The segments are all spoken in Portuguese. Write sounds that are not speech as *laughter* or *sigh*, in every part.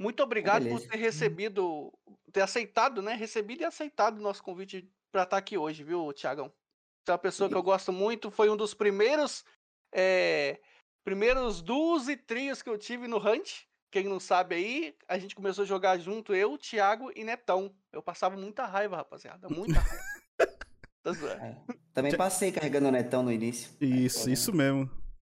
Muito obrigado por ter recebido, ter aceitado, né? Recebido e aceitado o nosso convite para estar aqui hoje, viu, Tiagão? Você é uma pessoa que eu gosto muito, foi um dos primeiros é, primeiros duos e trios que eu tive no Hunt. Quem não sabe aí, a gente começou a jogar junto, eu, Thiago e Netão. Eu passava muita raiva, rapaziada. Muita raiva. *laughs* tá é, também passei carregando o Netão no início. *laughs* Isso, é, isso mesmo.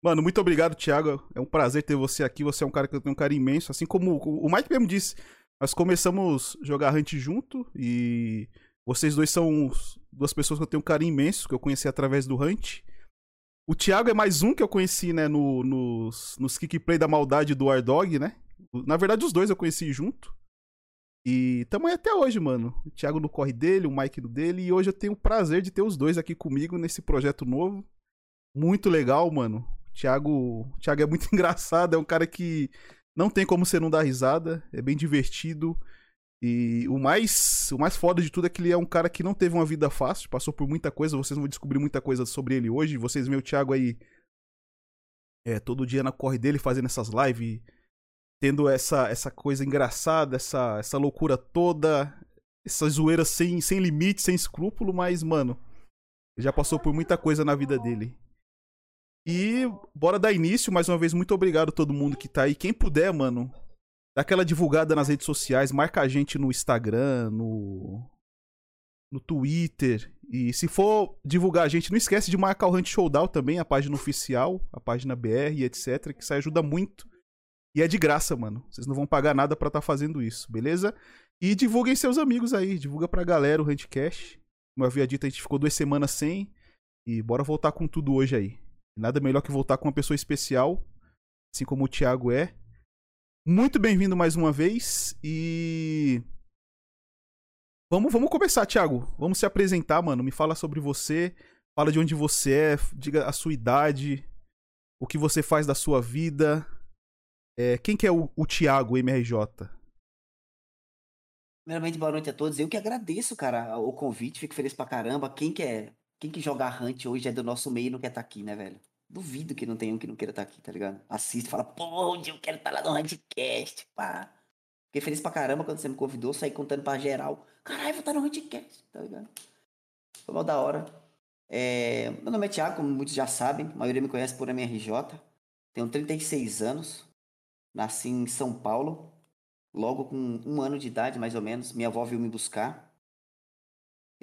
Mano, muito obrigado, Thiago. É um prazer ter você aqui. Você é um cara que eu tenho um carinho imenso. Assim como o Mike mesmo disse, nós começamos a jogar Hunt junto e vocês dois são duas pessoas que eu tenho um carinho imenso, que eu conheci através do Hunt. O Thiago é mais um que eu conheci, né, no, nos, nos kickplay da maldade do Ardog, né? Na verdade, os dois eu conheci junto. E tamo aí até hoje, mano. O Thiago no corre dele, o Mike no dele. E hoje eu tenho o prazer de ter os dois aqui comigo nesse projeto novo. Muito legal, mano. Thiago, Thiago é muito *laughs* engraçado. É um cara que não tem como você não dar risada. É bem divertido. E o mais, o mais foda de tudo é que ele é um cara que não teve uma vida fácil, passou por muita coisa, vocês vão descobrir muita coisa sobre ele hoje. Vocês veem o Thiago aí é, todo dia na corre dele fazendo essas lives, tendo essa, essa coisa engraçada, essa, essa loucura toda, essa zoeira sem, sem limite, sem escrúpulo, mas, mano, já passou por muita coisa na vida dele. E bora dar início, mais uma vez, muito obrigado a todo mundo que tá aí. Quem puder, mano, dá aquela divulgada nas redes sociais, marca a gente no Instagram, no no Twitter. E se for divulgar a gente, não esquece de marcar o Hunt Showdown também, a página oficial, a página BR e etc, que isso ajuda muito. E é de graça, mano. Vocês não vão pagar nada para estar tá fazendo isso, beleza? E divulguem seus amigos aí, divulga pra galera o Huntcast. Como eu havia dito, a gente ficou duas semanas sem. E bora voltar com tudo hoje aí. Nada melhor que voltar com uma pessoa especial, assim como o Thiago é. Muito bem-vindo mais uma vez e. Vamos, vamos começar, Thiago. Vamos se apresentar, mano. Me fala sobre você. Fala de onde você é. Diga a sua idade. O que você faz da sua vida. É, quem que é o, o Thiago MRJ? Primeiramente, boa noite a todos. Eu que agradeço, cara, o convite. Fico feliz pra caramba. Quem que é. Quem que joga Hunt hoje é do nosso meio e não quer estar tá aqui, né, velho? Duvido que não tenha um que não queira estar tá aqui, tá ligado? Assiste, fala, pô, eu quero estar tá lá no Handcast, pá. Fiquei feliz pra caramba quando você me convidou, saí contando pra geral. Caralho, vou estar no Handcast, tá ligado? Foi mal da hora. É, meu nome é Thiago, como muitos já sabem, a maioria me conhece por MRJ. Tenho 36 anos, nasci em São Paulo, logo com um ano de idade, mais ou menos. Minha avó veio me buscar.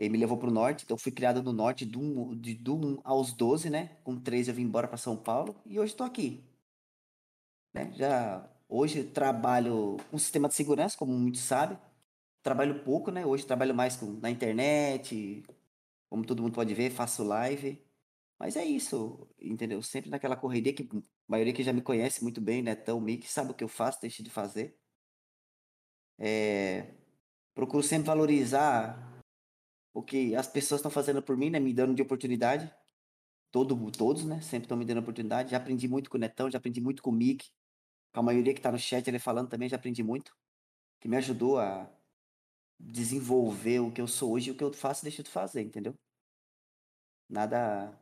Ele me levou para o norte, então fui criado no norte do, de, do 1 aos 12, né? Com 13 eu vim embora para São Paulo e hoje estou aqui. Né? Já hoje trabalho com sistema de segurança, como muitos sabem. Trabalho pouco, né? Hoje trabalho mais com, na internet, como todo mundo pode ver, faço live. Mas é isso, entendeu? Sempre naquela correria que a maioria que já me conhece muito bem, né? Tão Mick, sabe o que eu faço, deixo de fazer. É... Procuro sempre valorizar o que as pessoas estão fazendo por mim, né? Me dando de oportunidade. Todo, todos, né? Sempre estão me dando oportunidade. Já aprendi muito com o Netão, já aprendi muito com o Mick. Com a maioria que está no chat, ele falando também, já aprendi muito. Que me ajudou a desenvolver o que eu sou hoje e o que eu faço deixo de fazer, entendeu? Nada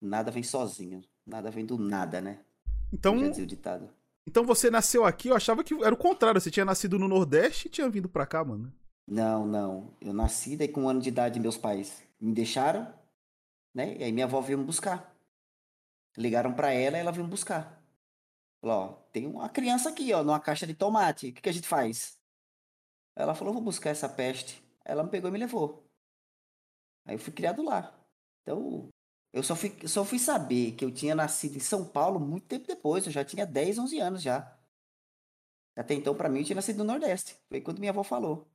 nada vem sozinho. Nada vem do nada, né? Então, o ditado. Então você nasceu aqui, eu achava que era o contrário. Você tinha nascido no Nordeste e tinha vindo pra cá, mano. Não, não. Eu nasci, daí com um ano de idade meus pais me deixaram, né? E aí minha avó veio me buscar. Ligaram para ela e ela veio me buscar. Falou, ó, tem uma criança aqui, ó, numa caixa de tomate. O que, que a gente faz? Ela falou, vou buscar essa peste. Ela me pegou e me levou. Aí eu fui criado lá. Então, eu só fui, só fui saber que eu tinha nascido em São Paulo muito tempo depois. Eu já tinha 10, 11 anos já. Até então, para mim, eu tinha nascido no Nordeste. Foi quando minha avó falou.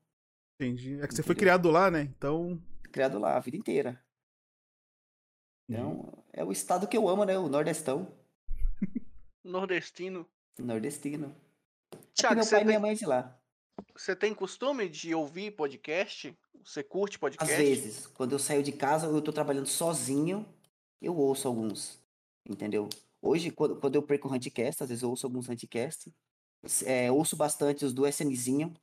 Entendi. É que você foi criado lá, né? Então. Criado lá a vida inteira. Então, uhum. é o estado que eu amo, né? O Nordestão. *laughs* Nordestino. Nordestino. Tiago, meu pai e minha mãe é de lá. Você tem costume de ouvir podcast? Você curte podcast? Às vezes. Quando eu saio de casa, eu tô trabalhando sozinho, eu ouço alguns. Entendeu? Hoje, quando, quando eu perco o Huntcast, às vezes eu ouço alguns Huntcast. É, ouço bastante os do SMzinho,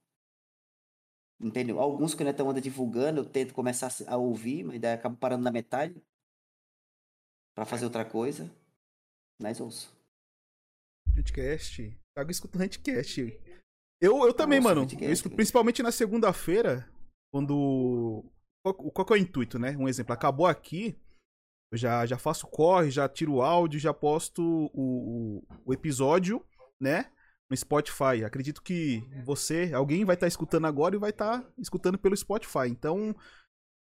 Entendeu? Alguns que o Netão anda divulgando, eu tento começar a ouvir, mas daí acabo parando na metade para fazer outra coisa. Mas ouço. Handcast. Thiago escuta o Handcast. Eu, eu também, ouço mano. Eu escuto principalmente na segunda-feira, quando. Qual, qual que é o intuito, né? Um exemplo, acabou aqui, eu já, já faço corre, já tiro o áudio, já posto o, o, o episódio, né? No Spotify. Acredito que você, alguém vai estar escutando agora e vai estar escutando pelo Spotify. Então,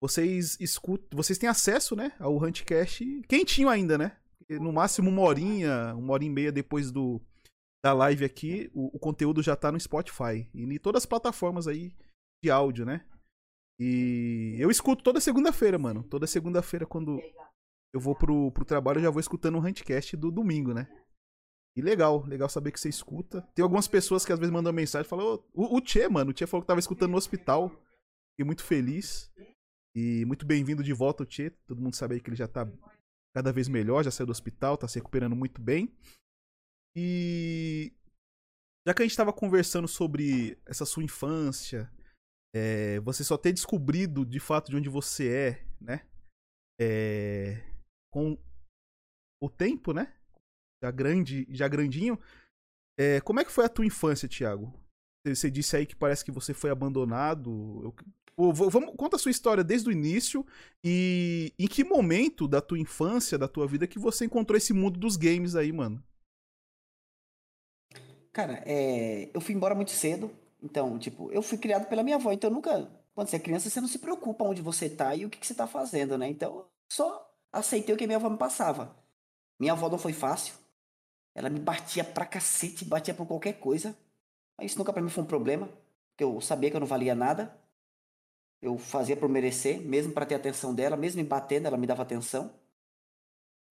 vocês escutam, vocês têm acesso, né, ao Huntcast quentinho ainda, né? No máximo uma horinha, uma hora e meia depois do da live aqui, o, o conteúdo já tá no Spotify e em todas as plataformas aí de áudio, né? E eu escuto toda segunda-feira, mano. Toda segunda-feira quando eu vou pro, pro trabalho, eu já vou escutando o Huntcast do domingo, né? E legal, legal saber que você escuta. Tem algumas pessoas que às vezes mandam mensagem e falam, "Ô, o, o Tchê, mano, o Tchê falou que tava escutando no hospital. Fiquei muito feliz. E muito bem-vindo de volta, o Tchê. Todo mundo sabe aí que ele já tá cada vez melhor, já saiu do hospital, tá se recuperando muito bem. E já que a gente tava conversando sobre essa sua infância, é, você só ter descobrido de fato de onde você é, né? É, com o tempo, né? Já grande, já grandinho. É, como é que foi a tua infância, Thiago? Você- disse aí que parece que você foi abandonado. Eu- v- vamos, conta a sua história desde o início e em que momento da tua infância, da tua vida, que você encontrou esse mundo dos games aí, mano? Cara, é, eu fui embora muito cedo, então, tipo, eu fui criado pela minha avó, então nunca, quando você é criança, você não se preocupa onde você tá e o que, que você tá fazendo, né? Então, eu só aceitei o que minha avó me passava. Minha avó não foi fácil, ela me batia pra cacete, batia por qualquer coisa, mas isso nunca pra mim foi um problema, porque eu sabia que eu não valia nada, eu fazia por merecer, mesmo pra ter atenção dela, mesmo me batendo, ela me dava atenção.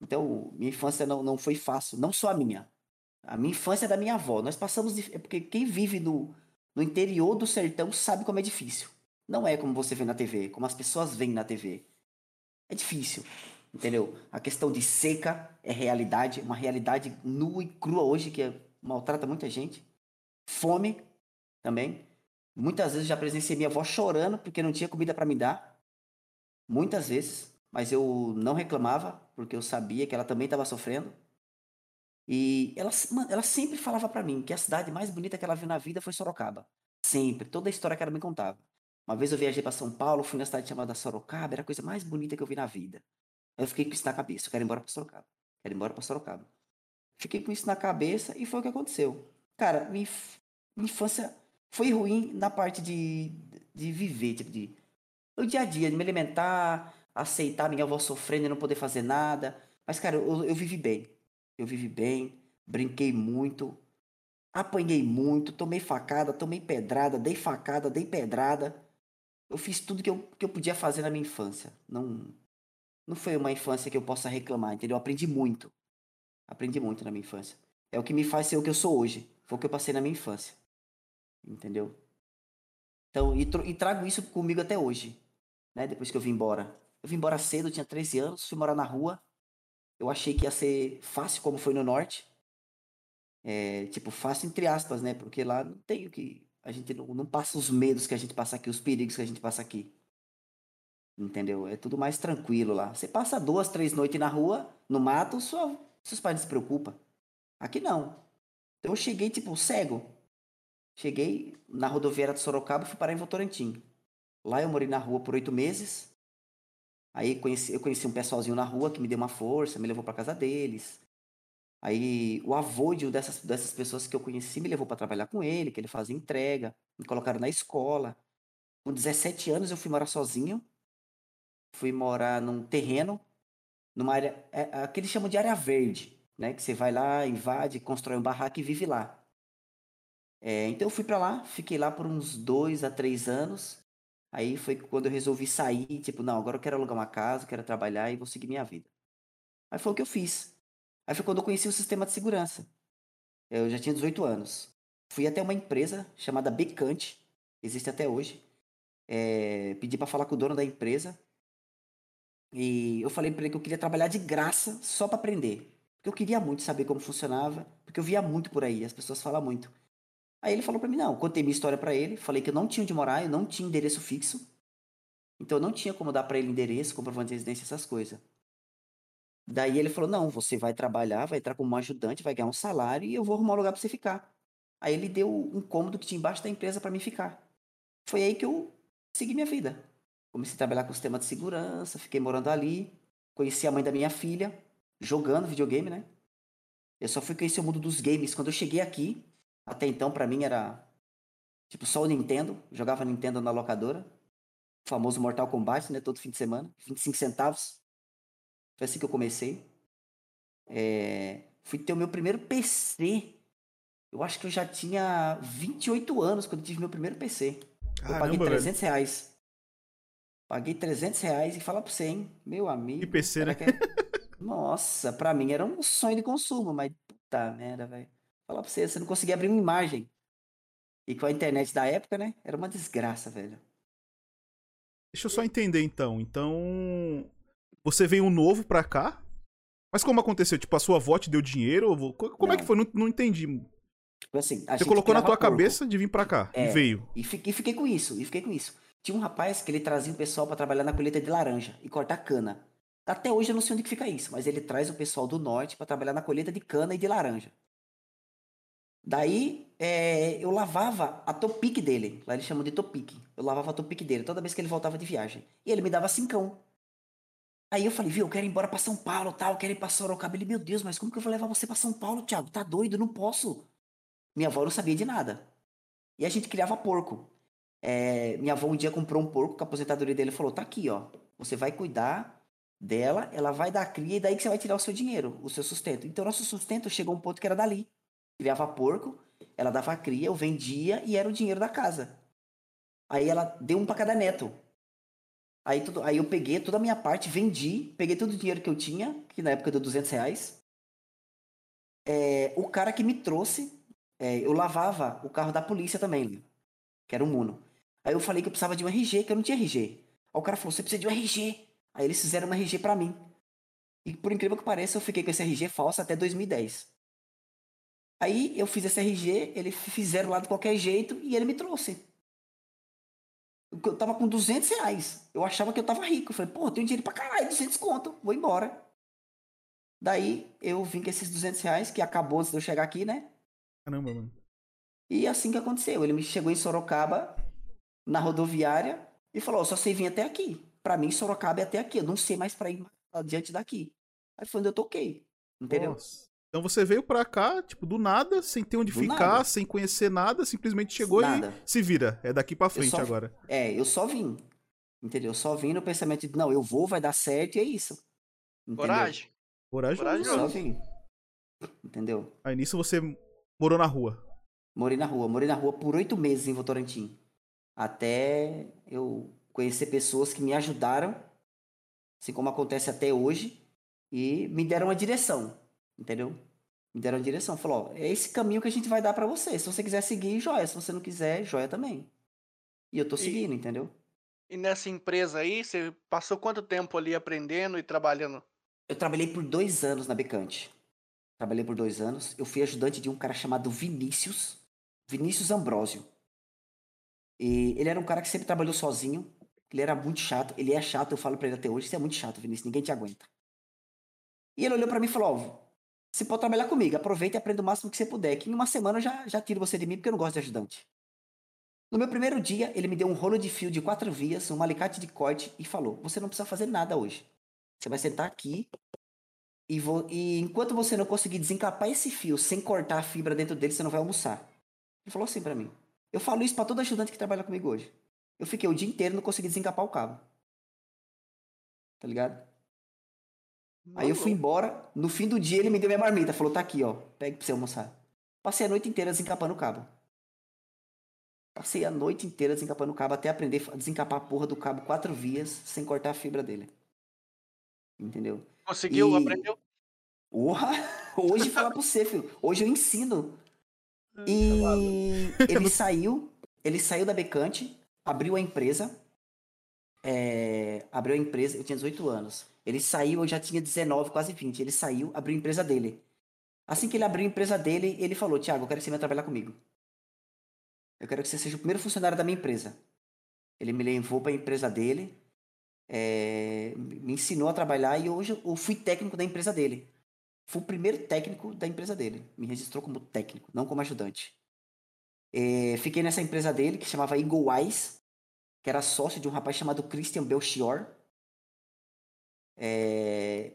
Então, minha infância não, não foi fácil, não só a minha. A minha infância é da minha avó. Nós passamos. dif- É porque quem vive no, no interior do sertão sabe como é difícil. Não é como você vê na TV, como as pessoas veem na TV. É difícil, entendeu? A questão de seca é realidade, uma realidade nua e crua hoje que é- maltrata muita gente. Fome também. Muitas vezes já presenciei minha avó chorando porque não tinha comida para me dar. Muitas vezes. Mas eu não reclamava, porque eu sabia que ela também estava sofrendo. E ela, ela sempre falava pra mim que a cidade mais bonita que ela viu na vida foi Sorocaba. Sempre. Toda a história que ela me contava. Uma vez eu viajei pra São Paulo, fui na cidade chamada Sorocaba, era a coisa mais bonita que eu vi na vida. Aí eu fiquei com isso na cabeça. Eu quero ir embora pra Sorocaba. Quero ir embora pra Sorocaba. Fiquei com isso na cabeça e foi o que aconteceu. Cara, minha, inf- minha infância foi ruim na parte de, de viver, tipo, de. O dia a dia, de me alimentar, aceitar minha avó sofrendo e não poder fazer nada. Mas, cara, eu, eu vivi bem. Eu vivi bem, brinquei muito, apanhei muito, tomei facada, tomei pedrada, dei facada, dei pedrada. Eu fiz tudo que eu, que eu podia fazer na minha infância. Não, não foi uma infância que eu possa reclamar, entendeu? Eu aprendi muito. Aprendi muito na minha infância. É o que me faz ser o que eu sou hoje. Foi o que eu passei na minha infância. Entendeu? Então, e, e trago isso comigo até hoje. Né? Depois que eu vim embora. Eu vim embora cedo, tinha 13 anos, fui morar na rua. Eu achei que ia ser fácil como foi no norte. É, tipo, fácil entre aspas, né? Porque lá não tem o que. A gente não, não passa os medos que a gente passa aqui, os perigos que a gente passa aqui. Entendeu? É tudo mais tranquilo lá. Você passa duas, três noites na rua, no mato, sua, seus pais não se preocupam. Aqui não. Então eu cheguei, tipo, cego. Cheguei na rodoviária de Sorocaba e fui parar em Votorantim. Lá eu morei na rua por oito meses. Aí conheci, eu conheci um pessoalzinho na rua que me deu uma força, me levou para casa deles. Aí o avô de dessas, dessas pessoas que eu conheci me levou para trabalhar com ele, que ele fazia entrega, me colocaram na escola. Com 17 anos eu fui morar sozinho. Fui morar num terreno, numa área, é, aqui eles chamam de área verde, né? Que você vai lá, invade, constrói um barraco e vive lá. É, então eu fui para lá, fiquei lá por uns dois a três anos. Aí foi quando eu resolvi sair, tipo, não, agora eu quero alugar uma casa, quero trabalhar e vou seguir minha vida. Aí foi o que eu fiz. Aí foi quando eu conheci o sistema de segurança. Eu já tinha 18 anos. Fui até uma empresa chamada Becante, existe até hoje. É, pedi para falar com o dono da empresa. E eu falei para ele que eu queria trabalhar de graça só para aprender. Porque eu queria muito saber como funcionava, porque eu via muito por aí, as pessoas falam muito. Aí ele falou para mim, não, contei minha história para ele, falei que eu não tinha onde morar, eu não tinha endereço fixo. Então eu não tinha como dar para ele endereço, comprovante de residência, essas coisas. Daí ele falou, não, você vai trabalhar, vai entrar como ajudante, vai ganhar um salário e eu vou arrumar um lugar para você ficar. Aí ele deu um cômodo que tinha embaixo da empresa para mim ficar. Foi aí que eu segui minha vida. Comecei a trabalhar com sistema de segurança, fiquei morando ali, conheci a mãe da minha filha, jogando videogame, né? Eu só fui conhecer o mundo dos games quando eu cheguei aqui. Até então, para mim, era tipo só o Nintendo. Jogava Nintendo na locadora. O famoso Mortal Kombat, né? Todo fim de semana. 25 centavos. Foi assim que eu comecei. É... Fui ter o meu primeiro PC. Eu acho que eu já tinha 28 anos quando tive meu primeiro PC. Caramba, eu paguei 300 velho. reais. Paguei 300 reais e fala pra você, hein? Meu amigo. Que PC, né? que Nossa, pra mim era um sonho de consumo, mas puta merda, velho. Fala pra você, você não conseguia abrir uma imagem. E com a internet da época, né? Era uma desgraça, velho. Deixa eu só entender então. Então. Você veio novo pra cá? Mas como aconteceu? Tipo, a sua avó te deu dinheiro? ou Como é que Não. foi? Não, não entendi. Tipo assim, a Você colocou na tua porco. cabeça de vir pra cá. E É. veio. E fiquei, fiquei com isso, e fiquei com isso. Tinha um rapaz que ele trazia o pessoal pra trabalhar na colheita de laranja e cortar cana. Até hoje eu não sei onde que fica isso, mas ele traz o pessoal do norte pra trabalhar na colheita de cana e de laranja. Daí é, eu lavava a topique dele, lá eles chamam de topique. Eu lavava a topique dele toda vez que ele voltava de viagem. E ele me dava cincão. Aí eu falei, viu, eu quero ir embora pra São Paulo, tal, quero ir pra Sorocaba. Ele, meu Deus, mas como que eu vou levar você pra São Paulo, Thiago? Tá doido? Não posso. Minha avó não sabia de nada. E a gente criava porco. É, minha avó um dia comprou um porco com a aposentadoria dele falou: tá aqui, ó. Você vai cuidar dela, ela vai dar cria e daí que você vai tirar o seu dinheiro, o seu sustento. Então, nosso sustento chegou a um ponto que era dali. Criava porco, ela dava cria, eu vendia e era o dinheiro da casa. Aí ela deu um pra cada neto. Aí, tudo, aí eu peguei toda a minha parte, vendi, peguei todo o dinheiro que eu tinha, que na época deu 200 reais. É, o cara que me trouxe, é, eu lavava o carro da polícia também, que era um Muno. Aí eu falei que eu precisava de um RG, que eu não tinha RG. Aí o cara falou, você precisa de um RG. Aí eles fizeram um RG pra mim. E por incrível que pareça, eu fiquei com esse RG falso até 2010. Aí eu fiz esse RG, eles fizeram lá de qualquer jeito e ele me trouxe. Eu tava com 200 reais. Eu achava que eu tava rico. Eu falei, pô, eu tenho dinheiro pra caralho, 200 conto, vou embora. Daí eu vim com esses 200 reais, que acabou antes de eu chegar aqui, né? Caramba, mano. E assim que aconteceu. Ele me chegou em Sorocaba, na rodoviária, e falou: "Ó, só sei vir até aqui. Pra mim, Sorocaba é até aqui. Eu não sei mais pra ir adiante daqui. Aí foi onde eu toquei. Entendeu? Nossa. Então você veio pra cá, tipo, do nada, sem ter onde Do ficar, nada. sem conhecer nada, simplesmente chegou Nada. e se vira. É daqui pra frente só- agora. É, eu só vim. Entendeu? Eu só vim no pensamento de: não, eu vou, vai dar certo e é isso. Entendeu? Coragem. Corajoso. Eu Corajoso. só vim. Entendeu? Aí nisso você morou na rua. Morei na rua. Morei na rua por oito meses em Votorantim. Até eu conhecer pessoas que me ajudaram, assim como acontece até hoje, e me deram uma direção. Entendeu? Me deram uma direção. Falou, ó, é esse caminho que a gente vai dar pra você. Se você quiser seguir, joia. Se você não quiser, joia também. E eu tô E- seguindo, entendeu? E nessa empresa aí, você passou quanto tempo ali aprendendo e trabalhando? Eu trabalhei por dois anos na Becante. Trabalhei por dois anos. Eu fui ajudante de um cara chamado Vinícius. Vinícius Ambrosio. E ele era um cara que sempre trabalhou sozinho. Ele era muito chato. Ele é chato, eu falo pra ele até hoje. Você é muito chato, Vinícius. Ninguém te aguenta. E ele olhou pra mim e falou: Ó, você pode trabalhar comigo. Aproveita e aprenda o máximo que você puder. Que em uma semana eu já, já tiro você de mim porque eu não gosto de ajudante. No meu primeiro dia, ele me deu um rolo de fio de quatro vias, um alicate de corte e falou: Você não precisa fazer nada hoje. Você vai sentar aqui e, vou, e enquanto você não conseguir desencapar esse fio sem cortar a fibra dentro dele, você não vai almoçar. Ele falou assim pra mim. Eu falo isso pra todo ajudante que trabalha comigo hoje. Eu fiquei o dia inteiro e não consegui desencapar o cabo. Tá ligado? Aí eu fui embora. No fim do dia ele me deu minha marmita. Falou, tá aqui, ó. Pega pra você almoçar. Passei a noite inteira desencapando o cabo. Passei a noite inteira desencapando o cabo até aprender a desencapar a porra do cabo quatro vias sem cortar a fibra dele. Entendeu? Conseguiu, E- aprendeu? Porra! *laughs* Hoje falar pra você, filho. Hoje eu ensino. E *laughs* ele saiu, ele saiu da Becante, abriu a empresa. é, abriu a empresa, eu tinha 18 anos. Ele saiu, eu já tinha 19, quase 20. Ele saiu, abriu a empresa dele. Assim que ele abriu a empresa dele, ele falou: Tiago, eu quero que você venha trabalhar comigo. Eu quero que você seja o primeiro funcionário da minha empresa. Ele me levou para a empresa dele, é, me ensinou a trabalhar e hoje eu fui técnico da empresa dele. Fui o primeiro técnico da empresa dele. Me registrou como técnico, não como ajudante. É, fiquei nessa empresa dele, que chamava Eagle Wise, que era sócio de um rapaz chamado Christian Belchior. É,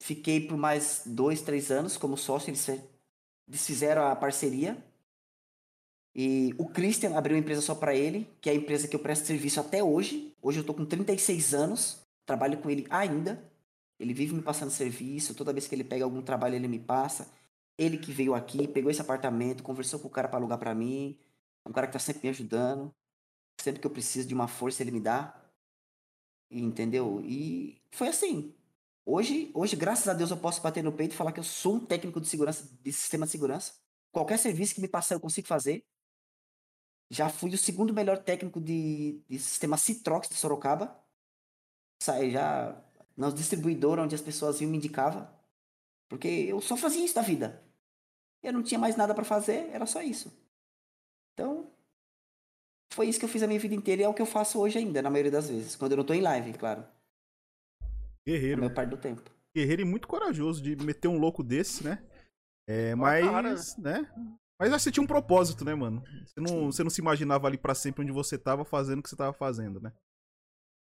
fiquei por mais dois, três anos como sócio. Eles, eles fizeram a parceria. E o Christian abriu uma empresa só para ele, que é a empresa que eu presto serviço até hoje. Hoje eu tô com 36 anos, trabalho com ele ainda. Ele vive me passando serviço, toda vez que ele pega algum trabalho ele me passa. Ele que veio aqui, pegou esse apartamento, conversou com o cara para alugar para mim. Um cara que tá sempre me ajudando. Sempre que eu preciso de uma força, ele me dá. Entendeu? E foi assim. Hoje, hoje, graças a Deus, eu posso bater no peito e falar que eu sou um técnico de segurança, de sistema de segurança. Qualquer serviço que me passar, eu consigo fazer. Já fui o segundo melhor técnico de, de sistema Citrox de Sorocaba. Já nas distribuidoras onde as pessoas iam me indicavam. Porque eu só fazia isso da vida. Eu não tinha mais nada para fazer, era só isso. Então, foi isso que eu fiz a minha vida inteira e é o que eu faço hoje ainda, na maioria das vezes. Quando eu não tô em live, claro. Guerreiro. É meu parte do tempo. Guerreiro e muito corajoso de meter um louco desse, né? É, mas, né? Mas você tinha um propósito, né, mano? Você não, você não se imaginava ali para sempre onde você tava fazendo o que você tava fazendo, né?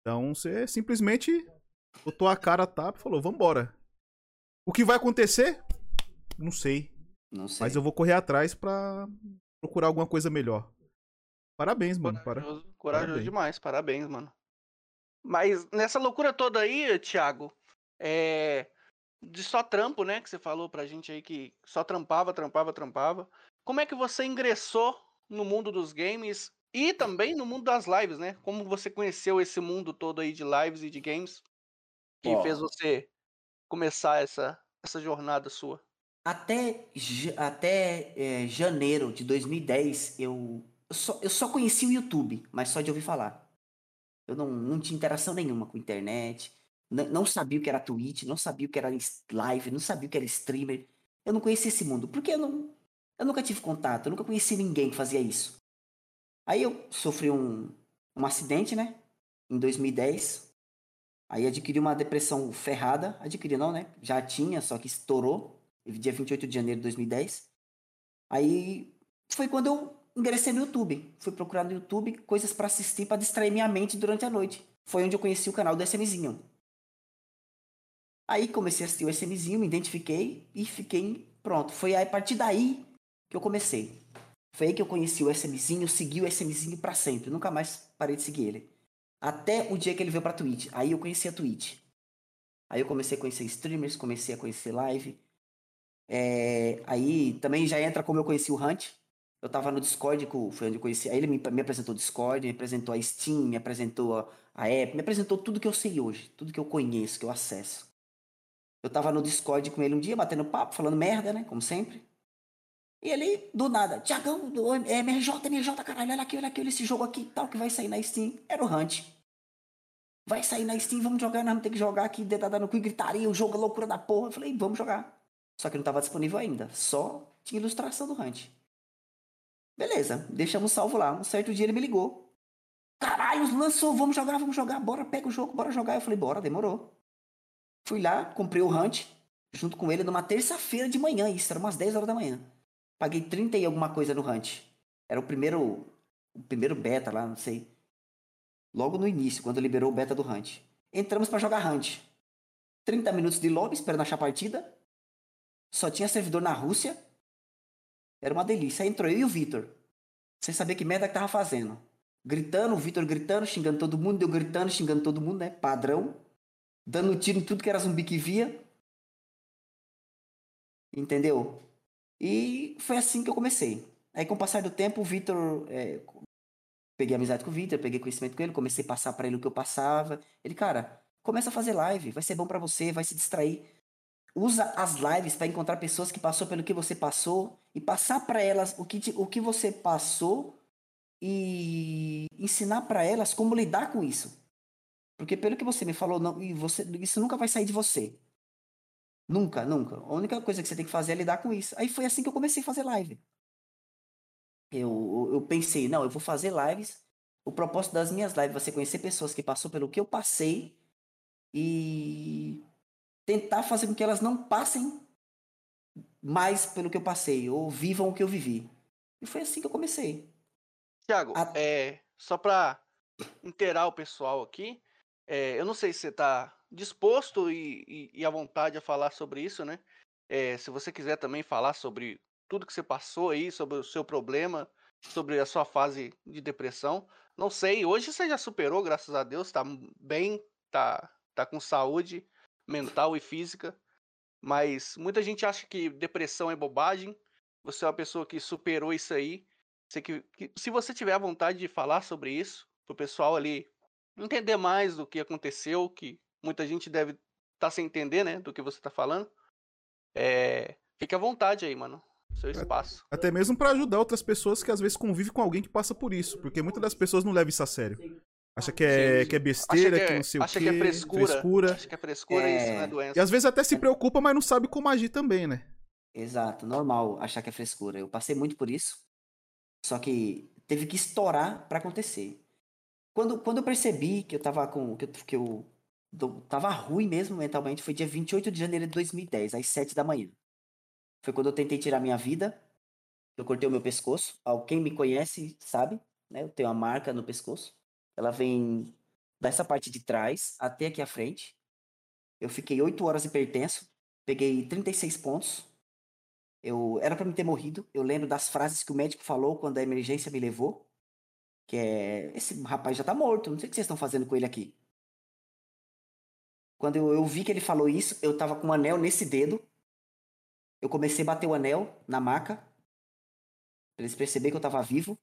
Então você simplesmente botou a cara a tapa e falou, vambora. O que vai acontecer? Não sei. Não sei. Mas eu vou correr atrás pra procurar alguma coisa melhor. Parabéns, mano. Corajoso, Para... corajoso parabéns. demais, parabéns, mano. Mas nessa loucura toda aí, Thiago, é... de só trampo, né? Que você falou pra gente aí que só trampava, trampava, trampava. Como é que você ingressou no mundo dos games e também no mundo das lives, né? Como você conheceu esse mundo todo aí de lives e de games que oh. fez você começar essa, essa jornada sua? Até, até é, janeiro de 2010, eu, eu, só, eu só conheci o YouTube, mas só de ouvir falar. Eu não, não tinha interação nenhuma com a internet, não, não sabia o que era Twitch, não sabia o que era live, não sabia o que era streamer. Eu não conhecia esse mundo, porque eu, não, eu nunca tive contato, eu nunca conheci ninguém que fazia isso. Aí eu sofri um, um acidente, né? Em 2010, Aí adquiri uma depressão ferrada. Adquiri não, né? Já tinha, só que estourou. Dia 28 de janeiro de 2010. Aí foi quando eu ingressei no YouTube. Fui procurar no YouTube coisas para assistir, para distrair minha mente durante a noite. Foi onde eu conheci o canal do SMzinho. Aí comecei a assistir o SMzinho, me identifiquei e fiquei pronto. Foi a partir daí que eu comecei. Foi aí que eu conheci o SMzinho, segui o SMzinho para sempre. Nunca mais parei de seguir ele. Até o dia que ele veio pra Twitch. Aí eu conheci a Twitch. Aí eu comecei a conhecer streamers, comecei a conhecer live. É, aí também já entra como eu conheci o Hunt. Eu tava no Discord, com, foi onde eu conheci. Aí ele me, me apresentou o Discord, me apresentou a Steam, me apresentou a, a App, me apresentou tudo que eu sei hoje, tudo que eu conheço, que eu acesso. Eu tava no Discord com ele um dia, batendo papo, falando merda, né? Como sempre. E ele, do nada, Tiagão, é, MRJ, MRJ, caralho, olha aqui, olha aqui, olha esse jogo aqui tal, que vai sair na Steam. Era o Hunt. Vai sair na Steam, vamos jogar, nós vamos ter que jogar aqui, dedada no cu e gritaria, o jogo é loucura da porra. Eu falei, vamos jogar. Só que não estava disponível ainda, só tinha ilustração do Hunt. Beleza, deixamos salvo lá. Um certo dia ele me ligou. Caralho, lançou, vamos jogar, vamos jogar, bora, pega o jogo, bora jogar. Eu falei, bora, demorou. Fui lá, comprei o Hunt, junto com ele, numa terça-feira de manhã, isso, era umas 10 horas da manhã. Paguei 30 e alguma coisa no Hunt. Era o primeiro, o primeiro beta lá, não sei. Logo no início, quando liberou o beta do Hunt. Entramos para jogar Hunt. 30 minutos de lobby, esperando achar a partida. Só tinha servidor na Rússia. Era uma delícia. Aí entrou eu e o Vitor. Sem saber que merda que tava fazendo. Gritando, o Vitor gritando, xingando todo mundo, eu gritando, xingando todo mundo, né? Padrão. Dando tiro em tudo que era zumbi que via. Entendeu? E foi assim que eu comecei. Aí, com o passar do tempo, o Vitor. É, peguei amizade com o Vitor, peguei conhecimento com ele, comecei a passar para ele o que eu passava. Ele, cara, começa a fazer live, vai ser bom para você, vai se distrair. Usa as lives para encontrar pessoas que passou pelo que você passou e passar para elas o que, o que você passou e ensinar para elas como lidar com isso. Porque pelo que você me falou, não, e você, isso nunca vai sair de você. Nunca, nunca. A única coisa que você tem que fazer é lidar com isso. Aí foi assim que eu comecei a fazer live. Eu, eu pensei, não, eu vou fazer lives. O propósito das minhas lives vai ser conhecer pessoas que passou pelo que eu passei e tentar fazer com que elas não passem mais pelo que eu passei ou vivam o que eu vivi. E foi assim que eu comecei. Tiago, A- é, só para inteirar o pessoal aqui, é, eu não sei se você está disposto e, e- e à vontade a falar sobre isso, né? É, se você quiser também falar sobre tudo que você passou aí, sobre o seu problema, sobre a sua fase de depressão. Não sei, hoje você já superou, graças a Deus, tá bem, tá, tá com saúde mental e física. Mas muita gente acha que depressão é bobagem. Você é uma pessoa que superou isso aí. Você que, que- se você tiver a vontade de falar sobre isso, pro pessoal ali entender mais do que aconteceu, que muita gente deve estar sem entender, né, do que você tá falando. É, fique à vontade aí, mano. Seu espaço. Até mesmo pra ajudar outras pessoas que às vezes convivem com alguém que passa por isso. Porque muitas das pessoas não levam isso a sério. Acha que é, que é besteira, acha que, que, é, não sei o acha quê. que é frescura. frescura. Acha que é frescura, isso não é É. doença. E às vezes até se preocupa, mas não sabe como agir também, né? Exato, normal achar que é frescura. Eu passei muito por isso. Só que teve que estourar pra acontecer. Quando, quando eu percebi que eu tava com. que eu, que eu do- tava ruim mesmo mentalmente, foi dia 28 de janeiro de 2010, às 7 da manhã. Foi quando eu tentei tirar minha vida. Eu cortei o meu pescoço. Quem me conhece sabe, né? Eu tenho uma marca no pescoço. Ela vem dessa parte de trás até aqui à frente. Eu fiquei 8 horas hipertenso. Peguei 36 pontos. Eu era pra me ter morrido. Eu lembro das frases que o médico falou quando a emergência me levou. Que é, esse rapaz já tá morto, não sei o que vocês estão fazendo com ele aqui. Quando eu, eu vi que ele falou isso, eu tava com um anel nesse dedo. Eu comecei a bater o anel na maca. Pra eles perceberem que eu tava vivo.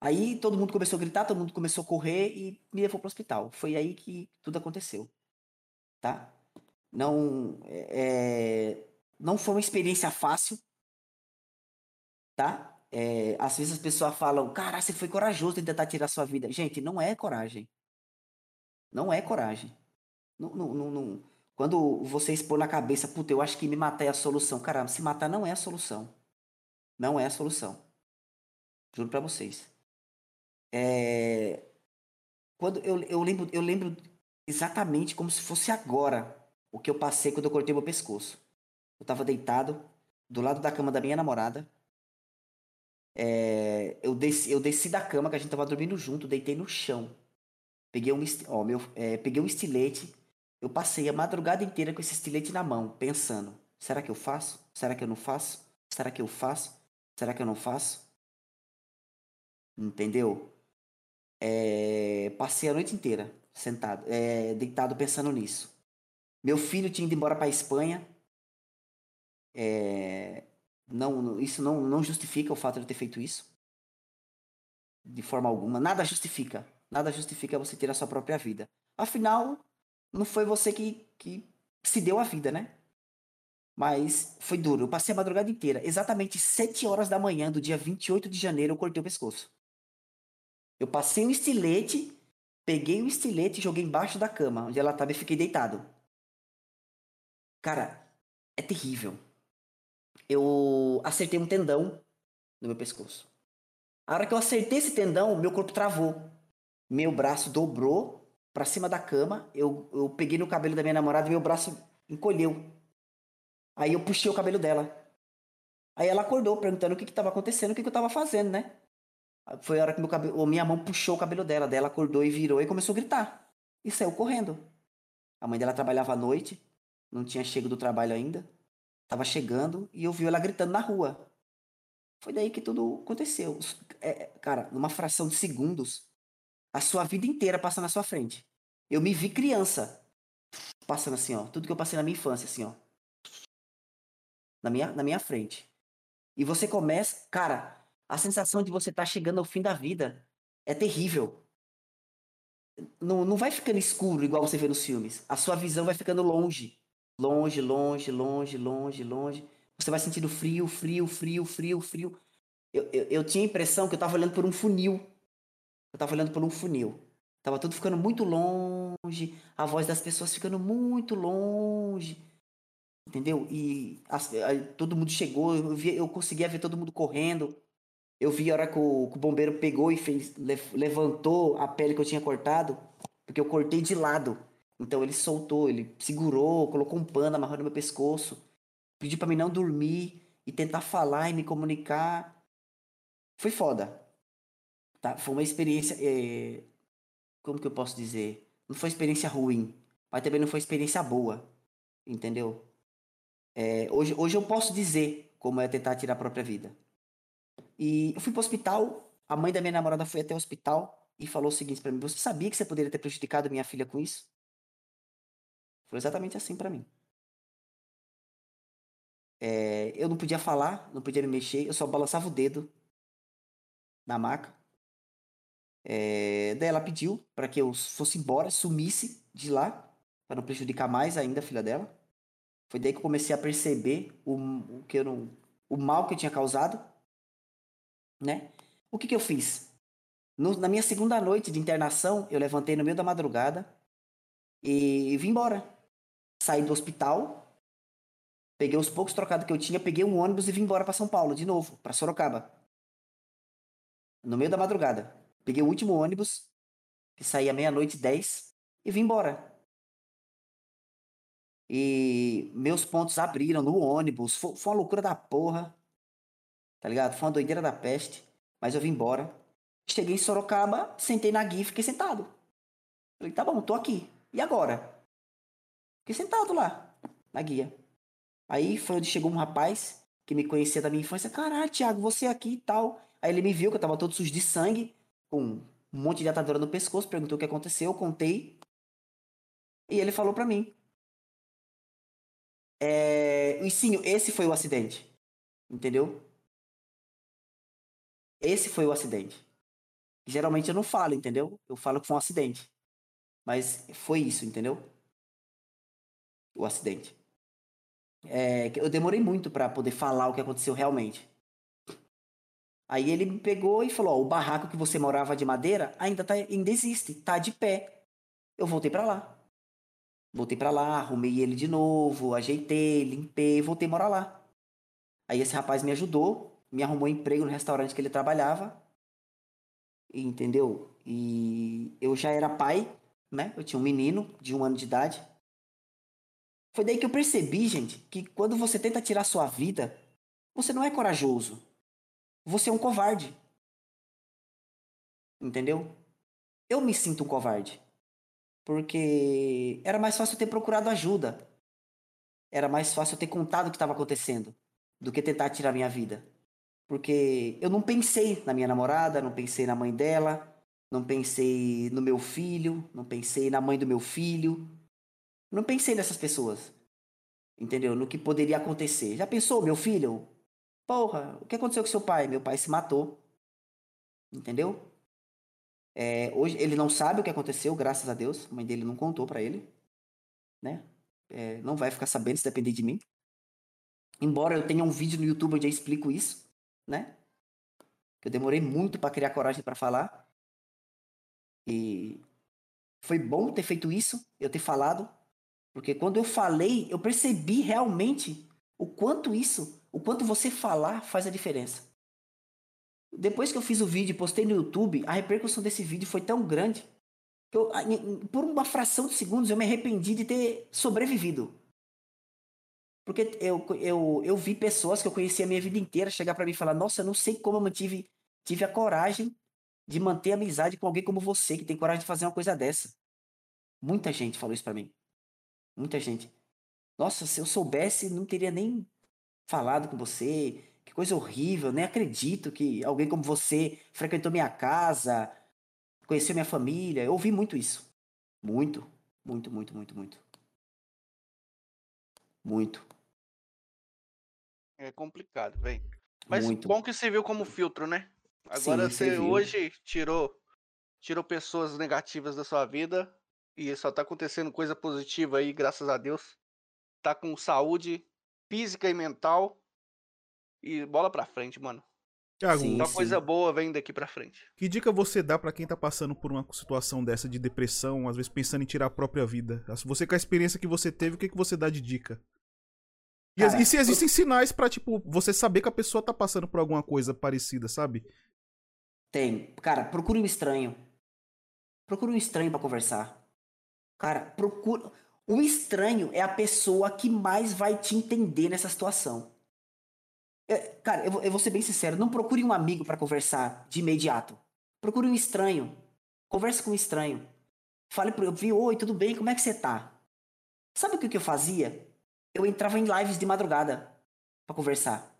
Aí todo mundo começou a gritar, todo mundo começou a correr e me levou pro hospital. Foi aí que tudo aconteceu. Tá? Não, é, é, não foi uma experiência fácil. Tá? É, às vezes as pessoas falam, cara, você foi corajoso em tentar tirar sua vida. Gente, não é coragem. Não é coragem. Não, não, não, não. Quando você expor na cabeça, puta, eu acho que me matar é a solução. Cara, se matar não é a solução. Não é a solução. Juro pra vocês. É... Quando eu, eu, lembro, eu lembro exatamente como se fosse agora o que eu passei quando eu cortei meu pescoço. Eu tava deitado do lado da cama da minha namorada. É, eu, desci, eu desci da cama, que a gente tava dormindo junto, deitei no chão. Peguei um, ó, meu, é, peguei um estilete. Eu passei a madrugada inteira com esse estilete na mão, pensando: será que eu faço? Será que eu não faço? Será que eu faço? Será que eu não faço? Entendeu? É, passei a noite inteira sentado, é, deitado pensando nisso. Meu filho tinha ido embora para Espanha. É, não- isso não, não justifica o fato de eu ter feito isso. De forma alguma. Nada justifica. Nada justifica você ter a sua própria vida. Afinal, não foi você que, que se deu a vida, né? Mas foi duro. Eu passei a madrugada inteira. Exatamente 7 horas da manhã do dia 28 de janeiro, eu cortei o pescoço. Eu passei um estilete, peguei o estilete e joguei embaixo da cama, onde ela estava e fiquei deitado. Cara, é terrível. Eu acertei um tendão no meu pescoço. A hora que eu acertei esse tendão, meu corpo travou. Meu braço dobrou pra cima da cama. Eu, eu peguei no cabelo da minha namorada e meu braço encolheu. Aí eu puxei o cabelo dela. Aí ela acordou perguntando o que estava acontecendo, o que, que eu estava fazendo, né? Foi a hora que meu cabelo, minha mão puxou o cabelo dela. Daí ela acordou e virou e começou a gritar. E saiu correndo. A mãe dela trabalhava à noite, não tinha chego do trabalho ainda. Tava chegando e eu vi ela gritando na rua. Foi daí que tudo aconteceu. É, cara, numa fração de segundos, a sua vida inteira passa na sua frente. Eu me vi criança, passando assim, ó. Tudo que eu passei na minha infância, assim, ó. Na minha, na minha frente. E você começa. Cara, a sensação de você estar chegando ao fim da vida é terrível. Não, não vai ficando escuro igual você vê nos filmes. A sua visão vai ficando longe. Longe, longe, longe, longe, longe. Você vai sentindo frio, frio, frio, frio, frio. Eu, eu, eu tinha a impressão que eu tava olhando por um funil. Eu tava olhando por um funil. Tava tudo ficando muito longe. A voz das pessoas ficando muito longe. Entendeu? E aí todo mundo chegou. Eu, vi, eu conseguia ver todo mundo correndo. Eu vi a hora que o, que o bombeiro pegou e fez, le- levantou a pele que eu tinha cortado. Porque eu cortei de lado. Então ele soltou, ele segurou, colocou um pano, amarrou no meu pescoço. Pediu pra mim não dormir. e tentar falar e me comunicar. Foi foda. Tá? Foi uma experiência. É... Como que eu posso dizer? Não foi experiência ruim, mas também não foi experiência boa. Entendeu? É, hoje, hoje eu posso dizer como é tentar tirar a própria vida. E eu fui pro hospital, a mãe da minha namorada foi até o hospital e falou o seguinte para mim: Você sabia que você poderia ter prejudicado minha filha com isso? Foi exatamente assim para mim. É, eu não podia falar, não podia me mexer, eu só balançava o dedo na maca. É, daí ela pediu para que eu fosse embora, sumisse de lá, para não prejudicar mais ainda a filha dela. Foi daí que eu comecei a perceber o, o que eu não, o mal que eu tinha causado, né? O que que eu fiz? No, na minha segunda noite de internação, eu levantei no meio da madrugada e, e vim embora. Saí do hospital, Peguei os poucos trocados que eu tinha, peguei um ônibus e vim embora para São Paulo, de novo, para Sorocaba. No meio da madrugada. Peguei o último ônibus, que saía meia-noite e dez, e vim embora. E meus pontos abriram no ônibus. Foi, foi uma loucura da porra. Tá ligado? Foi uma doideira da peste. Mas eu vim embora. Cheguei em Sorocaba, sentei na guia e fiquei sentado. Falei, tá bom, tô aqui. E agora? Fiquei sentado lá, na guia. Aí foi onde chegou um rapaz que me conhecia da minha infância. Caralho, Thiago, você aqui e tal. Aí ele me viu que eu tava todo sujo de sangue, com um monte de atadura no pescoço, perguntou o que aconteceu, eu contei. E ele falou para mim. É... E sim, esse foi o acidente. Entendeu? Esse foi o acidente. Geralmente eu não falo, entendeu? Eu falo que foi um acidente. Mas foi isso, entendeu? O acidente. É, eu demorei muito para poder falar o que aconteceu realmente. Aí ele me pegou e falou: ó, o barraco que você morava de madeira ainda, tá, ainda existe, tá de pé. Eu voltei para lá. Voltei para lá, arrumei ele de novo, ajeitei, limpei, voltei a morar lá. Aí esse rapaz me ajudou, me arrumou emprego no restaurante que ele trabalhava. Entendeu? E eu já era pai, né? Eu tinha um menino de um ano de idade. Foi daí que eu percebi, gente, que quando você tenta tirar sua vida, você não é corajoso. Você é um covarde. Entendeu? Eu me sinto um covarde. Porque era mais fácil eu ter procurado ajuda. Era mais fácil eu ter contado o que estava acontecendo do que tentar tirar minha vida. Porque eu não pensei na minha namorada, não pensei na mãe dela, não pensei no meu filho, não pensei na mãe do meu filho, não pensei nessas pessoas. Entendeu? No que poderia acontecer. Já pensou, meu filho? Porra, o que aconteceu com seu pai? Meu pai se matou. Entendeu? É, hoje ele não sabe o que aconteceu, graças a Deus. A mãe dele não contou para ele. Né? É, não vai ficar sabendo se depender de mim. Embora eu tenha um vídeo no YouTube onde eu explico isso, né? Eu demorei muito para criar coragem para falar. E foi bom ter feito isso, eu ter falado, porque quando eu falei, eu percebi realmente o quanto isso, o quanto você falar faz a diferença. Depois que eu fiz o vídeo e postei no YouTube, a repercussão desse vídeo foi tão grande que eu, por uma fração de segundos eu me arrependi de ter sobrevivido. Porque eu, eu, eu vi pessoas que eu conhecia a minha vida inteira chegar para mim e falar: Nossa, eu não sei como eu mantive, tive a coragem de manter amizade com alguém como você, que tem coragem de fazer uma coisa dessa. Muita gente falou isso para mim. Muita gente. Nossa, se eu soubesse, não teria nem falado com você. Que coisa horrível, nem acredito que alguém como você frequentou minha casa, conheceu minha família. Eu ouvi muito isso. Muito, muito, muito, muito, muito. Muito. É complicado, velho. Mas Muito. bom que você viu como filtro, né? Agora Sim, você hoje tirou tirou pessoas negativas da sua vida e só tá acontecendo coisa positiva aí, graças a Deus. Tá com saúde física e mental e bola pra frente, mano. Thiago, Sim. Só coisa boa vem daqui pra frente. que dica você dá pra quem tá passando por uma situação dessa de depressão, às vezes pensando em tirar a própria vida? Você com a experiência que você teve, o que, que você dá de dica? E, Cara, e se existem sinais pra, tipo, você saber que a pessoa tá passando por alguma coisa parecida, sabe? Tem. Cara, procure um estranho. Procure um estranho pra conversar. Cara, procura. O estranho é a pessoa que mais vai te entender nessa situação. É, cara, eu, eu vou ser bem sincero, não procure um amigo pra conversar de imediato. Procure um estranho. Converse com um estranho. Fale pro eu vi, oi, tudo bem? Como é que você tá? Sabe o que, que eu fazia? Eu entrava em lives de madrugada pra conversar.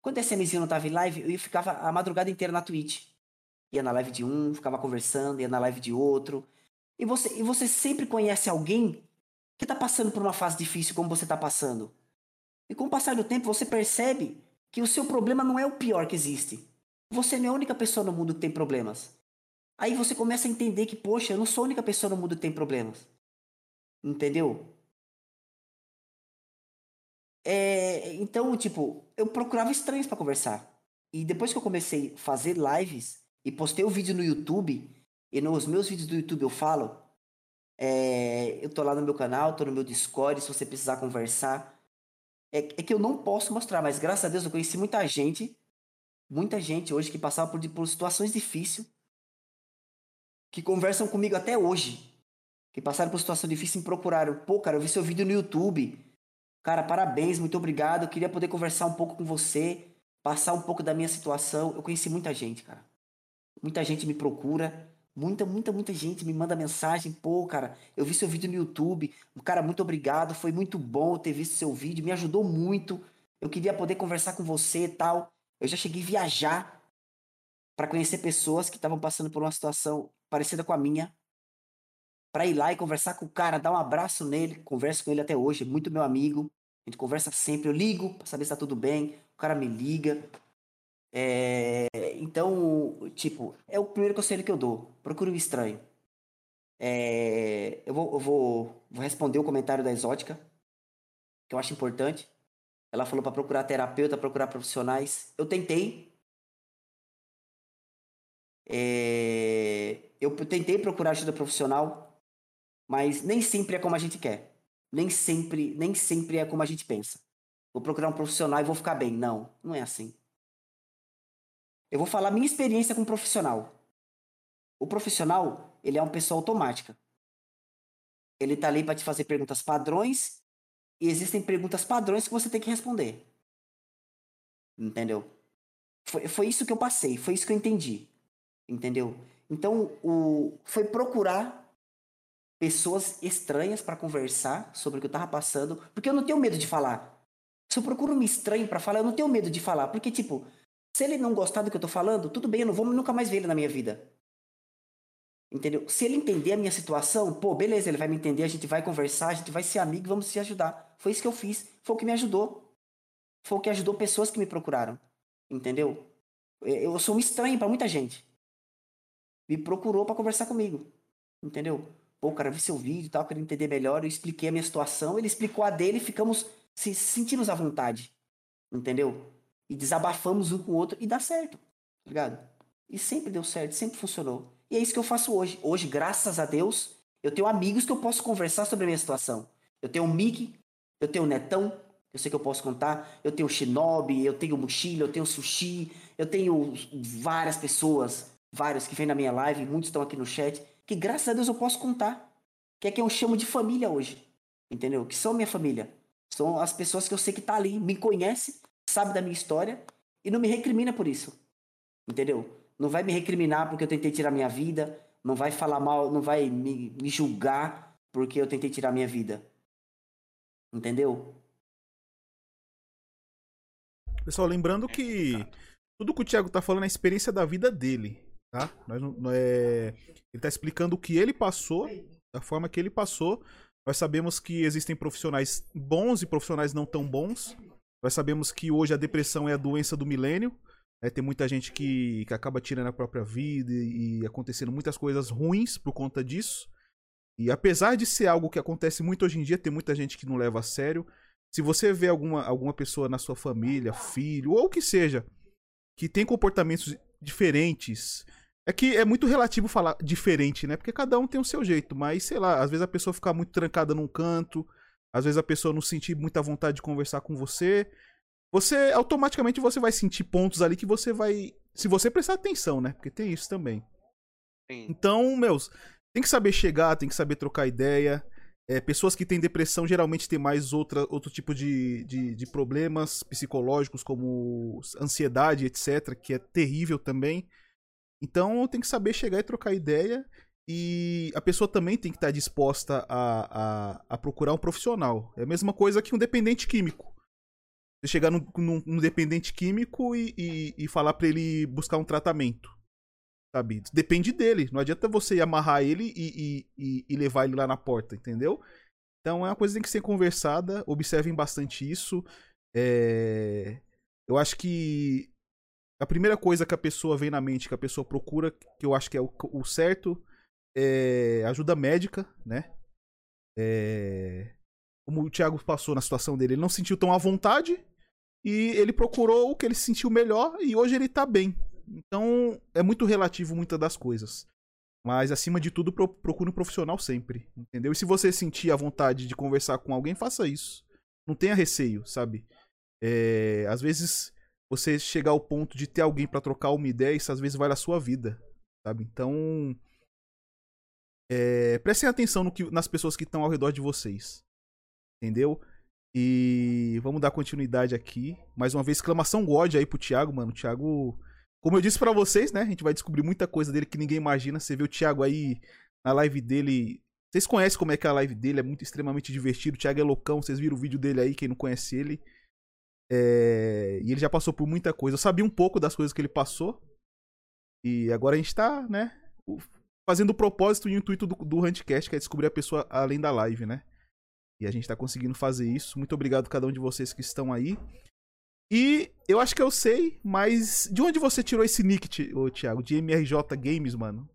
Quando a SMzinho não tava em live, eu ficava a madrugada inteira na Twitch. Ia na live de um, ficava conversando, ia na live de outro. E você, e você sempre conhece alguém que tá passando por uma fase difícil como você tá passando. E com o passar do tempo, você percebe que o seu problema não é o pior que existe. Você não é a única pessoa no mundo que tem problemas. Aí você começa a entender que, poxa, eu não sou a única pessoa no mundo que tem problemas. Entendeu? É, então, tipo, eu procurava estranhos pra conversar. E depois que eu comecei a fazer lives e postei o vídeo no YouTube, e nos meus vídeos do YouTube eu falo, é, eu tô lá no meu canal, tô no meu Discord, se você precisar conversar. É, é que eu não posso mostrar, mas graças a Deus eu conheci muita gente, muita gente hoje que passava por, por situações difíceis, que conversam comigo até hoje, que passaram por situação difícil e me procuraram. Pô, cara, eu vi seu vídeo no YouTube. Cara, parabéns, muito obrigado. Eu queria poder conversar um pouco com você, passar um pouco da minha situação. Eu conheci muita gente, cara. Muita gente me procura. Muita, muita, muita gente me manda mensagem. Pô, cara, eu vi seu vídeo no YouTube. Cara, muito obrigado. Foi muito bom ter visto seu vídeo. Me ajudou muito. Eu queria poder conversar com você e tal. Eu já cheguei a viajar para conhecer pessoas que estavam passando por uma situação parecida com a minha. Para ir lá e conversar com o cara, dar um abraço nele. Converso com ele até hoje. é Muito meu amigo. A gente conversa sempre. Eu ligo para saber se tá tudo bem. O cara me liga. É, então, tipo, é o primeiro conselho que eu dou. Procure um estranho. É, eu vou, eu vou, vou responder o comentário da Exótica, que eu acho importante. Ela falou para procurar terapeuta, procurar profissionais. Eu tentei. É, eu tentei procurar ajuda profissional, mas nem sempre é como a gente quer. Nem sempre, nem sempre é como a gente pensa. Vou procurar um profissional e vou ficar bem. Não, não é assim. Eu vou falar minha experiência com um profissional. O profissional, ele é uma pessoa automática. Ele tá ali para te fazer perguntas padrões e existem perguntas padrões que você tem que responder. Entendeu? Foi, foi isso que eu passei, foi isso que eu entendi. Entendeu? Então, o, foi procurar pessoas estranhas para conversar sobre o que eu tava passando, porque eu não tenho medo de falar. Se eu procuro um estranho para falar, eu não tenho medo de falar, porque tipo, se ele não gostar do que eu tô falando, tudo bem, eu não vou nunca mais ver ele na minha vida. Entendeu? Se ele entender a minha situação, pô, beleza, ele vai me entender, a gente vai conversar, a gente vai ser amigo, vamos se ajudar. Foi isso que eu fiz, foi o que me ajudou. Foi o que ajudou pessoas que me procuraram. Entendeu? Eu sou um estranho para muita gente. Me procurou para conversar comigo. Entendeu? Pô, cara, vi seu vídeo e tal, queria entender melhor, eu expliquei a minha situação, ele explicou a dele e ficamos se sentimos à vontade. Entendeu? E desabafamos um com o outro e dá certo. Tá ligado? E sempre deu certo, sempre funcionou. E é isso que eu faço hoje. Hoje, graças a Deus, eu tenho amigos que eu posso conversar sobre a minha situação. Eu tenho o Mickey, eu tenho o Netão, eu sei que eu posso contar. Eu tenho o Shinobi, eu tenho o Mochila, eu tenho o Sushi, eu tenho várias pessoas, vários que vêm na minha live, muitos estão aqui no chat, que graças a Deus eu posso contar. Que é quem eu chamo de família hoje. Entendeu? Que são minha família. São as pessoas que eu sei que tá ali, me conhece, sabe da minha história e não me recrimina por isso. Entendeu? Não vai me recriminar porque eu tentei tirar minha vida, não vai falar mal, não vai me, me julgar porque eu tentei tirar minha vida. Entendeu? Pessoal, lembrando que tudo que o Thiago tá falando é a experiência da vida dele, tá? Nós é... Ele tá explicando o que ele passou, da forma que ele passou. Nós sabemos que existem profissionais bons e profissionais não tão bons. Nós sabemos que hoje a depressão é a doença do milênio. Né? Tem muita gente que, que acaba tirando a própria vida e, e acontecendo muitas coisas ruins por conta disso. E apesar de ser algo que acontece muito hoje em dia, tem muita gente que não leva a sério. Se você vê alguma, alguma pessoa na sua família, filho, ou o que seja, que tem comportamentos diferentes. É que é muito relativo falar diferente, né? Porque cada um tem o seu jeito, mas sei lá, às vezes a pessoa ficar muito trancada num canto, às vezes a pessoa não sentir muita vontade de conversar com você. Você automaticamente você vai sentir pontos ali que você vai, se você prestar atenção, né? Porque tem isso também. Sim. Então, meus, tem que saber chegar, tem que saber trocar ideia. É, pessoas que têm depressão geralmente têm mais outra, outro tipo de, de, de, problemas psicológicos, como ansiedade, etc., que é terrível também. Então tem que saber chegar e trocar ideia. E a pessoa também tem que estar disposta a, a, a procurar um profissional. É a mesma coisa que um dependente químico. Você chegar num, num, num dependente químico e, e, e falar para ele buscar um tratamento. Sabe? Depende dele. Não adianta você amarrar ele e, e, e, levar ele lá na porta, entendeu? Então é uma coisa que tem que ser conversada. Observem bastante isso. É... Eu acho que a primeira coisa que a pessoa vem na mente, que a pessoa procura, que eu acho que é o, o certo, é ajuda médica, né? É... Como o Thiago passou na situação dele, ele não sentiu tão à vontade e ele procurou o que ele sentiu melhor e hoje ele tá bem. Então é muito relativo muitas das coisas. Mas acima de tudo, procure um profissional sempre, entendeu? E se você sentir a vontade de conversar com alguém, faça isso. Não tenha receio, sabe? É... Às vezes você chegar ao ponto de ter alguém para trocar uma ideia, isso às vezes vale a sua vida, sabe? Então, é, prestem atenção no que, nas pessoas que estão ao redor de vocês, entendeu? E vamos dar continuidade aqui. Mais uma vez, exclamação God aí pro Thiago, mano. O Thiago, como eu disse para vocês, né? A gente vai descobrir muita coisa dele que ninguém imagina. Você vê o Thiago aí na live dele. Vocês conhecem como é que é a live dele, é muito extremamente divertido. O Thiago é loucão, vocês viram o vídeo dele aí, quem não conhece ele. É... E ele já passou por muita coisa. Eu sabia um pouco das coisas que ele passou. E agora a gente tá, né? Fazendo o propósito e o intuito do, do Huntcast, que é descobrir a pessoa além da live, né? E a gente tá conseguindo fazer isso. Muito obrigado a cada um de vocês que estão aí. E eu acho que eu sei, mas de onde você tirou esse nick, Thiago? De MRJ Games, mano?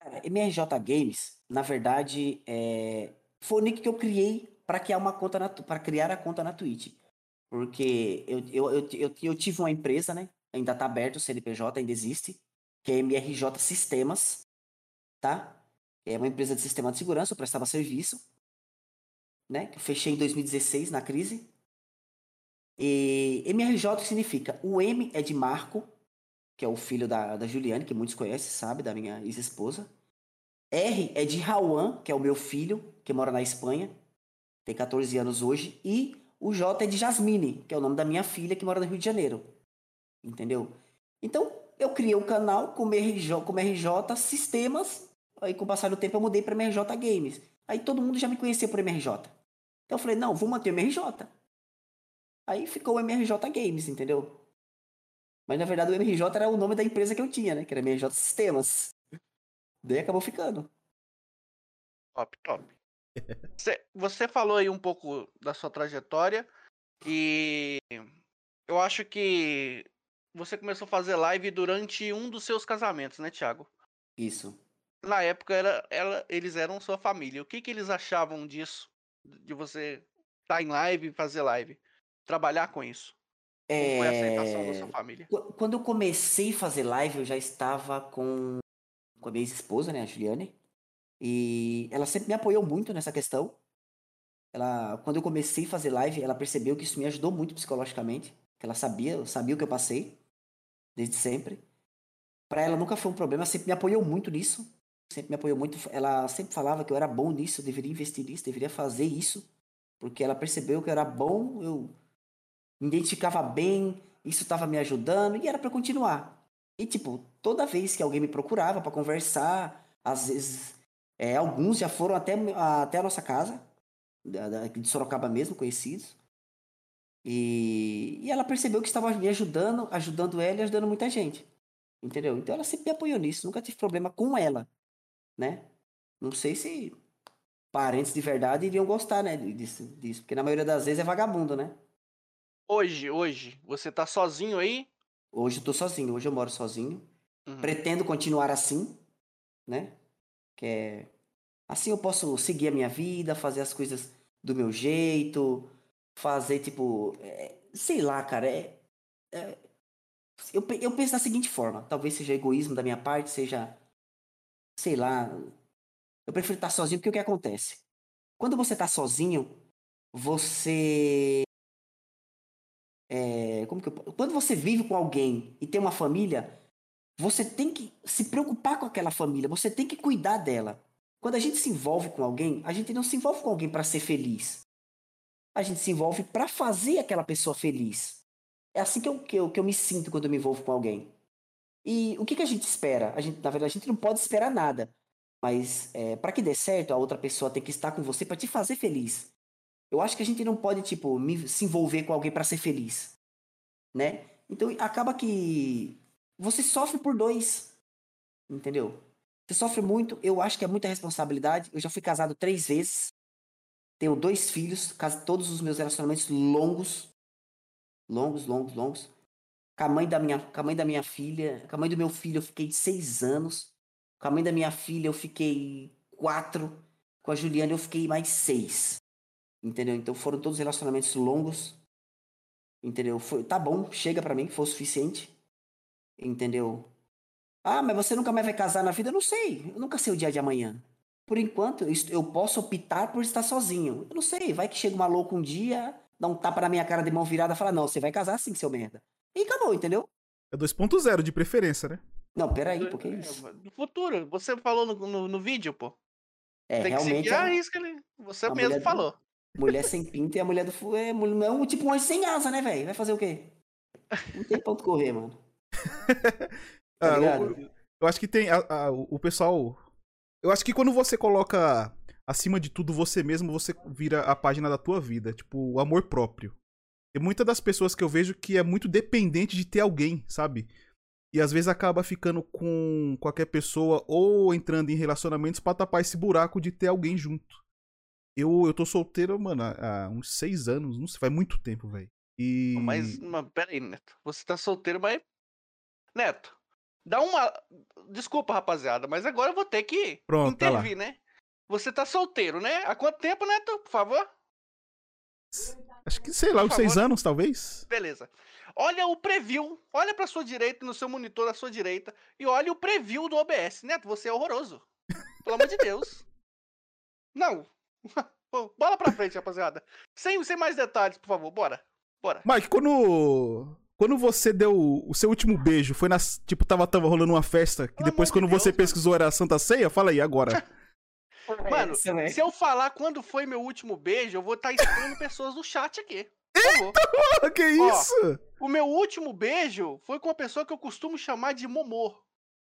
Cara, MRJ Games, na verdade, é... foi o nick que eu criei para criar uma conta na para criar a conta na Twitch. Porque eu, eu, eu, eu, eu tive uma empresa, né? Ainda está aberto, o CNPJ ainda existe, que é MRJ Sistemas, tá? É uma empresa de sistema de segurança, eu prestava serviço, né? Que fechei em 2016 na crise. E MRJ significa, o M é de Marco, que é o filho da, da Juliane, que muitos conhecem, sabe, da minha ex-esposa. R é de Rauan, que é o meu filho, que mora na Espanha, tem 14 anos hoje. E o J é de Jasmine, que é o nome da minha filha que mora no Rio de Janeiro. Entendeu? Então, eu criei um canal com RJ, com RJ Sistemas. Aí, com o passar do tempo, eu mudei para MRJ Games. Aí todo mundo já me conhecia por MRJ. Então eu falei, não, vou manter o MRJ. Aí ficou o MRJ Games, entendeu? Mas na verdade o MRJ era o nome da empresa que eu tinha, né? Que era MRJ Sistemas. Daí acabou ficando. Top, top. Você, você falou aí um pouco da sua trajetória e eu acho que você começou a fazer live durante um dos seus casamentos, né, Thiago? Isso. Na época era, ela, eles eram sua família. O que, que eles achavam disso? De você estar tá em live e fazer live? Trabalhar com isso? É... Como foi a aceitação da sua é, família? Quando eu comecei a fazer live, eu já estava com, com a minha ex-esposa, né, a Juliane. E ela sempre me apoiou muito nessa questão. Ela, quando eu comecei a fazer live, ela percebeu que isso me ajudou muito psicologicamente. Que ela sabia, sabia o que eu passei desde sempre. Para ela nunca foi um problema, ela sempre me apoiou muito nisso. Sempre me apoiou muito. Ela sempre falava que eu era bom nisso, eu deveria investir nisso, deveria fazer isso, porque ela percebeu que eu era bom, eu me identificava bem, isso estava me ajudando e era para continuar. E tipo, toda vez que alguém me procurava para conversar, às vezes é, alguns já foram até, até a nossa casa, de Sorocaba mesmo, conhecidos. E, e ela percebeu que estava me ajudando, ajudando ela e ajudando muita gente. Entendeu? Então ela sempre me apoiou nisso, nunca tive problema com ela, né? Não sei se parentes de verdade iriam gostar, né, disso, disso, porque na maioria das vezes é vagabundo, né? Hoje, hoje, você tá sozinho aí? Hoje eu tô sozinho, hoje eu moro sozinho. Uhum. Pretendo continuar assim, né? Que é assim eu posso seguir a minha vida, fazer as coisas do meu jeito, fazer tipo, é, sei lá, cara, é, é eu, eu penso da seguinte forma, talvez seja egoísmo da minha parte, seja sei lá, eu prefiro estar sozinho porque o que acontece? Quando você está sozinho, você é, como que eu, quando você vive com alguém e tem uma família, você tem que se preocupar com aquela família, você tem que cuidar dela. quando a gente se envolve com alguém, a gente não se envolve com alguém para ser feliz. A gente se envolve para fazer aquela pessoa feliz. É assim que eu, que, eu, que eu me sinto quando eu me envolvo com alguém. E o que, que a gente espera? A gente, na verdade, a gente não pode esperar nada. Mas é, para que dê certo, a outra pessoa tem que estar com você para te fazer feliz. Eu acho que a gente não pode, tipo, me, se envolver com alguém para ser feliz. Né? Então acaba que você sofre por dois. Entendeu? Você sofre muito, eu acho que é muita responsabilidade. Eu já fui casado três vezes. Tenho dois filhos, todos os meus relacionamentos longos. Longos, longos, longos. Com a mãe da minha, com a mãe da minha filha, com a mãe do meu filho eu fiquei seis anos. Com a mãe da minha filha eu fiquei quatro. Com a Juliana eu fiquei mais seis. Entendeu? Então foram todos relacionamentos longos. Entendeu? Foi, tá bom, chega para mim, foi o suficiente. Entendeu? Ah, mas você nunca mais vai casar na vida? Eu não sei. Eu nunca sei o dia de amanhã. Por enquanto, eu posso optar por estar sozinho. Eu não sei. Vai que chega um maluco um dia, dá um tapa na minha cara de mão virada e fala: Não, você vai casar sim, seu merda. E acabou, entendeu? É 2.0 de preferência, né? Não, peraí, por que isso? No futuro, você falou no, no, no vídeo, pô. É, Tem realmente. que seguir a é- risca ali. Você a mesmo mulher- falou. Mulher *laughs* sem pinto e a mulher do fu é, mul- é um tipo um anjo sem asa, né, velho? Vai fazer o quê? Não tem ponto correr, mano. *laughs* Tá Ah, ligado? eu, eu acho que tem. a- a- o pessoal. Eu acho que quando você coloca acima de tudo você mesmo, você vira a página da tua vida. Tipo, o amor próprio. Tem muitas das pessoas que eu vejo que é muito dependente de ter alguém, sabe? E às vezes acaba ficando com qualquer pessoa ou entrando em relacionamentos pra tapar esse buraco de ter alguém junto. Eu, eu tô solteiro, mano, há, há uns seis anos, não sei, faz muito tempo, velho. E. Mas, mas peraí, Neto. Você tá solteiro, mas. Neto, dá uma. Desculpa, rapaziada, mas agora eu vou ter que Pronto, tá intervir, né? Você tá solteiro, né? Há quanto tempo, Neto? Por favor? Acho que, sei lá, uns seis anos, talvez. Beleza. Olha o preview. Olha pra sua direita, no seu monitor à sua direita. E olha o preview do OBS. Neto, você é horroroso. Pelo amor de Deus. *laughs* Não. *laughs* Bola pra frente, rapaziada. Sem, sem mais detalhes, por favor. Bora. Bora. Mike, quando. Quando você deu o seu último beijo, foi nas. Tipo, tava, tava rolando uma festa, que Pelo depois, de quando você Deus, mano. pesquisou era a Santa Ceia? Fala aí, agora. *laughs* Mano, Essa, velho. Se eu falar quando foi meu último beijo, eu vou estar excluindo pessoas do chat aqui. Favor. que isso? O meu último beijo foi com uma pessoa que eu costumo chamar de Momô.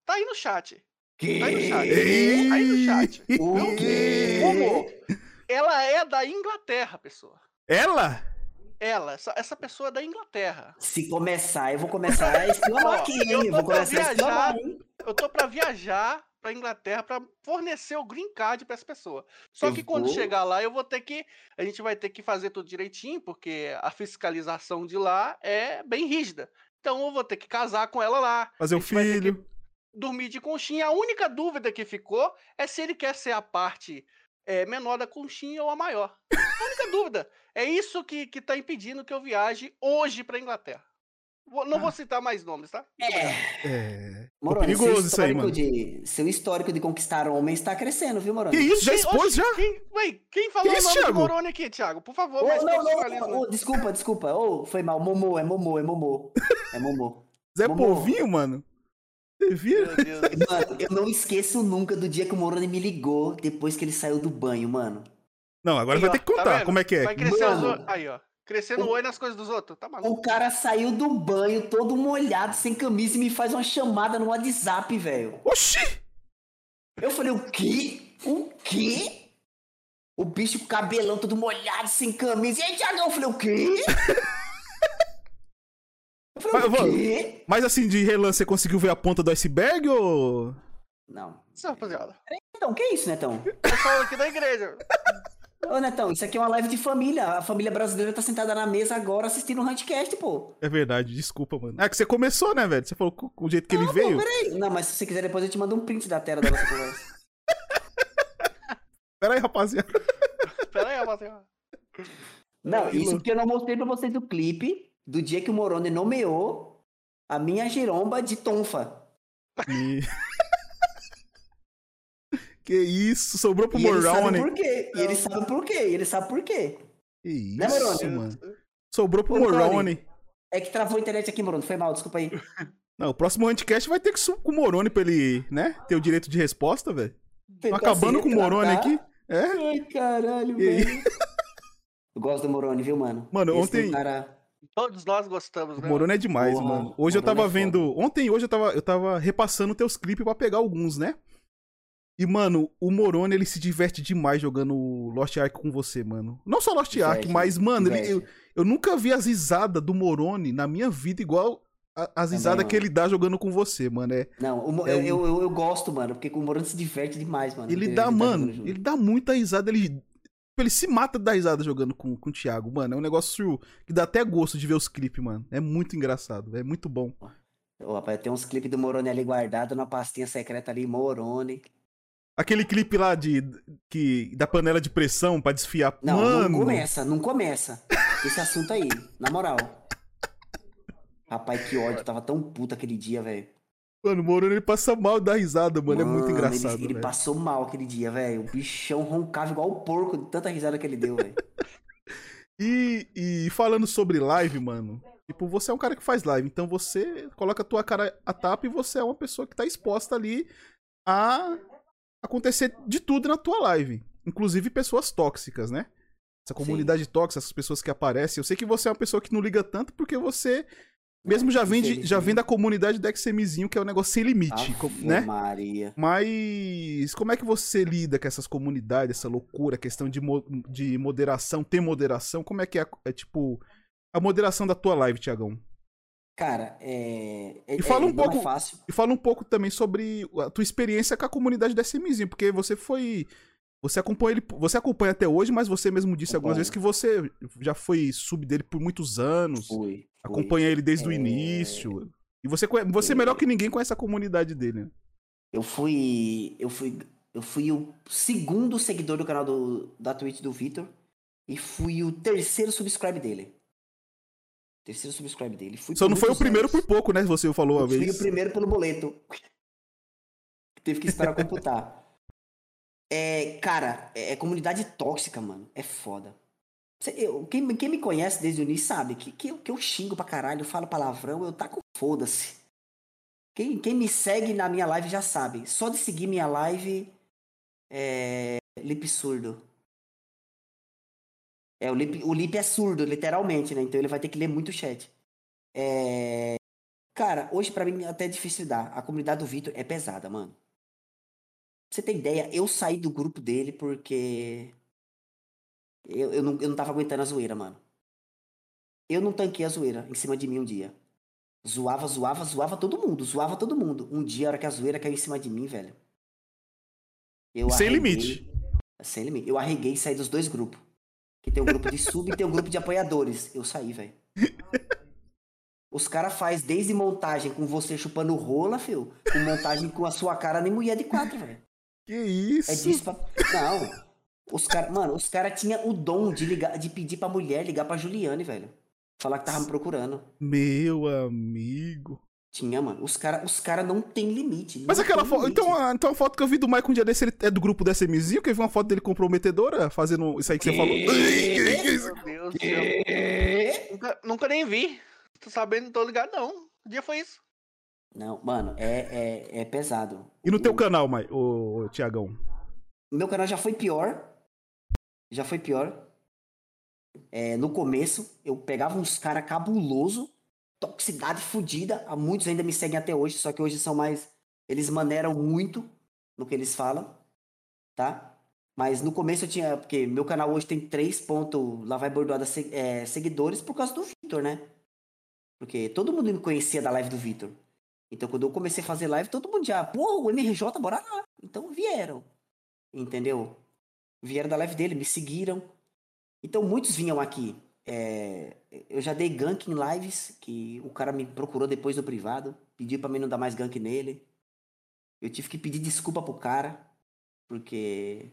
Tá aí no chat. Tá aí no chat. Tá aí no chat. O quê? Momô. Ela é da Inglaterra, pessoa. Ela? Ela, essa, essa pessoa é da Inglaterra. Se começar, eu vou começar a *laughs* exclamar Ó, aqui, hein? eu vou começar a exclamar, viajar. hein? Eu tô pra viajar pra Inglaterra pra fornecer o green card pra essa pessoa. Só Eu que quando vou- chegar lá, eu vou ter que. A gente vai ter que fazer tudo direitinho, porque a fiscalização de lá é bem rígida. Então eu vou ter que casar com ela lá, Fazer o filho. dormir de conchinha. A única dúvida que ficou é se ele quer ser a parte eh, menor da conchinha ou a maior. A única dúvida. É isso que, que tá impedindo que eu viaje hoje pra Inglaterra. Vou- não vou citar mais nomes, tá? É. É. Moroni, perigoso seu isso aí, histórico mano. De, seu histórico de conquistar homens tá crescendo, viu, Moroni? Que isso? Já expôs já? Quem, ué, quem falou Que o isso, nome Thiago? do Moroni aqui, Thiago? Por favor, Ô, mais não, não, profissionalismo. ô, desculpa, desculpa. Ô, foi mal. Momô, é Momô, é Momô. É Momô. Zé Momô. Povinho, mano. Você Deus. *laughs* Mano, eu não esqueço nunca do dia que o Moroni me ligou depois que ele saiu do banho, mano. Não, agora Aí, vai ó, ter que tá contar vendo? como é que é. Vai crescer os Mano. olhos. Aí, ó. Crescendo o olho nas coisas dos outros. Tá maluco. O cara saiu do banho todo molhado, sem camisa, e me faz uma chamada no WhatsApp, velho. Oxi! Eu falei, o quê? O quê? O bicho com o cabelão todo molhado, sem camisa. E aí, Thiagão? Eu falei, o quê? *laughs* Eu falei, Mas, o quê? Mas assim, de relance, você conseguiu ver a ponta do iceberg ou. Não. Isso, rapaziada. Netão, que isso, Netão? Pessoal aqui da igreja. Ô, Netão, isso aqui é uma live de família. A família brasileira tá sentada na mesa agora assistindo o Huntcast, pô. É verdade, desculpa, mano. É que você começou, né, velho? Você falou com com o jeito que ele Não, veio. Pô, peraí. Não, mas se você quiser, depois eu te mando um print da tela da nossa conversa. *laughs* Pera aí, rapaziada. Pera aí, rapaziada. Não, isso porque eu não mostrei pra vocês o clipe do dia que o Moroni nomeou a minha giromba de tonfa. E- *laughs* que isso, sobrou pro E ele sabe Moroni. por quê. E ele sabe por quê. E ele sabe por quê. Que Né, isso, Moroni? mano. Sobrou pro. Moroni. É que travou a internet aqui, Moroni. Foi mal, desculpa aí. *laughs* Não, o próximo Anticast vai ter que subir com o Moroni pra ele, né? Ter o direito de resposta, velho. Acabando com o Moroni aqui. É? Ai, caralho, E aí? velho. *laughs* Eu gosto do Moroni, viu, mano? Mano, Esse ontem- Cara... Todos nós gostamos, O né? Moroni é demais, Porra, mano. Hoje eu tava é vendo. Ontem e hoje eu tava, eu tava repassando teus clipes pra pegar alguns, né? E, mano, o Moroni, ele se diverte demais jogando Lost Ark com você, mano. Não só Lost Ark, mas, mano, ele- eu, eu nunca vi as risadas do Moroni na minha vida igual a- as risadas que ele dá jogando com você, mano. É, Não, o É eu, um- eu, eu, eu gosto, mano, porque o Moroni se diverte demais, mano. ele dá, tá mano, ele dá muita risada, ele. Ele se mata da risada jogando com, com o Thiago, mano. É um negócio que dá até gosto de ver os clipes, mano. É muito engraçado, é muito bom. Ô, rapaz, tem uns clipes do Moroni ali guardado na pastinha secreta ali, Moroni. Aquele clipe lá de que da panela de pressão pra desfiar. Não, mano, não começa, não começa. Esse assunto aí, na moral. Rapaz, que ódio, tava tão puto aquele dia, velho. mano, o Moroni ele passa mal da risada, mano. é muito Mano, engraçado, Ele, ele passou mal aquele dia, velho. O bichão roncava igual o porco de tanta risada que ele deu, velho. *laughs* E, e falando sobre live, mano. Tipo, você é um cara que faz live, então você coloca a tua cara a tapa e você é uma pessoa que tá exposta ali a acontecer de tudo na tua live. Inclusive pessoas tóxicas, né? Essa comunidade tóxica, essas pessoas que aparecem. Eu sei que você é uma pessoa que não liga tanto porque você mesmo já vem, de- já vem da comunidade do XMzinho, que é um negócio sem limite, Ave né? Maria. Mas como é que você lida com essas comunidades, essa loucura, questão de, mo- de moderação, ter moderação? Como é que é, é, tipo a moderação da tua live, Tiagão? Cara, é. é E fala um é, não pouco- É fácil. E fala um pouco também sobre a tua experiência com a comunidade do SMzinho, porque você foi você acompanha ele, você acompanha até hoje, mas você mesmo disse algumas vezes que você já foi sub dele por muitos anos, fui. acompanha ele desde o É. início. E você você melhor que ninguém conhece a comunidade dele. né? Eu fui. Eu fui. Eu fui o segundo seguidor do canal do, da Twitch do Vitor. E fui o terceiro subscribe dele. Terceiro subscribe dele. Fui Só não foi o primeiro por pouco, né? Você falou uma Eu fui vez. o primeiro pelo boleto. Teve que esperar computar. *laughs* É, cara, é, é comunidade tóxica, mano. É foda. Eu- quem, me- quem me conhece desde o início sabe que, que, eu- que eu xingo pra caralho, eu falo palavrão, eu taco foda-se. Quem, quem me segue na minha live já sabe. Só de seguir minha live é lip surdo. É, o lip, o lip é surdo, literalmente, né? Então ele vai ter que ler muito chat. É, Cara, hoje pra mim até é difícil lidar. A comunidade do Vitor é pesada, mano. Pra você ter ideia, eu saí do grupo dele porque eu, eu, não, eu não tava aguentando a zoeira, mano. Eu não tanquei a zoeira em cima de mim um dia. Zoava, zoava, zoava todo mundo, zoava todo mundo. Um dia, a hora que a zoeira caiu em cima de mim, velho. Eu Sem arreguei- limite. Sem limite. Eu arreguei e saí dos dois grupos. Que tem um grupo de sub e tem um grupo de apoiadores. Eu saí, velho. Os caras faz desde montagem com você chupando rola, fio, com montagem com a sua cara nem mulher de quatro, velho. Que isso? É disso pra... Não. Os caras, mano, os caras tinham o dom de ligar, de pedir pra mulher ligar pra Juliane, velho. Falar que tava me procurando. Meu amigo. Tinha, mano. Os caras os cara não tem limite. Mas aquela foto. Então, a- então a foto que eu vi do Michael um dia desse ele é do grupo do SMzinho, que eu vi uma foto dele comprometedora, fazendo isso aí que você falou. Meu Deus do céu. *laughs* Nunca, nunca nem vi. Tô sabendo, não tô ligado, não. Que dia foi isso? Não, mano, é, é, é pesado. E no teu O- canal, Mai, ô, ô, Tiagão? Meu canal já foi pior. Já foi pior. É, no começo, eu pegava uns caras cabuloso, toxicidade fodida. Há muitos ainda me seguem até hoje, só que hoje são mais. Eles maneiram muito no que eles falam, tá? Mas no começo eu tinha. Porque meu canal hoje tem 3 pontos. Lá vai bordoada é, seguidores por causa do Vitor, né? Porque todo mundo me conhecia da live do Vitor. Então quando eu comecei a fazer live, todo mundo já. Pô, o MRJ, bora lá. Então vieram. Entendeu? Vieram da live dele, me seguiram. Então muitos vinham aqui. É, eu já dei gank em lives, que o cara me procurou depois no privado, pediu pra mim não dar mais gank nele. Eu tive que pedir desculpa pro cara, porque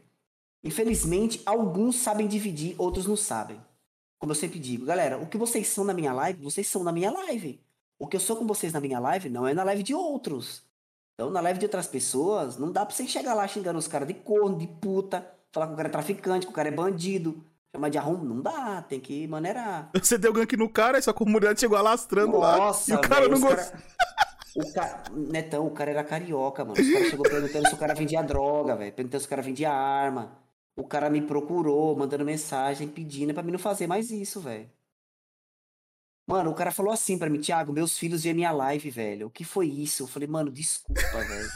infelizmente alguns sabem dividir, outros não sabem. Como eu sempre digo, galera, o que vocês são na minha live, vocês são na minha live. O que eu sou com vocês na minha live não é na live de outros. Então, na live de outras pessoas, não dá pra você chegar lá xingando os caras de corno, de puta, falar que o cara é traficante, que o cara é bandido, chamar de arrumo. Não dá, tem que maneirar. *laughs* Você deu gank no cara, sua comunidade chegou alastrando lá. E o cara velho, não os gostou. cara- O ca... Netão, o cara era carioca, mano. Os caras chegou perguntando se o cara vendia droga, velho. Perguntando se o cara vendia arma. O cara me procurou, mandando mensagem, pedindo pra mim não fazer mais isso, velho. Mano, o cara falou assim pra mim, Thiago, meus filhos viram minha live, velho. O que foi isso? Eu falei, mano, desculpa, *laughs* velho.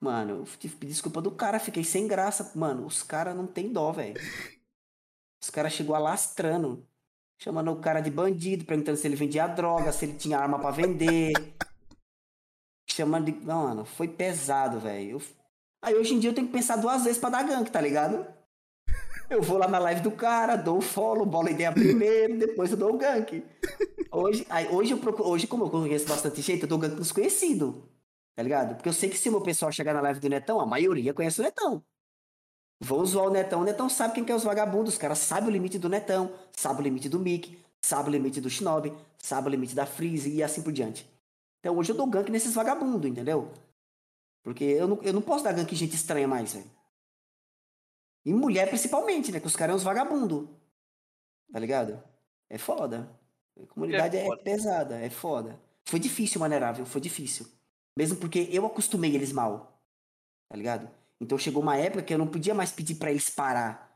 Mano, eu tive que pedir desculpa do cara, fiquei sem graça. Mano, os caras não tem dó, velho. Os caras chegou alastrando, chamando o cara de bandido, perguntando se ele vendia droga, se ele tinha arma para vender. Chamando de. Mano, foi pesado, velho. Aí hoje em dia eu tenho que pensar duas vezes pra dar gank, tá ligado? Eu vou lá na live do cara, dou o follow, bola ideia primeiro, depois eu dou o gank. Hoje, aí, hoje, eu procuro, hoje, como eu conheço bastante gente, eu dou gank nos conhecidos. Tá ligado? Porque eu sei que se o meu pessoal chegar na live do Netão, a maioria conhece o Netão. Vão zoar o Netão, o Netão sabe quem que é os vagabundos, os caras sabem o limite do Netão, sabe o limite do Mick, sabe o limite do Shinobi, sabe o limite da Freeze e assim por diante. Então hoje eu dou gank nesses vagabundos, entendeu? Porque eu não, eu não posso dar gank em gente estranha mais, velho. E mulher principalmente, né? Que os caras são uns vagabundos. Tá ligado? É foda. A comunidade é, é pesada, é foda. Foi difícil, maneirável, foi difícil. Mesmo porque eu acostumei eles mal. Tá ligado? Então chegou uma época que eu não podia mais pedir para eles parar.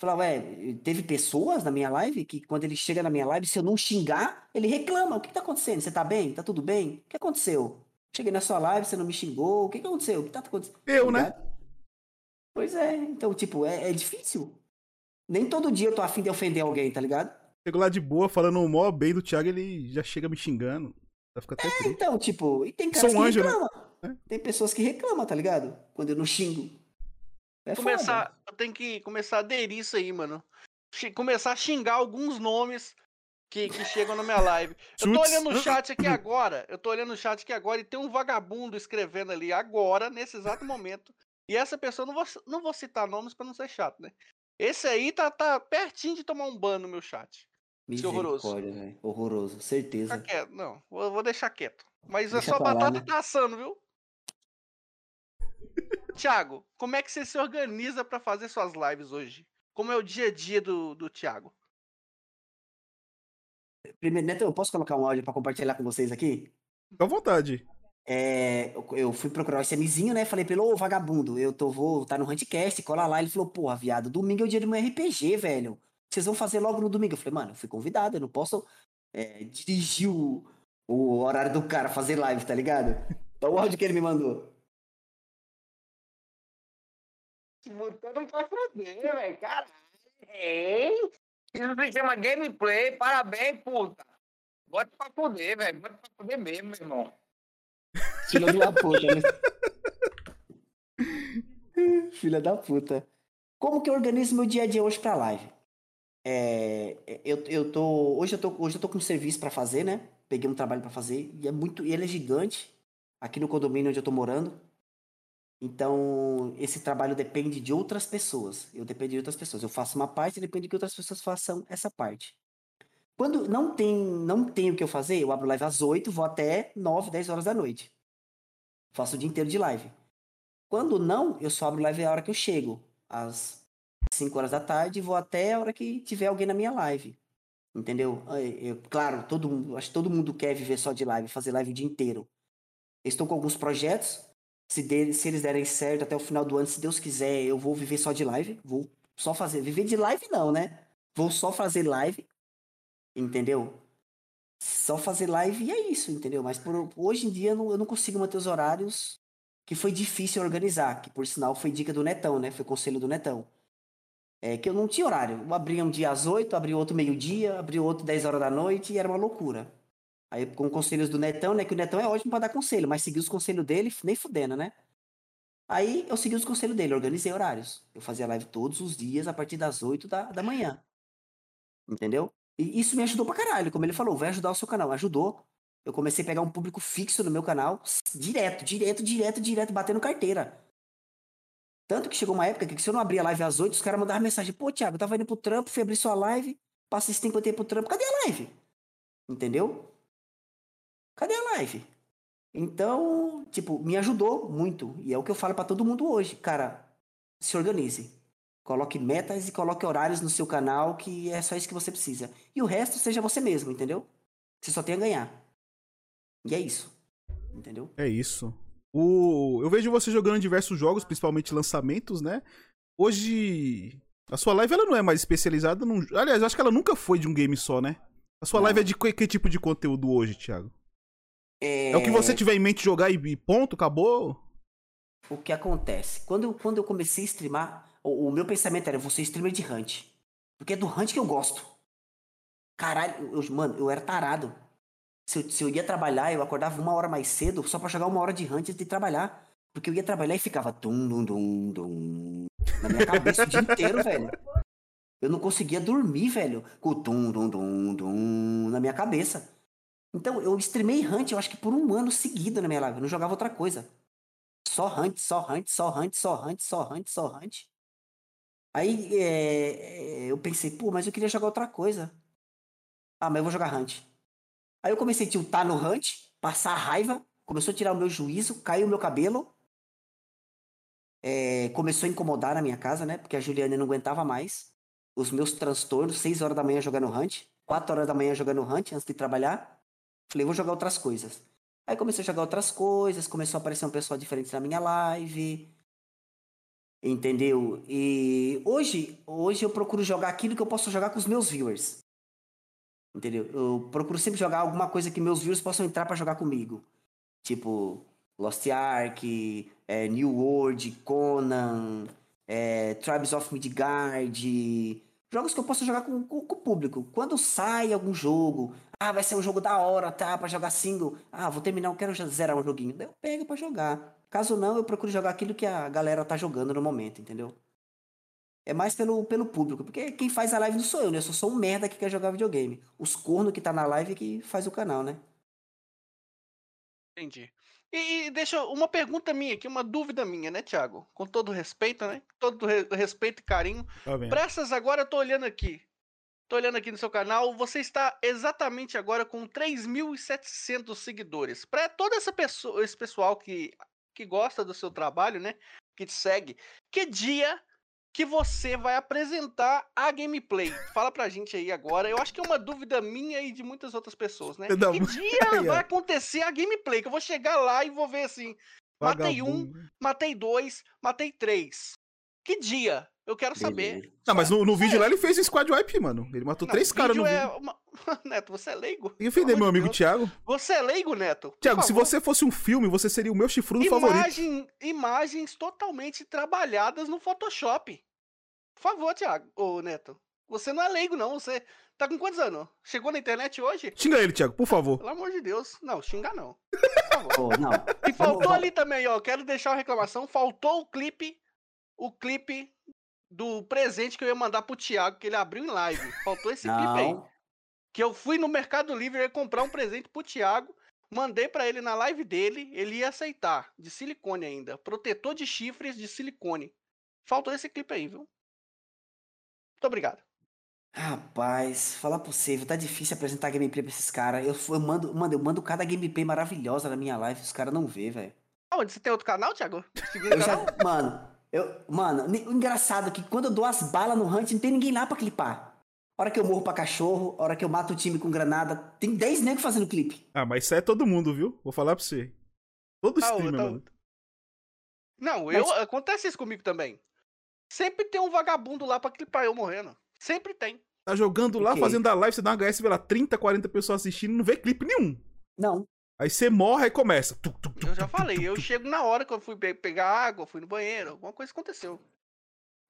Falava, ué, teve pessoas na minha live que quando ele chega na minha live, se eu não xingar, ele reclama. O que, que tá acontecendo? Você tá bem? Tá tudo bem? O que aconteceu? Cheguei na sua live, você não me xingou. O que, que aconteceu? O que tá acontecendo? Eu, né? Pois é, então, tipo, é, é, difícil. Nem todo dia eu tô afim de ofender alguém, tá ligado? Chego lá de boa, falando o mó bem do Thiago, ele já chega me xingando. Vai ficar até é, então, tipo, e tem caras Sou um que anjo, reclamam. Né? Tem pessoas que reclamam, tá ligado? Quando eu não xingo. É começar, eu tenho que começar a aderir isso aí, mano. Começar a xingar alguns nomes que, que chegam na minha live. Eu tô olhando o *laughs* chat aqui agora. Eu tô olhando o chat aqui agora e tem um vagabundo escrevendo ali agora, nesse exato momento. E essa pessoa, não vou, não vou citar nomes para não ser chato, né? Esse aí tá, tá pertinho de tomar um ban no meu chat. Horroroso. Véio. Horroroso, certeza. Fica quieto. Não, vou, vou deixar quieto. Mas Deixa a sua batata né? tá assando, viu? Tiago, como é que você se organiza para fazer suas lives hoje? Como é o dia a dia do, do Thiago? Primeiro, Neto, eu posso colocar um áudio para compartilhar com vocês aqui? À vontade. É, eu fui procurar o SMzinho, né? Falei pra ele, ô vagabundo, eu tô, vou tá no Huntcast, cola lá. Ele falou, porra, viado, domingo é o dia do meu RPG, velho. Vocês vão fazer logo no domingo. Eu falei, mano, eu fui convidado, eu não posso é, dirigir o, o horário do cara, fazer live, tá ligado? Então o áudio que ele me mandou. Botando pra foder, velho, caralho. Hein? Isso se chama gameplay, parabéns, puta. Bota pra foder, velho, bota pra foder mesmo, meu irmão. Filha da puta, né? Filha da puta. Como que eu organizo meu dia a dia hoje pra live? É, eu, eu tô. Hoje eu tô, hoje eu tô com um serviço para fazer, né? Peguei um trabalho para fazer. E é muito. Ele é gigante. Aqui no condomínio onde eu tô morando. Então, esse trabalho depende de outras pessoas. Eu dependo de outras pessoas. Eu faço uma parte e depende que outras pessoas façam essa parte. Quando não tem, não tem o que eu fazer, eu abro live às 8, vou até 9, 10 horas da noite. Faço o dia inteiro de live. Quando não, eu só abro live a hora que eu chego. Às 5 horas da tarde, vou até a hora que tiver alguém na minha live. Entendeu? Eu, claro, todo mundo, acho que todo mundo quer viver só de live, fazer live o dia inteiro. estou com alguns projetos. Se, se eles derem certo até o final do ano, se Deus quiser, eu vou viver só de live. Vou só fazer. Viver de live não, né? Vou só fazer live. Entendeu? só fazer live e é isso, entendeu? Mas por, hoje em dia eu não, eu não consigo manter os horários que foi difícil organizar, que por sinal foi dica do Netão, né? Foi conselho do Netão. É que eu não tinha horário. Eu abria um dia às 8, abria outro meio-dia, abria outro 10 horas da noite e era uma loucura. Aí com conselhos do Netão, né? Que o Netão é ótimo para dar conselho, mas seguir os conselhos dele, nem fudendo, né? Aí eu segui os conselhos dele, organizei horários. Eu fazia live todos os dias a partir das 8 da, da manhã. Entendeu? E isso me ajudou pra caralho. Como ele falou, vai ajudar o seu canal. Ajudou. Eu comecei a pegar um público fixo no meu canal, direto, direto, direto, direto, batendo carteira. Tanto que chegou uma época que se eu não abria live às 8, os caras mandavam mensagem: pô, Thiago, tava indo pro trampo, fui abrir sua live, passei esse tempo eu pro trampo, cadê a live? Entendeu? Cadê a live? Então, tipo, me ajudou muito. E é o que eu falo para todo mundo hoje. Cara, se organize. Coloque metas e coloque horários no seu canal, que é só isso que você precisa. E o resto seja você mesmo, entendeu? Você só tem a ganhar. E é isso. Entendeu? É isso. O... Eu vejo você jogando diversos jogos, principalmente lançamentos, né? Hoje. A sua live ela não é mais especializada num. Aliás, eu acho que ela nunca foi de um game só, né? A sua Não. live é de que, que tipo de conteúdo hoje, Thiago? É, É o que você tiver em mente jogar e e ponto, acabou? O que acontece? Quando eu, quando eu comecei a streamar, o, o meu pensamento era, você streamer de Hunt. Porque é do Hunt que eu gosto. Caralho, eu, mano, eu era tarado. Se eu, se eu ia trabalhar, eu acordava uma hora mais cedo só pra jogar uma hora de Hunt antes de trabalhar. Porque eu ia trabalhar e ficava dum, dum, dum, dum, na minha cabeça o dia inteiro, *laughs* velho. Eu não conseguia dormir, velho, com o dum, dum, dum, dum na minha cabeça. Então, eu streamei Hunt, eu acho que por um ano seguido na minha live. Eu não jogava outra coisa. Só Hunt, só Hunt, só Hunt, só Hunt, só Hunt, só Hunt. Aí é, eu pensei, pô, mas eu queria jogar outra coisa. Ah, mas eu vou jogar Hunt. Aí eu comecei a tiltar no Hunt, passar raiva, começou a tirar o meu juízo, caiu o meu cabelo. É, começou a incomodar na minha casa, né? Porque a Juliana não aguentava mais. Os meus transtornos, 6 horas da manhã jogando Hunt, 4 horas da manhã jogando Hunt antes de trabalhar. Falei, vou jogar outras coisas. Aí comecei a jogar outras coisas, começou a aparecer um pessoal diferente na minha live. Entendeu? E hoje, hoje eu procuro jogar aquilo que eu posso jogar com os meus viewers. Entendeu? Eu procuro sempre jogar alguma coisa que meus viewers possam entrar pra jogar comigo. Tipo, Lost Ark, é, New World, Conan, é, Tribes of Midgard. Jogos que eu posso jogar com, com- com o público. Quando sai algum jogo, ah, vai ser um jogo da hora, tá? Pra jogar single. Ah, vou terminar, eu quero zerar um joguinho. Eu pego pra jogar. Caso não, eu procuro jogar aquilo que a galera tá jogando no momento, entendeu? É mais pelo, pelo público, porque quem faz a live não sou eu, né? Eu só sou um merda que quer jogar videogame. Os cornos que tá na live que faz o canal, né? Entendi. E, e deixa uma pergunta minha aqui, uma dúvida minha, né, Thiago? Com todo respeito, né? Todo re- respeito e carinho. Tá vendo? Pressas agora, eu tô olhando aqui. Tô olhando aqui no seu canal, você está exatamente agora com 3.700 seguidores. Para todo essa pessoa, esse pessoal que, que gosta do seu trabalho, né? Que te segue, que dia que você vai apresentar a gameplay? Fala pra gente aí agora. Eu acho que é uma dúvida minha e de muitas outras pessoas, né? Não, Que dia *laughs* vai acontecer a gameplay? Que eu vou chegar lá e vou ver assim. Matei um, Vagabundo. matei dois, matei três. Que dia? Eu quero saber. Beleza. Não, mas no, no vídeo lá ele fez um squad wipe, mano. Ele matou Não, três caras no vídeo é uma- *laughs* Neto, você é leigo? Que ofender meu amigo Deus. Thiago. Você é leigo, Neto? Por Thiago, se você fosse um filme, você seria o meu chifrudo favorito. Imagem, imagens totalmente trabalhadas no Photoshop. Por favor, Thiago. Ô, Neto. Você não é leigo, não. Você tá com quantos anos? Chegou na internet hoje? Xinga ele, Thiago, por favor. Pelo amor de Deus. Não, xingar não. Por favor. Pô, não. E faltou ali também, ó. Quero deixar uma reclamação. Faltou o clipe. O clipe do presente que eu ia mandar pro Thiago, que ele abriu em live. Faltou esse clipe aí. Não. que eu fui no Mercado Livre comprar um presente pro Thiago, mandei pra ele na live dele, ele ia aceitar, de silicone ainda, protetor de chifres de silicone. Faltou esse clipe aí, viu? Muito obrigado. Rapaz, falar pra você, tá difícil apresentar gameplay pra esses caras. Eu, eu mando, mano, eu mando cada gameplay maravilhosa na minha live, os caras não vê, velho. Aonde você tem outro canal, Thiago? *laughs* Eu já, mano, eu, mano, o engraçado é que quando eu dou as balas no hunt, não tem ninguém lá pra clipar. Hora que eu morro pra cachorro, hora que eu mato o time com granada, tem 10 negros fazendo clipe. Ah, mas isso é todo mundo, viu? Vou falar pra você. Todo Ah, streamer, outra- mano. Não, eu, Mas- acontece isso comigo também. Sempre tem um vagabundo lá pra clipar eu morrendo. Sempre tem. Tá jogando lá, Ok. fazendo a live, você dá uma HS, vê lá 30, 40 pessoas assistindo, não vê clipe nenhum. Não, Aí você morre e começa. Tuc, tuc, tuc, Eu já falei, eu chego na hora que eu fui pe- pegar água, fui no banheiro, alguma coisa aconteceu.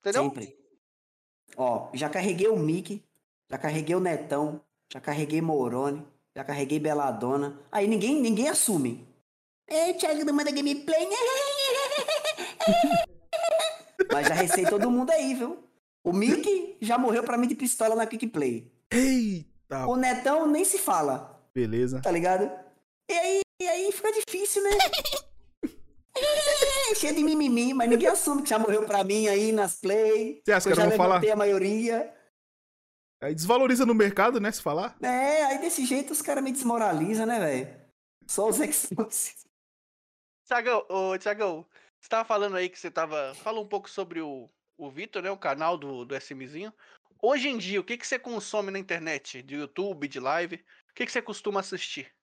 Entendeu? sempre. Ó, já carreguei o Mickey, já carreguei o Netão, já carreguei Morone, já carreguei Beladona. Aí ninguém, ninguém assume. É, Thiago não manda gameplay. *laughs* Mas já recei todo mundo aí, viu? O Mickey já morreu pra mim de pistola na Quick Play. Eita, O Netão nem se fala, beleza. tá ligado? E aí, e aí fica difícil, né? *laughs* Cheio de mimimi, mas ninguém assume que já morreu pra mim aí nas play. Você acha que Eu já caras vão falar? a maioria. Aí desvaloriza no mercado, né? Se falar. É, aí desse jeito os caras me desmoralizam, né, velho? Só os expulsos. *laughs* Tiagão, ô, Tiagão, você tava falando aí que você tava. Falou um pouco sobre o, o Vitor, né? O canal do, do SMzinho. Hoje em dia, o que, que você consome na internet? De YouTube, de live? O que, que você costuma assistir?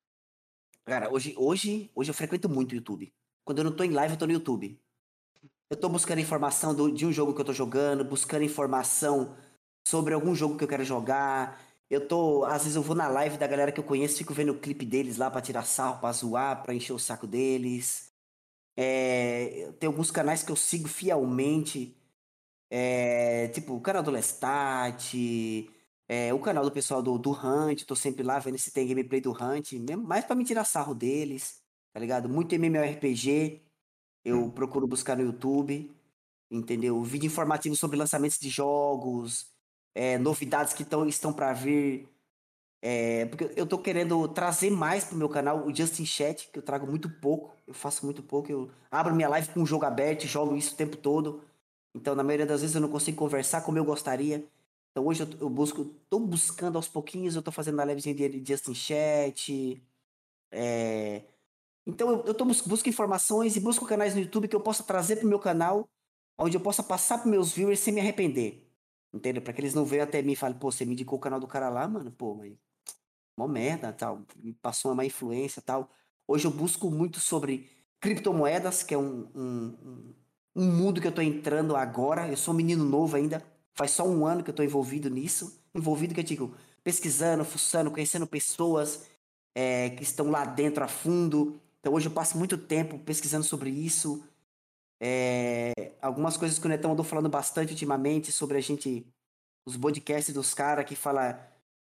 Cara, hoje, hoje, hoje eu frequento muito o YouTube. Quando eu não tô em live, eu tô no YouTube. Eu tô buscando informação do- de um jogo que eu tô jogando, buscando informação sobre algum jogo que eu quero jogar. Eu tô, às vezes eu vou na live da galera que eu conheço, fico vendo o clipe deles lá pra tirar sarro, pra zoar, pra encher o saco deles. É, tem alguns canais que eu sigo fielmente. É, tipo, o canal do Lestat, é, o canal do pessoal do, do Hunt, tô sempre lá vendo se tem gameplay do Hunt, mesmo, mais pra me tirar sarro deles, tá ligado? Muito MMORPG, eu procuro buscar no YouTube, entendeu? Vídeo informativo sobre lançamentos de jogos, é, novidades que tão, estão pra vir. É, porque eu tô querendo trazer mais pro meu canal o Justin Chat, que eu trago muito pouco, eu faço muito pouco, eu abro minha live com um jogo aberto jogo isso o tempo todo. Então, na maioria das vezes, eu não consigo conversar como eu gostaria. Então, hoje eu, eu busco, tô buscando aos pouquinhos, eu tô fazendo a livezinha de Justin Chat. É... Então, eu, eu tô bus busco informações e busco canais no YouTube que eu possa trazer pro meu canal, onde eu possa passar pros meus viewers sem me arrepender. Entendeu? Pra que eles não venham até mim e falem, pô, você me indicou o canal do cara lá, mano, pô, mas. Mó merda, tal. Me passou uma má influência tal. Hoje eu busco muito sobre criptomoedas, que é um, um, um, um mundo que eu tô entrando agora. Eu sou um menino novo ainda. Faz só um ano que eu tô envolvido nisso. Envolvido, que eu digo, pesquisando, fuçando, conhecendo pessoas é, que estão lá dentro a fundo. Então hoje eu passo muito tempo pesquisando sobre isso. É, algumas coisas que o Netão andou falando bastante ultimamente sobre a gente, os podcasts dos caras que fala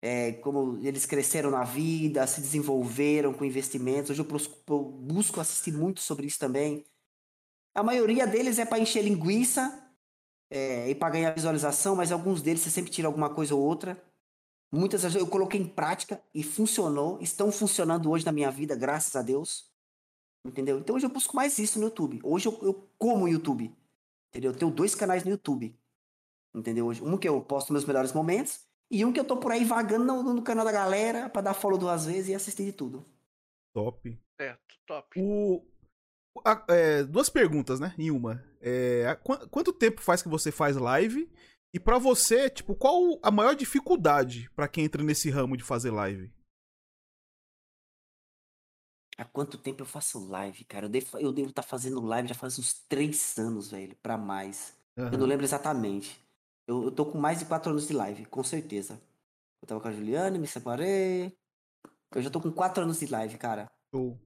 é, como eles cresceram na vida, se desenvolveram com investimentos. Hoje eu busco assistir muito sobre isso também. A maioria deles é para encher linguiça é, e para ganhar visualização, mas alguns deles você sempre tira alguma coisa ou outra. Muitas vezes eu coloquei em prática e funcionou, estão funcionando hoje na minha vida, graças a Deus. Entendeu? Então hoje eu busco mais isso no YouTube. Hoje eu, eu como o YouTube. Entendeu? Eu tenho dois canais no YouTube. Entendeu? Hoje, um que eu posto meus melhores momentos e um que eu tô por aí vagando no, no canal da galera pra dar follow duas vezes e assistir de tudo. Top. Certo, top. O, a- é, duas perguntas, né? Em uma. É, qua- quanto tempo faz que você faz live? E pra você, tipo, qual a maior dificuldade pra quem entra nesse ramo de fazer live? Há quanto tempo eu faço live, cara? Eu devo, eu devo estar fazendo live já faz uns três anos, velho, pra mais. Eu não lembro exatamente. Eu, eu tô com mais de quatro anos de live, com certeza. Eu tava com a Juliana, me separei. Eu já tô com quatro anos de live, cara. Show.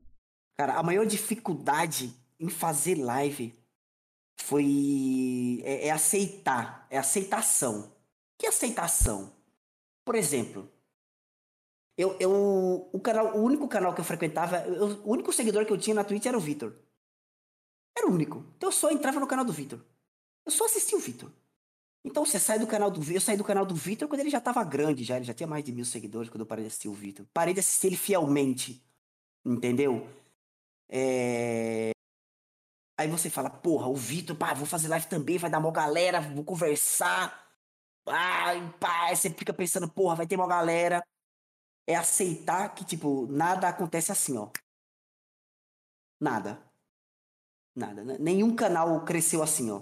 Cara, a maior dificuldade em fazer live foi. É, é aceitar. É aceitação. Que aceitação? Por exemplo, eu, eu, o, canal, o único canal que eu frequentava, eu- o único seguidor que eu tinha na Twitch era o Vitor. Era o único. Então eu só entrava no canal do Vitor. Eu só assistia o Vitor. Então você sai do canal do. Eu saí do canal do Vitor quando ele já tava grande, já. Ele já tinha mais de mil seguidores quando eu parei de assistir o Vitor. Parei de assistir ele fielmente. Entendeu? É... Aí você fala, porra, o Vitor, pá, vou fazer live também, vai dar mó galera, vou conversar. Ai, pá, aí você fica pensando, porra, vai ter mó galera. É aceitar que, tipo, nada acontece assim, ó. Nada. Nada. né? Nenhum canal cresceu assim, ó.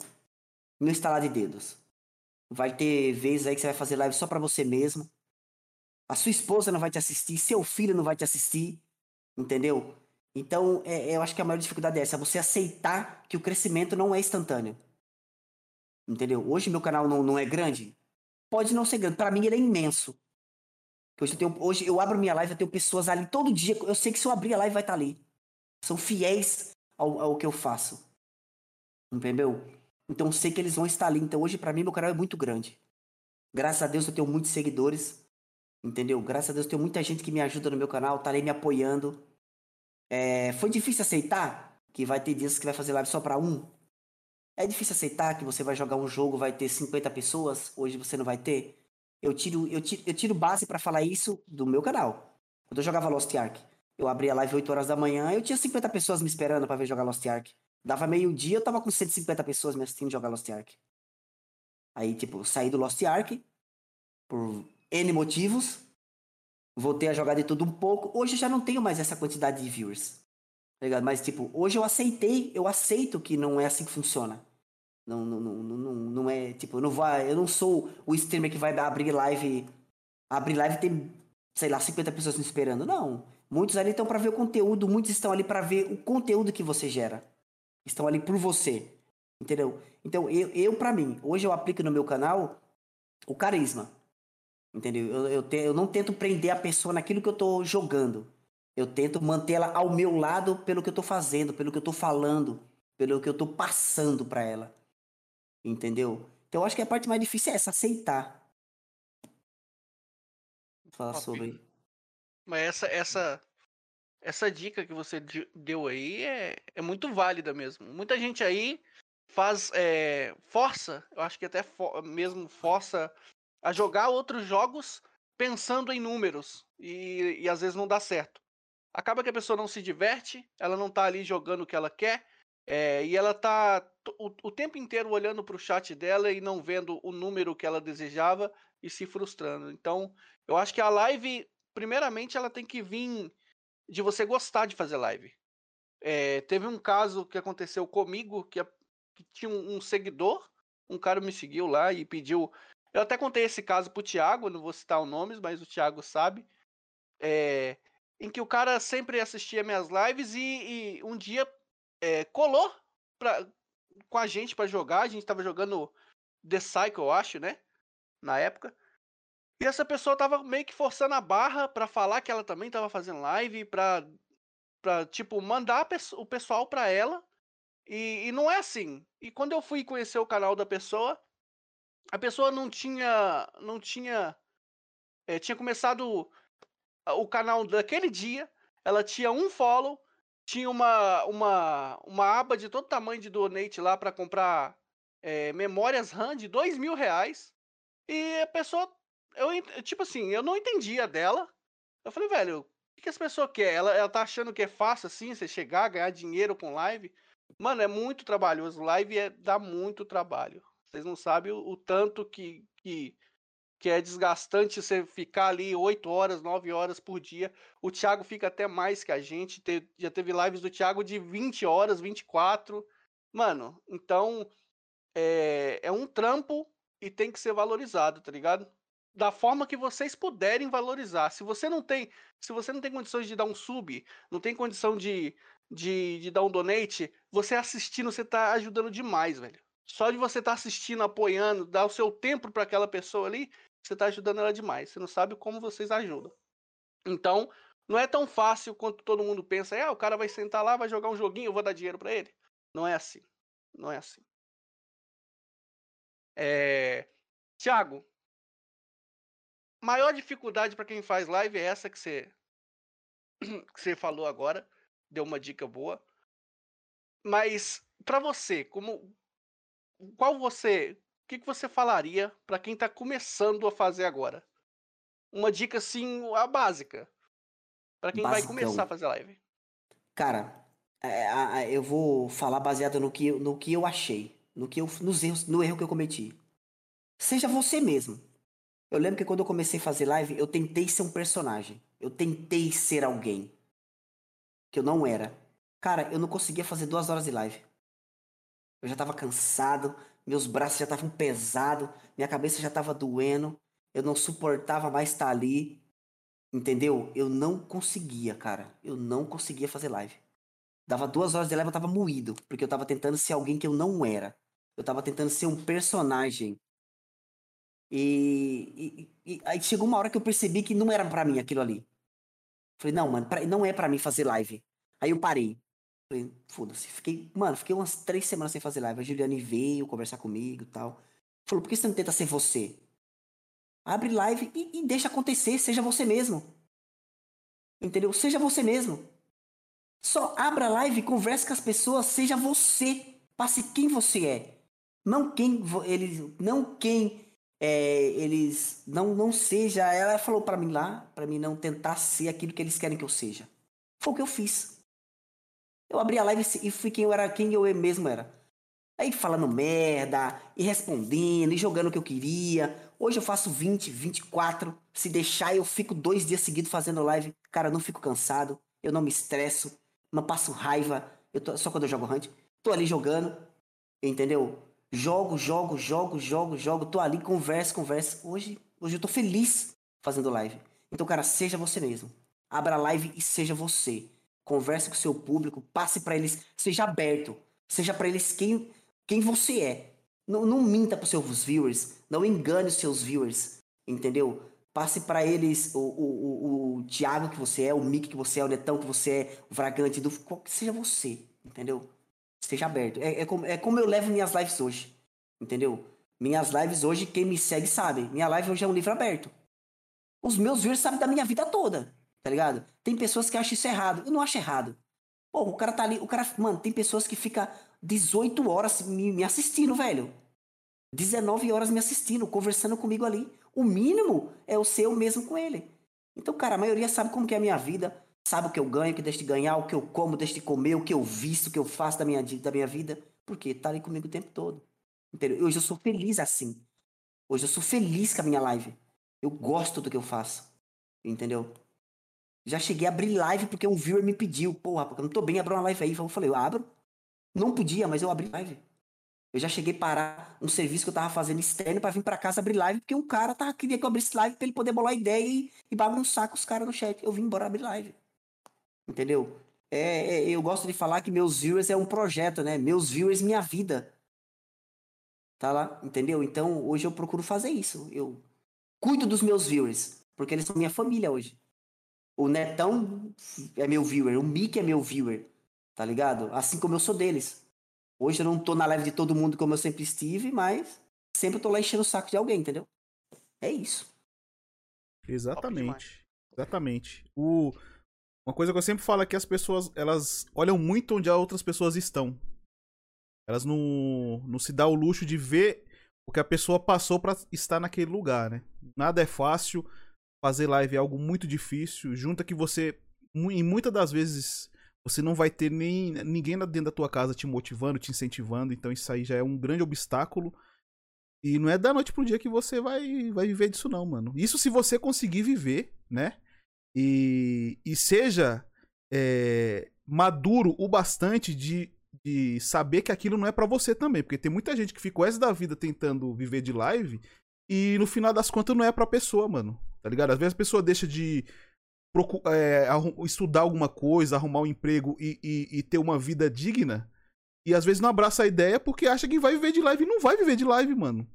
No estalar de dedos. Vai ter vezes aí que você vai fazer live só pra você mesmo. A sua esposa não vai te assistir, seu filho não vai te assistir. Entendeu? Então, é- eu acho que a maior dificuldade é essa, você aceitar que o crescimento não é instantâneo. Entendeu? Hoje meu canal não, não é grande. Pode não ser grande. Pra mim ele é imenso. Hoje eu, tenho, hoje eu abro minha live, eu tenho pessoas ali todo dia. Eu sei que se eu abrir a live vai estar ali. São fiéis ao, ao que eu faço. Entendeu? Então eu sei que eles vão estar ali. Então hoje pra mim meu canal é muito grande. Graças a Deus eu tenho muitos seguidores. Entendeu? Graças a Deus eu tenho muita gente que me ajuda no meu canal, tá ali me apoiando. É, foi difícil aceitar que vai ter dias que vai fazer live só pra um? É difícil aceitar que você vai jogar um jogo, vai ter 50 pessoas, hoje você não vai ter? Eu tiro, eu tiro, eu tiro base pra falar isso do meu canal. Quando eu jogava Lost Ark, eu abria a live 8 horas da manhã, eu tinha 50 pessoas me esperando pra ver jogar Lost Ark. Dava meio-dia, eu tava com 150 pessoas me assistindo jogar Lost Ark. Aí, tipo, saí do Lost Ark por N motivos, voltei a jogar de tudo um pouco. Hoje eu já não tenho mais essa quantidade de viewers. Tá ligado? Mas, tipo, hoje eu aceitei, eu aceito que não é assim que funciona. Não, não, não, não, não, é, tipo, eu não, vai, eu não sou o streamer que vai abrir live. Abrir live tem sei lá, 50 pessoas me esperando. Não. Muitos ali estão para ver o conteúdo, muitos estão ali para ver o conteúdo que você gera. Estão ali por você. Entendeu? Então, eu, eu para mim, hoje eu aplico no meu canal o carisma. Entendeu? Eu, eu, te, eu não tento prender a pessoa naquilo que eu tô jogando. Eu tento mantê-la ao meu lado pelo que eu tô fazendo, pelo que eu tô falando, pelo que eu tô passando para ela. Entendeu? Então eu acho que a parte mais difícil é essa, aceitar. Vou falar Top. sobre. Mas essa, essa, essa dica que você deu aí é, é muito válida mesmo. Muita gente aí faz é, força, eu acho que até mesmo força a jogar outros jogos pensando em números e, e às vezes não dá certo. Acaba que a pessoa não se diverte, ela não tá ali jogando o que ela quer é, e ela tá o, o tempo inteiro olhando para o chat dela e não vendo o número que ela desejava e se frustrando. Então, eu acho que a live, primeiramente, ela tem que vir de você gostar de fazer live. É, teve um caso que aconteceu comigo que, que tinha um, um seguidor, um cara me seguiu lá e pediu. Eu até contei esse caso pro Thiago, não vou citar os nomes, mas o Thiago sabe. é, em que o cara sempre assistia minhas lives e, e um dia é, colou pra, com a gente pra jogar. A gente tava jogando The Cycle, eu acho, né? Na época. E essa pessoa tava meio que forçando a barra pra falar que ela também tava fazendo live, pra, pra tipo, mandar o pessoal pra ela. E, e não é assim. E quando eu fui conhecer o canal da pessoa, a pessoa não tinha. Não tinha. eh, tinha começado o canal daquele dia. Ela tinha um follow, tinha uma, uma, uma aba de todo tamanho de donate lá pra comprar eh, memórias RAM de dois mil reais. E a pessoa eu, tipo assim, eu não entendia dela. Eu falei, velho, o que, que essa pessoa quer? Ela, ela tá achando que é fácil assim, você chegar, ganhar dinheiro com live? Mano, é muito trabalhoso. Live é, dá muito trabalho. Vocês não sabem o, o tanto que, que, que é desgastante você ficar ali 8 horas, 9 horas por dia. O Thiago fica até mais que a gente. Te- já teve lives do Thiago de 20 horas, 24. Mano, então é, é um trampo e tem que ser valorizado, tá ligado? da forma que vocês puderem valorizar. Se você não tem, se você não tem condições de dar um sub, não tem condição de, de, de dar um donate, você assistindo, você tá ajudando demais, velho. Só de você estar assistindo, apoiando, dar o seu tempo para aquela pessoa ali, você tá ajudando ela demais. Você não sabe como vocês ajudam. Então, não é tão fácil quanto todo mundo pensa. Ah, o cara vai sentar lá, vai jogar um joguinho, eu vou dar dinheiro para ele. Não é assim. Não é assim. É... Tiago, maior dificuldade para quem faz live é essa que você *clears throat* que você falou agora, deu uma dica boa. Mas para você, como qual você, o que, que você falaria para quem tá começando a fazer agora? Uma dica assim, a básica. Para quem vai Basicão. começar a fazer live. Cara, é, eu vou falar baseado no que, eu- no que eu achei, no que eu, nos erros, no erro que eu cometi. Seja você mesmo. Eu lembro que quando eu comecei a fazer live, eu tentei ser um personagem. Eu tentei ser alguém que eu não era. Cara, eu não conseguia fazer duas horas de live. Eu já tava cansado, meus braços já estavam pesados, minha cabeça já tava doendo, eu não suportava mais estar ali. Entendeu? Eu não conseguia, cara. Eu não conseguia fazer live. Dava duas horas de live, eu tava moído, porque eu tava tentando ser alguém que eu não era. Eu tava tentando ser um personagem. E, e- e aí chegou uma hora que eu percebi que não era pra mim aquilo ali. Falei, não, mano, pra- não é pra mim fazer live. Aí eu parei. Falei, foda-se. Fiquei, mano, fiquei umas três semanas sem fazer live. A Juliane veio conversar comigo e tal. Falou, por que você não tenta ser você? Abre live e, e deixa acontecer, seja você mesmo. Entendeu? Seja você mesmo. Só abra live, converse com as pessoas, seja você. Passe quem você é. Não quem eles, não quem é, eles não não seja. Ela falou pra mim lá, pra mim não tentar ser aquilo que eles querem que eu seja. Foi o que eu fiz. Eu abri a live e fui quem eu era, quem eu mesmo era. Aí falando merda, e respondendo, e jogando o que eu queria. Hoje eu faço 20, 24. Se deixar, eu fico dois dias seguidos fazendo live. Cara, eu não fico cansado, eu não me estresso, não passo raiva. Eu tô- só quando eu jogo Hunt. Tô ali jogando, entendeu? Jogo, jogo, jogo, jogo, jogo. Tô ali, converso, converso. Hoje, hoje eu tô feliz fazendo live. Então, cara, seja você mesmo. Abra a live e seja você. Converse com seu público, passe para eles, seja aberto. Seja para eles quem, quem você é. Não, não minta para seus viewers, não engane os seus viewers, entendeu? Passe para eles o, o, o, o Thiago que você é, o Mick que você é, o Netão que você é, o Vragante, do, seja você, entendeu? Seja aberto. É, é, como, é como eu levo minhas lives hoje, entendeu? Minhas lives hoje, quem me segue sabe. Minha live hoje é um livro aberto. Os meus viewers sabem da minha vida toda, tá ligado? Tem pessoas que acham isso errado. Eu não acho errado. Pô, o cara tá ali, o cara, mano, tem pessoas que ficam 18 horas me, me assistindo, velho. 19 horas me assistindo, conversando comigo ali. O mínimo é o ser mesmo com ele. Então, cara, a maioria sabe como que é a minha vida, sabe o que eu ganho, o que deixo de ganhar, o que eu como, deixo de comer, o que eu visto, o que eu faço da minha, da minha vida. Porque tá ali comigo o tempo todo. Entendeu? Hoje eu sou feliz assim. Hoje eu sou feliz com a minha live. Eu gosto do que eu faço. Entendeu? Já cheguei a abrir live porque um viewer me pediu. Porra, porque eu não tô bem, abro uma live aí. Eu falei, eu abro. Não podia, mas eu abri live. Eu já cheguei a parar um serviço que eu tava fazendo externo para vir para casa abrir live, porque um cara tava, queria que eu abrisse live pra ele poder bolar ideia e, e bagunçar com os caras no chat. Eu vim embora abrir live. Entendeu? É, é, eu gosto de falar que meus viewers é um projeto, né? Meus viewers, minha vida. Tá lá, entendeu? Então, hoje eu procuro fazer isso. Eu cuido dos meus viewers, porque eles são minha família hoje. O Netão é meu viewer, o Mickey é meu viewer, tá ligado? Assim como eu sou deles. Hoje eu não tô na live de todo mundo como eu sempre estive, mas sempre tô lá enchendo o saco de alguém, entendeu? É isso. Exatamente. Exatamente. O... Uma coisa que eu sempre falo é que as pessoas, elas olham muito onde as outras pessoas estão. Elas não, não se dá o luxo de ver o que a pessoa passou para estar naquele lugar, né? Nada é fácil, fazer live é algo muito difícil. Junta que você, em muitas das vezes, você não vai ter nem ninguém dentro da tua casa te motivando, te incentivando. Então isso aí já é um grande obstáculo. E não é da noite pro dia que você vai, vai viver disso, não, mano. Isso se você conseguir viver, né? E, e seja é, maduro o bastante de de saber que aquilo não é para você também, porque tem muita gente que ficou essa da vida tentando viver de live e no final das contas não é pra pessoa, mano. Tá ligado? Às vezes a pessoa deixa de é, estudar alguma coisa, arrumar um emprego e, e, e, ter uma vida digna. E às vezes não abraça a ideia porque acha que vai viver de live e não vai viver de live, mano.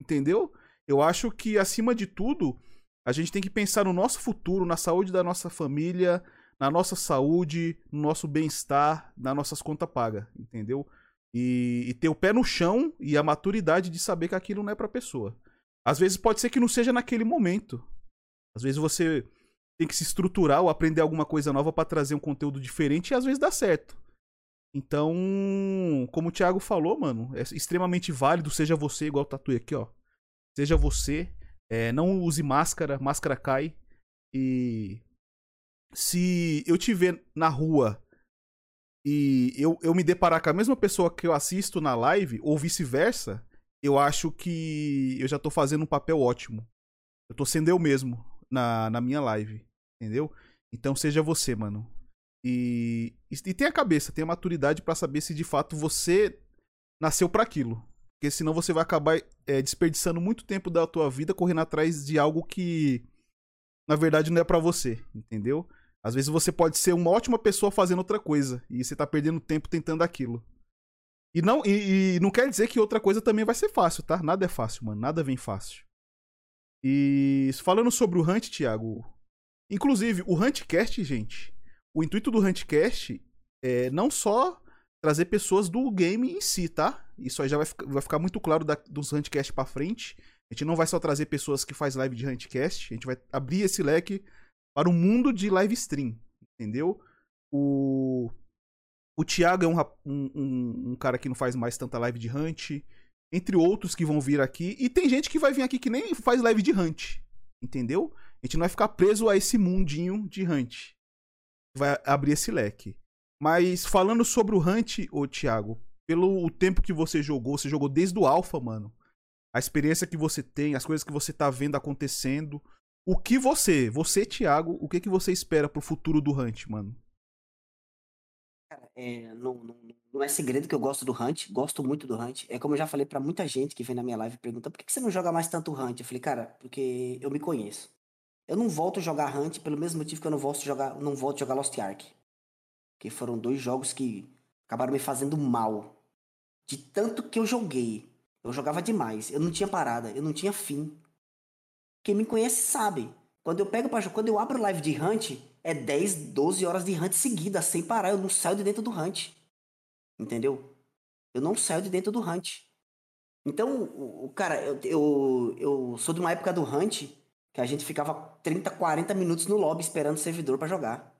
Entendeu? Eu acho que, acima de tudo, a gente tem que pensar no nosso futuro, na saúde da nossa família, na nossa saúde, no nosso bem-estar, nas nossas contas pagas, entendeu? E, e, ter o pé no chão e a maturidade de saber que aquilo não é pra pessoa. Às vezes pode ser que não seja naquele momento. Às vezes você tem que se estruturar ou aprender alguma coisa nova para trazer um conteúdo diferente e às vezes dá certo. Então, como o Thiago falou, mano, é extremamente válido, seja você, igual o Tatu aqui, ó. Seja você, é, não use máscara, máscara cai. E se eu te ver na rua e eu, eu me deparar com a mesma pessoa que eu assisto na live, ou vice-versa, eu acho que eu já tô fazendo um papel ótimo. Eu tô sendo eu mesmo na, na minha live, entendeu? Então seja você, mano. E, e, tenha a cabeça, tenha a maturidade para saber se de fato você nasceu para aquilo. Porque senão você vai acabar é, desperdiçando muito tempo da tua vida correndo atrás de algo que na verdade não é para você, entendeu? Às vezes você pode ser uma ótima pessoa fazendo outra coisa e você tá perdendo tempo tentando aquilo. E não, e, e, não quer dizer que outra coisa também vai ser fácil, tá? Nada é fácil, mano. Nada vem fácil. E falando sobre o Hunt, Thiago. Inclusive, o Huntcast, gente. O intuito do Huntcast é não só trazer pessoas do game em si, tá? Isso aí já vai, vai ficar muito claro da, dos Huntcast pra frente. A gente não vai só trazer pessoas que faz live de Huntcast. A gente vai abrir esse leque para o mundo de live stream, entendeu? O, o Thiago é um, um, um, cara que não faz mais tanta live de Hunt, entre outros que vão vir aqui. E tem gente que vai vir aqui que nem faz live de Hunt, entendeu? A gente não vai ficar preso a esse mundinho de Hunt. Vai abrir esse leque. Mas falando sobre o Hunt, ô Thiago, pelo tempo que você jogou, você jogou desde o Alpha, mano. A experiência que você tem, as coisas que você tá vendo acontecendo, o que você, você, Thiago, o que, que você espera pro futuro do Hunt, mano? É, não, não, não, é segredo que eu gosto do Hunt, gosto muito do Hunt. É como eu já falei para muita gente que vem na minha live e pergunta por que, que você não joga mais tanto Hunt? Eu falei, cara, porque eu me conheço. Eu não volto a jogar Hunt pelo mesmo motivo que eu não volto a jogar, não volto a jogar Lost Ark. Que foram dois jogos que acabaram me fazendo mal. De tanto que eu joguei. Eu jogava demais. Eu não tinha parada, eu não tinha fim. Quem me conhece sabe. Quando eu pego para quando eu abro live de Hunt, é 10, 12 horas de Hunt seguida, sem parar. Eu não saio de dentro do Hunt. Entendeu? Eu não saio de dentro do Hunt. Então, o, cara, eu, eu, eu sou de uma época do Hunt que a gente ficava 30, 40 minutos no lobby esperando o servidor para jogar.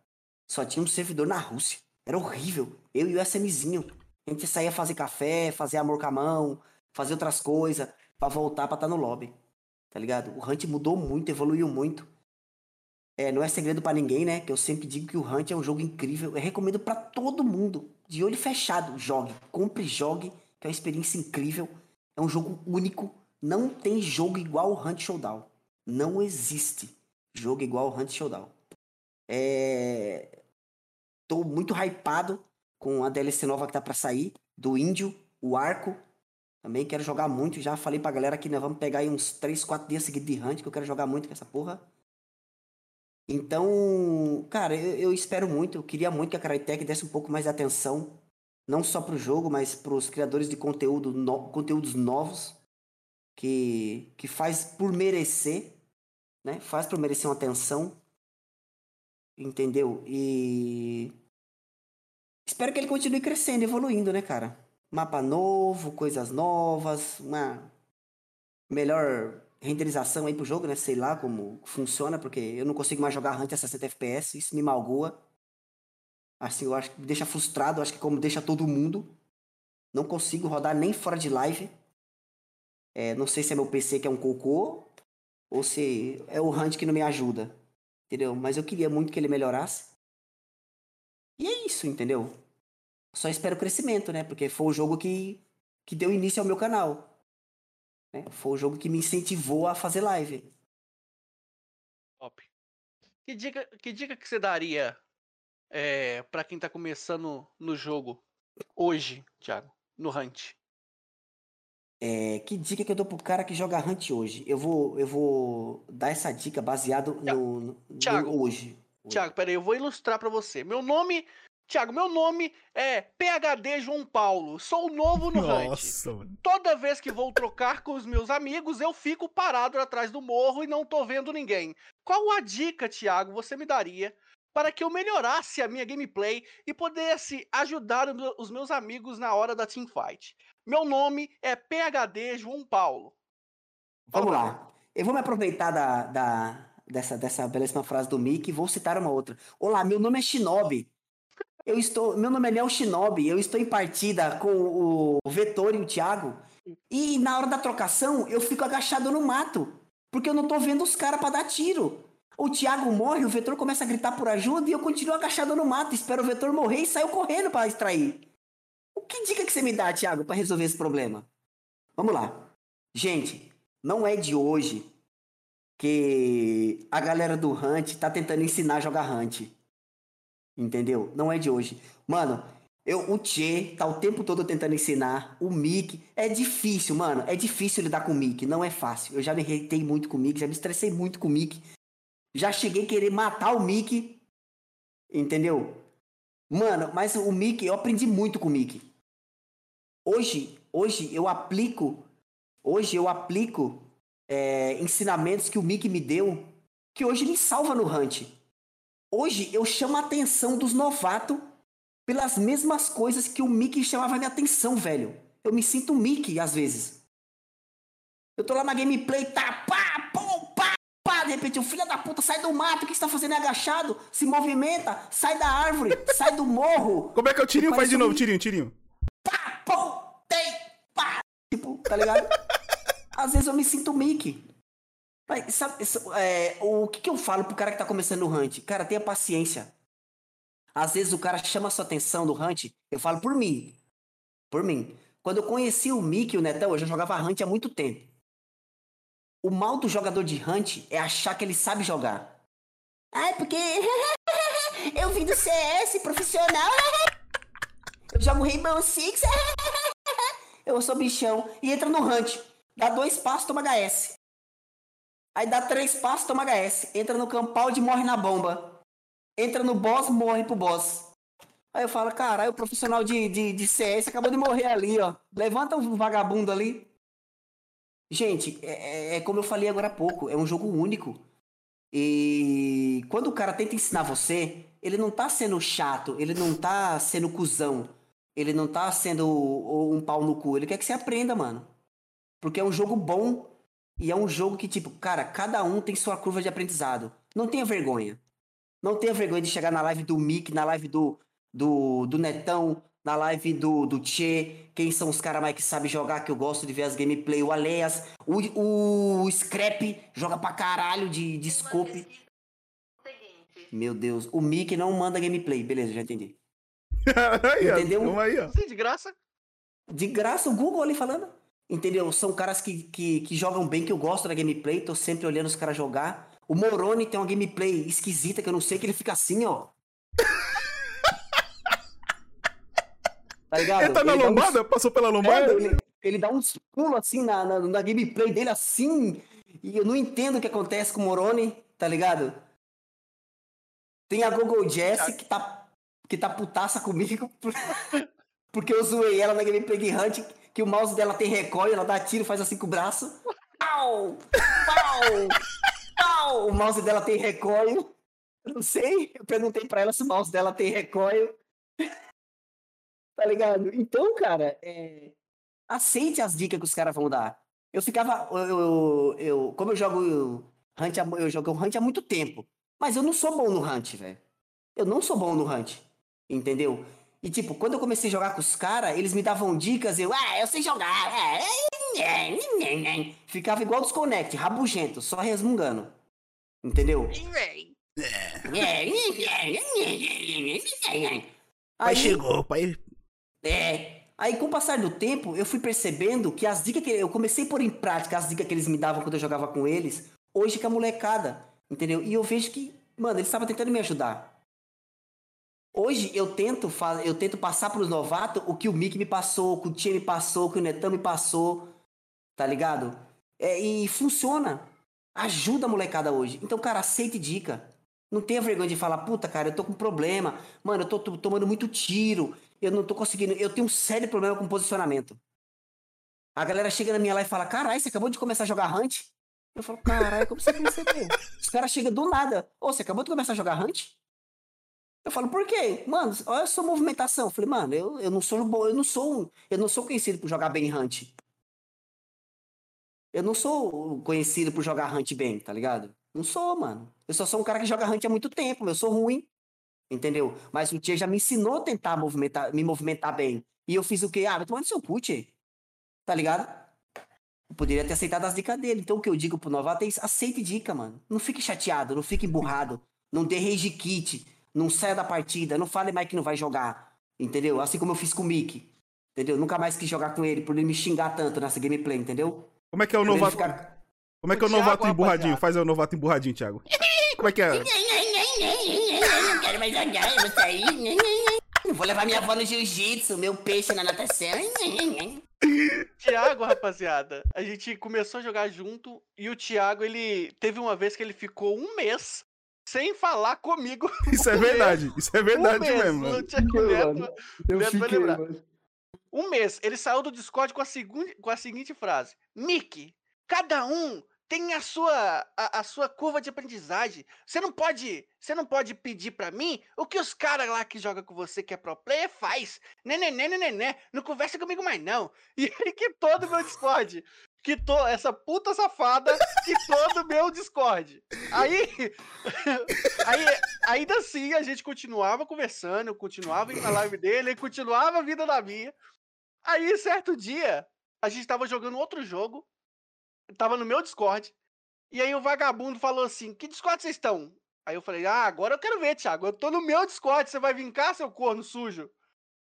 Só tinha um servidor na Rússia. Era horrível. Eu e o SMzinho. A gente saía fazer café, fazer amor com a mão, fazer outras coisas, para voltar pra estar tá no lobby. Tá ligado? O Hunt mudou muito, evoluiu muito. É, não é segredo para ninguém, né? Que eu sempre digo que o Hunt é um jogo incrível. Eu recomendo para todo mundo. De olho fechado, jogue. Compre e jogue, que é uma experiência incrível. É um jogo único. Não tem jogo igual o Hunt Showdown. Não existe jogo igual ao Hunt Showdown. É... Tô muito hypado com a DLC nova que tá para sair, do Índio, o Arco. Também quero jogar muito. Já falei pra galera que nós vamos pegar aí uns 3, 4 dias seguidos de Hunt, que eu quero jogar muito com essa porra. Então, cara, eu, eu espero muito. Eu queria muito que a Crytek desse um pouco mais de atenção. Não só pro jogo, mas pros criadores de conteúdo no... conteúdos novos. Que, que faz por merecer né? Faz para merecer uma atenção. Entendeu? E espero que ele continue crescendo, evoluindo, né, cara? Mapa novo, coisas novas, uma melhor renderização aí pro jogo, né? Sei lá como funciona, porque eu não consigo mais jogar Hunt a 60 FPS, isso me malgoa. Assim, eu acho que me deixa frustrado, acho que como deixa todo mundo. Não consigo rodar nem fora de live. É, não sei se é meu PC que é um cocô ou se é o Hunt que não me ajuda. Entendeu? Mas eu queria muito que ele melhorasse. E é isso, entendeu? Só espero crescimento, né? Porque foi o jogo que, que deu início ao meu canal. Né? Foi o jogo que me incentivou a fazer live. Top. Que dica que, dica que você daria é, para quem tá começando no jogo hoje, Thiago, no Hunt? É, que dica que eu dou pro cara que joga Hunt hoje? Eu vou, eu vou dar essa dica baseado no, no, Thiago, no hoje. Tiago, peraí, eu vou ilustrar para você. Meu nome, Tiago, meu nome é PHD João Paulo. Sou novo no Nossa, Hunt. Mano. Toda vez que vou trocar com os meus amigos, eu fico parado atrás do morro e não tô vendo ninguém. Qual a dica, Tiago, você me daria para que eu melhorasse a minha gameplay e pudesse ajudar os meus amigos na hora da teamfight? Meu nome é PHD João Paulo. Vamos lá. Eu vou me aproveitar da, da, dessa, dessa belíssima frase do Mickey e vou citar uma outra. Olá, meu nome é Shinobi. Eu estou, meu nome é Léo Shinobi. Eu estou em partida com o Vetor e o Thiago. E na hora da trocação, eu fico agachado no mato. Porque eu não tô vendo os caras para dar tiro. O Thiago morre, o Vetor começa a gritar por ajuda e eu continuo agachado no mato. Espero o Vetor morrer e saio correndo para extrair. O que dica que você me dá, Thiago, para resolver esse problema? Vamos lá. Gente, não é de hoje que a galera do Hunt tá tentando ensinar a jogar Hunt. Entendeu? Não é de hoje. Mano, eu, o Tchê tá o tempo todo tentando ensinar. O Mick. É difícil, mano. É difícil lidar com o Mick. Não é fácil. Eu já me irritei muito com o Mick. Já me estressei muito com o Mick. Já cheguei a querer matar o Mick. Entendeu? Mano, mas o Mickey, eu aprendi muito com o Mickey. Hoje, hoje eu aplico, hoje eu aplico é, ensinamentos que o Mickey me deu, que hoje me salva no Hunt. Hoje eu chamo a atenção dos novatos pelas mesmas coisas que o Mickey chamava minha atenção, velho. Eu me sinto Mickey às vezes. Eu tô lá na gameplay, tá, pá, pum, pá, pá, de repente o filho da puta sai do mato, o que você tá fazendo é agachado, se movimenta, sai da árvore, *laughs* sai do morro. Como é que é o tirinho? Faz de novo, tirinho, tirinho. Pá, pum, tem, pá, tipo, tá ligado? *laughs* Às vezes eu me sinto Mickey. Mas, sabe, é, o que, que eu falo pro cara que tá começando o hunt? Cara, tenha paciência. Às vezes o cara chama a sua atenção no hunt, eu falo por mim. Por mim. Quando eu conheci o Mickey e o Netão, eu já jogava hunt há muito tempo. O mal do jogador de hunt é achar que ele sabe jogar. É porque *laughs* eu vim do CS profissional. *laughs* Eu jogo Rainbow Six. *laughs* eu sou bichão. E entra no hunt. Dá dois passos, toma HS. Aí dá três passos, toma HS. Entra no campalde, morre na bomba. Entra no boss, morre pro boss. Aí eu falo, caralho, o profissional de, de, de CS acabou de morrer ali, ó. Levanta um vagabundo ali. Gente, é, é- é como eu falei agora há pouco, é um jogo único. E quando o cara tenta ensinar você, ele não tá sendo chato, ele não tá sendo cuzão, ele não tá sendo um pau no cu, ele quer que você aprenda, mano. Porque é um jogo bom e é um jogo que, tipo, cara, cada um tem sua curva de aprendizado. Não tenha vergonha. Não tenha vergonha de chegar na live do Mick, na live do, do, do Netão, na live do, do Tchê, quem são os caras mais que sabem jogar, que eu gosto de ver as gameplay, o Aleas, o, o Scrap joga pra caralho de, de scope. Meu Deus, o Mick não manda gameplay, beleza, já entendi. *laughs* aí, ó, Entendeu? aí, ó. Sim, de graça. De graça, o Google ali falando. Entendeu? São caras que, que, que jogam bem, que eu gosto da gameplay, tô sempre olhando os caras jogar. O Moroni tem uma gameplay esquisita que eu não sei, que ele fica assim, ó. Tá ligado? Ele tá na Ele dá uns- lombada? Passou pela lombada? É, ele, ele dá uns pulos assim na, na, na gameplay dele, assim. E eu não entendo o que acontece com o Moroni, tá ligado? Tem a Google Jess que tá, que tá putaça comigo. por- *laughs* porque eu zoei ela na gameplay de Hunt, que o mouse dela tem recoil, ela dá tiro, faz assim com o braço. Pau! Pau! Pau! O mouse dela tem recoil. Eu não sei, eu perguntei pra ela se o mouse dela tem recoil. *laughs* Tá ligado? Então, cara, é, aceite as dicas que os caras vão dar. Eu ficava. Eu, eu, eu- como eu jogo Hunt, eu jogo Hunt há muito tempo. Mas eu não sou bom no Hunt, velho. Eu não sou bom no Hunt. Entendeu? E tipo, quando eu comecei a jogar com os caras, eles me davam dicas, eu, ah, eu sei jogar. é, é, é, é, é." Ficava igual desconect, rabugento, só resmungando. Entendeu? Pai Aí- chegou, pai. é. Aí, com o passar do tempo, eu fui percebendo que as dicas que eu comecei a pôr em prática, as dicas que eles me davam quando eu jogava com eles, hoje com a molecada, entendeu? E eu vejo que, mano, eles estavam tentando me ajudar. Hoje eu tento, fa- eu tento passar pros novatos o que o Mick me passou, o que o Tia me passou, o que o Netão me passou, tá ligado? É, e funciona. Ajuda a molecada hoje. Então, cara, aceite dica. Não tenha vergonha de falar, puta, cara, eu tô com problema. Mano, eu tô, tô tomando muito tiro. Eu não tô conseguindo. Eu tenho um sério problema com posicionamento. A galera chega na minha live e fala: Caralho, você acabou de começar a jogar Hunt? Eu falo: Caralho, como você percebeu? Os caras chegam do nada. Ô, você acabou de começar a jogar Hunt? Eu falo: Por quê? Mano, olha a sua movimentação. Eu falei: Mano, eu, eu não sou bom, eu não sou, eu não sou conhecido por jogar bem Hunt. Eu não sou conhecido por jogar Hunt bem, tá ligado? Não sou, mano. Eu só sou um cara que joga Hunt há muito tempo. Eu sou ruim. Entendeu? Mas o Tia já me ensinou a tentar movimentar, me movimentar bem. E eu fiz o quê? Ah, vai tomar no seu cu, Tia. Tá ligado? Eu poderia ter aceitado as dicas dele. Então o que eu digo pro novato é isso, aceite dica, mano. Não fique chateado, não fique emburrado. Não dê rage kit. Não saia da partida. Não fale mais que não vai jogar. Entendeu? Assim como eu fiz com o Mickey. Entendeu? Nunca mais quis jogar com ele por ele me xingar tanto nessa gameplay, entendeu? Como é que é o Por novato? ficar- Como é que é o O Thiago, novato emburradinho? rapaziada. Faz o novato emburradinho, Thiago. Como é que é? Não quero mais jogar, eu vou sair. Não vou levar minha avó no jiu-jitsu, meu peixe na natação. Tiago, rapaziada, a gente começou a jogar junto e o Thiago, ele teve uma vez que ele ficou um mês sem falar comigo. *laughs* *laughs* Isso é verdade. Isso é verdade um mês. mesmo, O mano. Neto, Eu Neto fiquei, lembrar. mano. Um mês. Ele saiu do Discord com a, segun- com a seguinte frase: Mickey, cada um tem a sua, a, a sua curva de aprendizagem. Você não pode, você não pode pedir pra mim o que os caras lá que jogam com você, que é pro player, faz. Né, né, né, né, né, né. Não conversa comigo mais, não. *laughs* E ele quitou do meu Discord. Quitou essa puta safada, quitou do meu Discord. Aí, *laughs* aí, ainda assim, a gente continuava conversando, eu continuava na live dele, ele continuava a vida da minha. Aí, certo dia, a gente tava jogando outro jogo, tava no meu Discord, e aí o vagabundo falou assim: Que Discord vocês estão? Aí eu falei: Ah, agora eu quero ver, Thiago. Eu tô no meu Discord, você vai vir cá, seu corno sujo?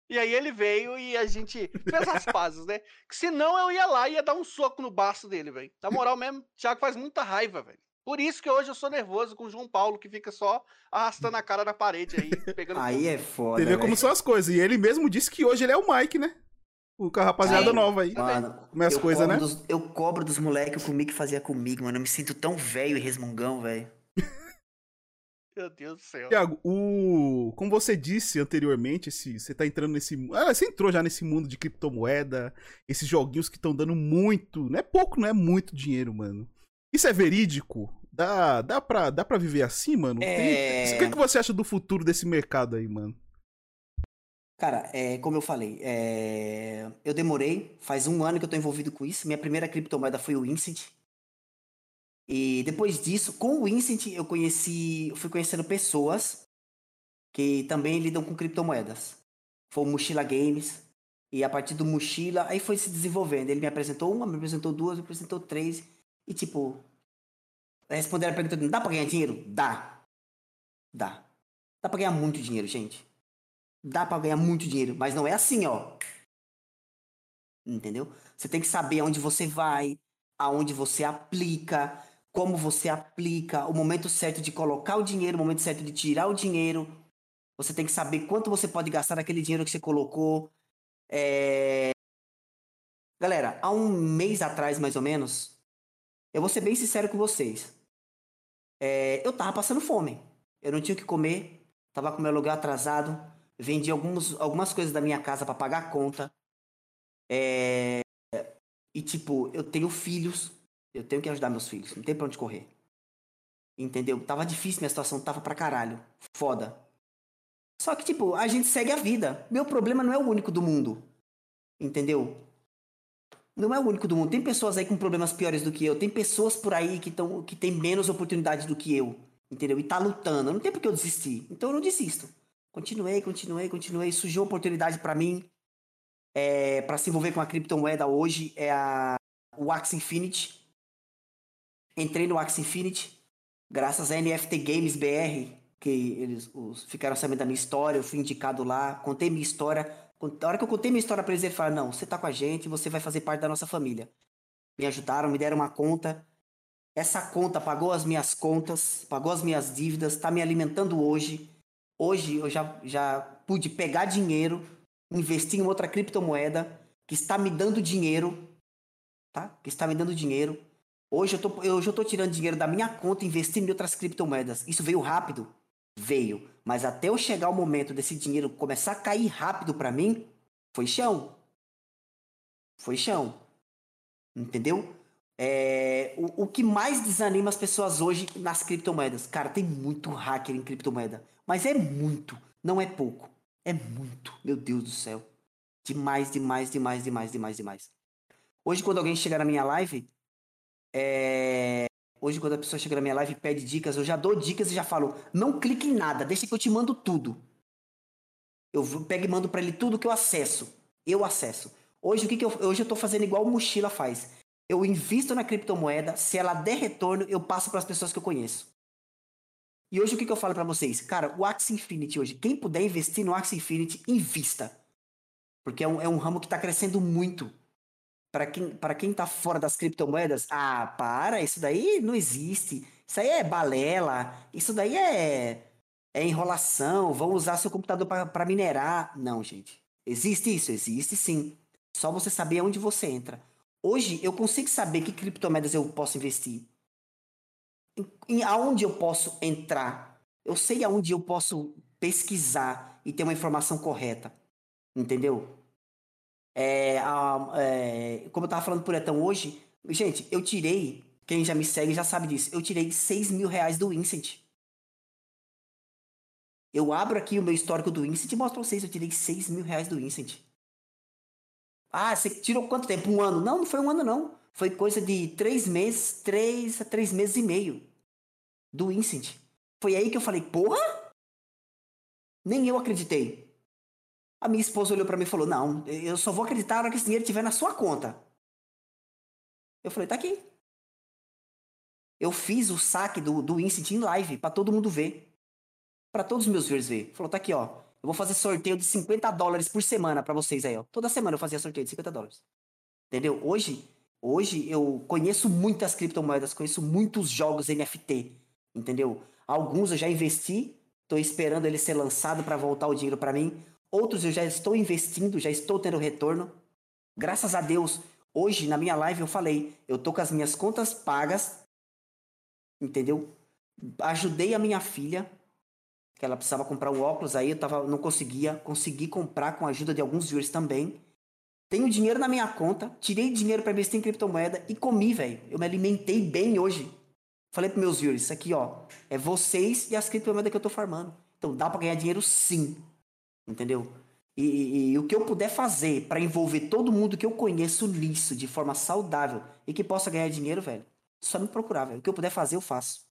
E aí ele veio e a gente fez as *laughs* pazes, né? Que senão eu ia lá e ia dar um soco no baço dele, velho. Na moral mesmo, o Thiago faz muita raiva, velho. Por isso que hoje eu sou nervoso com o João Paulo, que fica só arrastando a cara na parede aí, pegando Aí é foda. Você vê como são as coisas. E ele mesmo disse que hoje ele é o Mike, né? O com a rapaziada Aí, nova aí. Mano, Minhas eu coisas, cobro né? dos- eu cobro dos moleques o que o Mick fazia comigo, mano. Eu me sinto tão velho e resmungão, velho. *laughs* Meu Deus do céu. Tiago, o... como você disse anteriormente, esse... você tá entrando nesse. Ah, você entrou já nesse mundo de criptomoeda, esses joguinhos que estão dando muito. Não é pouco, não é muito dinheiro, mano. Isso é verídico? Dá, dá, pra, dá pra viver assim, mano? Tem- É. O que, que você acha do futuro desse mercado aí, mano? Cara, é, como eu falei, é, eu demorei, faz um ano que eu tô envolvido com isso. Minha primeira criptomoeda foi o Incent. E depois disso, com o Incent, eu conheci, eu fui conhecendo pessoas que também lidam com criptomoedas. Foi o Mochila Games. E a partir do Mochila, aí foi se desenvolvendo. Ele me apresentou uma, me apresentou duas, me apresentou três. E tipo, responderam a pergunta, dá pra ganhar dinheiro? Dá. Dá. Dá pra ganhar muito dinheiro, gente dá pra ganhar muito dinheiro, mas não é assim, ó. Entendeu? Você tem que saber aonde você vai, aonde você aplica, como você aplica, o momento certo de colocar o dinheiro, o momento certo de tirar o dinheiro. Você tem que saber quanto você pode gastar naquele dinheiro que você colocou. É... Galera, há um mês atrás, mais ou menos, eu vou ser bem sincero com vocês. É, eu tava passando fome. Eu não tinha o que comer, tava com meu aluguel atrasado, vendi alguns, algumas coisas da minha casa para pagar a conta. É, E tipo, eu tenho filhos, eu tenho que ajudar meus filhos, não tem pra onde correr. Entendeu? Tava difícil minha situação, tava pra caralho. Foda. Só que, tipo, a gente segue a vida. Meu problema não é o único do mundo. Entendeu? Não é o único do mundo. Tem pessoas aí com problemas piores do que eu. Tem pessoas por aí que, tão, que têm menos oportunidades do que eu. Entendeu? E tá lutando. Não tem por que eu desistir. Então eu não desisto. Continuei, continuei, continuei. Surgiu oportunidade para mim é, para se envolver com a criptomoeda hoje é a, o Axie Infinity. Entrei no Axie Infinity graças a NFT Games BR, que eles os, ficaram sabendo da minha história. Eu fui indicado lá, contei minha história. A hora que eu contei minha história para eles, eles falaram: Não, você tá com a gente, você vai fazer parte da nossa família. Me ajudaram, me deram uma conta. Essa conta pagou as minhas contas, pagou as minhas dívidas, está me alimentando hoje. Hoje eu já, já pude pegar dinheiro, investir em outra criptomoeda que está me dando dinheiro, tá? Que está me dando dinheiro. Hoje eu tô, hoje eu tô tirando dinheiro da minha conta e investindo em outras criptomoedas. Isso veio rápido? Veio. Mas até eu chegar o momento desse dinheiro começar a cair rápido para mim, foi chão. Foi chão. Entendeu? É, o, o que mais desanima as pessoas hoje nas criptomoedas? Cara, tem muito hacker em criptomoeda. Mas é muito. Não é pouco. É muito. Meu Deus do céu. Demais, demais, demais, demais, demais, demais. Hoje, quando alguém chega na minha live, é... Hoje, quando a pessoa chega na minha live e pede dicas, eu já dou dicas e já falo: não clique em nada, deixa que eu te mando tudo. Eu pego e mando pra ele tudo que eu acesso. Eu acesso. Hoje, o que, que eu, hoje eu tô fazendo igual o Mochila faz. Eu invisto na criptomoeda, se ela der retorno, eu passo para as pessoas que eu conheço. E hoje o que, que eu falo pra vocês? Cara, o Axie Infinity hoje, quem puder investir no Axie Infinity, invista. Porque é um, é um ramo que tá crescendo muito. Para quem, para quem tá fora das criptomoedas, ah, para, isso daí não existe. Isso aí é balela, isso daí é, é enrolação, vão usar seu computador para minerar. Não, gente. Existe isso? Existe sim. Só você saber onde você entra. Hoje eu consigo saber que criptomoedas eu posso investir. Em, em aonde eu posso entrar. Eu sei aonde eu posso pesquisar e ter uma informação correta. Entendeu? É, a- é, como eu tava falando por Etão hoje, gente, eu tirei, quem já me segue já sabe disso, eu tirei 6 mil reais do Incent. Eu abro aqui o meu histórico do Incent e mostro pra vocês, eu tirei 6 mil reais do Incent. Ah, você tirou quanto tempo? Um ano? Não, não foi um ano não. Foi coisa de três meses, três a três meses e meio do Incent. Foi aí que eu falei, porra? Nem eu acreditei. A minha esposa olhou pra mim e falou: Não, eu só vou acreditar na hora que esse dinheiro estiver na sua conta. Eu falei: Tá aqui. Eu fiz o saque do, do Incent em live pra todo mundo ver. Pra todos os meus viewers ver. Falou: Tá aqui, ó. Eu vou fazer sorteio de 50 dólares por semana pra vocês aí, ó. Toda semana eu fazia sorteio de 50 dólares. Entendeu? Hoje, hoje eu conheço muitas criptomoedas, conheço muitos jogos NFT. Entendeu? Alguns eu já investi, tô esperando ele ser lançado pra voltar o dinheiro pra mim. Outros eu já estou investindo, já estou tendo retorno. Graças a Deus, hoje na minha live eu falei, eu tô com as minhas contas pagas, entendeu? Ajudei a minha filha, que ela precisava comprar um óculos aí, eu tava, não conseguia, consegui comprar com a ajuda de alguns viewers também. Tenho dinheiro na minha conta, tirei dinheiro para investir em criptomoeda e comi, velho. Eu me alimentei bem hoje. Falei para meus viewers, isso aqui, ó, é vocês e as criptomoedas que eu tô farmando. Então dá para ganhar dinheiro sim. Entendeu? E, e, e o que eu puder fazer para envolver todo mundo que eu conheço nisso de forma saudável e que possa ganhar dinheiro, velho, só me procurar, velho. O que eu puder fazer, eu faço.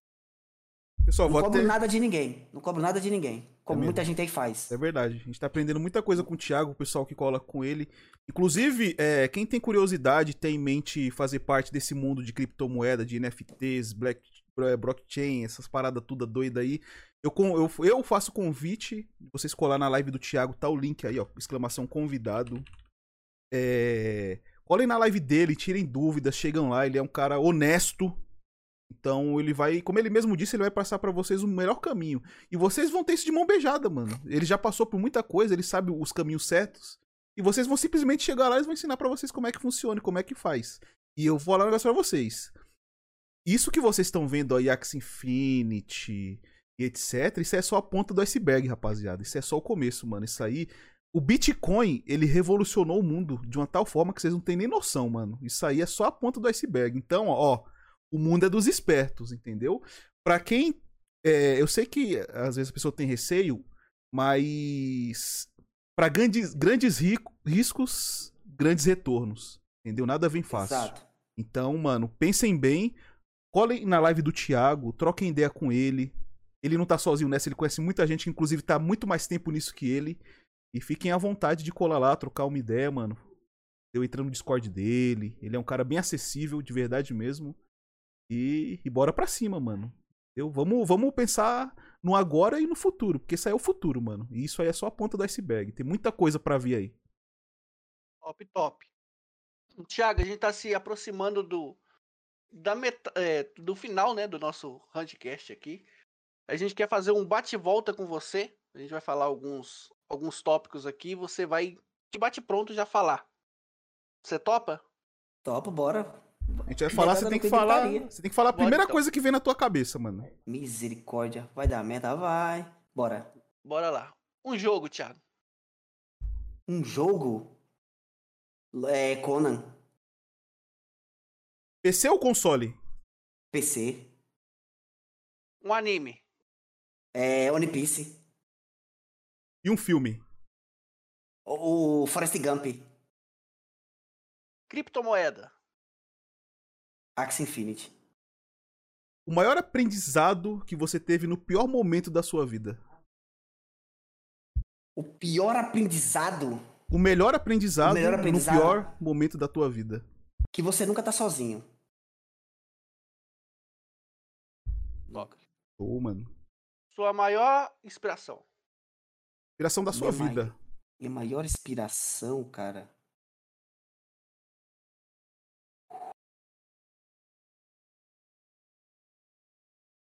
Pessoal, Não cobro até... nada de ninguém. Não cobro nada de ninguém. Como mesmo. muita gente aí faz. É verdade. A gente tá aprendendo muita coisa com o Thiago, o pessoal que cola com ele. Inclusive, é, quem tem curiosidade, tem em mente fazer parte desse mundo de criptomoeda, de NFTs, black, é, blockchain, essas paradas tudo doida aí. Eu, eu, eu faço convite. Vocês colar na live do Thiago, tá o link aí, ó. Exclamação convidado. É, colhem na live dele, tirem dúvidas, chegam lá. Ele é um cara honesto. Então ele vai, como ele mesmo disse, ele vai passar pra vocês o melhor caminho. E vocês vão ter isso de mão beijada, mano. Ele já passou por muita coisa, ele sabe os caminhos certos. E vocês vão simplesmente chegar lá e vão ensinar pra vocês como é que funciona e como é que faz. E eu vou falar um negócio pra vocês. Isso que vocês estão vendo aí, Axie Infinity e etc, isso é só a ponta do iceberg, rapaziada. Isso é só o começo, mano. Isso aí. O Bitcoin, ele revolucionou o mundo de uma tal forma que vocês não têm nem noção, mano. Isso aí é só a ponta do iceberg. Então, ó, o mundo é dos espertos, entendeu? Pra quem. é, eu sei que às vezes a pessoa tem receio, mas. Pra grandes, grandes rico- riscos, grandes retornos. Entendeu? Nada vem fácil. Exato. Então, mano, pensem bem. Colhem na live do Thiago, troquem ideia com ele. Ele não tá sozinho nessa, ele conhece muita gente que, inclusive, tá muito mais tempo nisso que ele. E fiquem à vontade de colar lá, trocar uma ideia, mano. Eu entrando no Discord dele. Ele é um cara bem acessível, de verdade mesmo. E, e bora pra cima, mano. Eu, vamos, vamos pensar no agora e no futuro, porque isso aí é o futuro, mano. E isso aí é só a ponta do iceberg. Tem muita coisa pra vir aí. Top, top. Tiago, a gente tá se aproximando do da meta, é, do final, né, do nosso Handcast aqui. A gente quer fazer um bate-volta com você. A gente vai falar alguns alguns tópicos aqui, você vai de bate pronto já falar. Você topa? Topa, bora. A gente vai falar, você tem que de falar. Você tem que falar a Bora, primeira então. coisa que vem na tua cabeça, mano. Misericórdia. Vai dar merda, vai. Bora. Bora lá. Um jogo, Thiago. Um jogo. É Conan. PC ou console? PC. Um anime. É One Piece. E um filme? O o Forrest Gump. Criptomoeda. Axie Infinity. O maior aprendizado que você teve no pior momento da sua vida? O pior aprendizado O melhor aprendizado, O melhor aprendizado? no pior momento da tua vida? que você nunca tá sozinho. Toca. Mano. Sua maior inspiração. Inspiração da sua Minha vida. Minha maior inspiração, cara.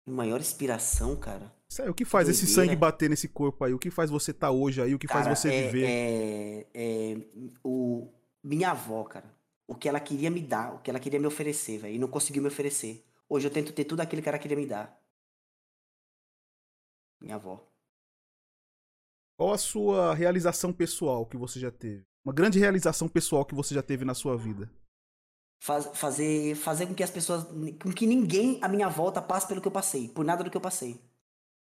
Minha maior inspiração, cara. Aí, o que faz esse doideira. sangue bater nesse corpo aí? O que faz você estar hoje aí? O que faz Cara, você é- viver? É, é, o, minha avó, cara. O que ela queria me dar, o que ela queria me oferecer, velho. E não conseguiu me oferecer. Hoje eu tento ter tudo aquilo que ela queria me dar. Minha avó. Qual a sua realização pessoal que você já teve? Uma grande realização pessoal que você já teve na sua vida? Faz- fazer, fazer com que as pessoas. Com que ninguém à minha volta passe pelo que eu passei. Por nada do que eu passei.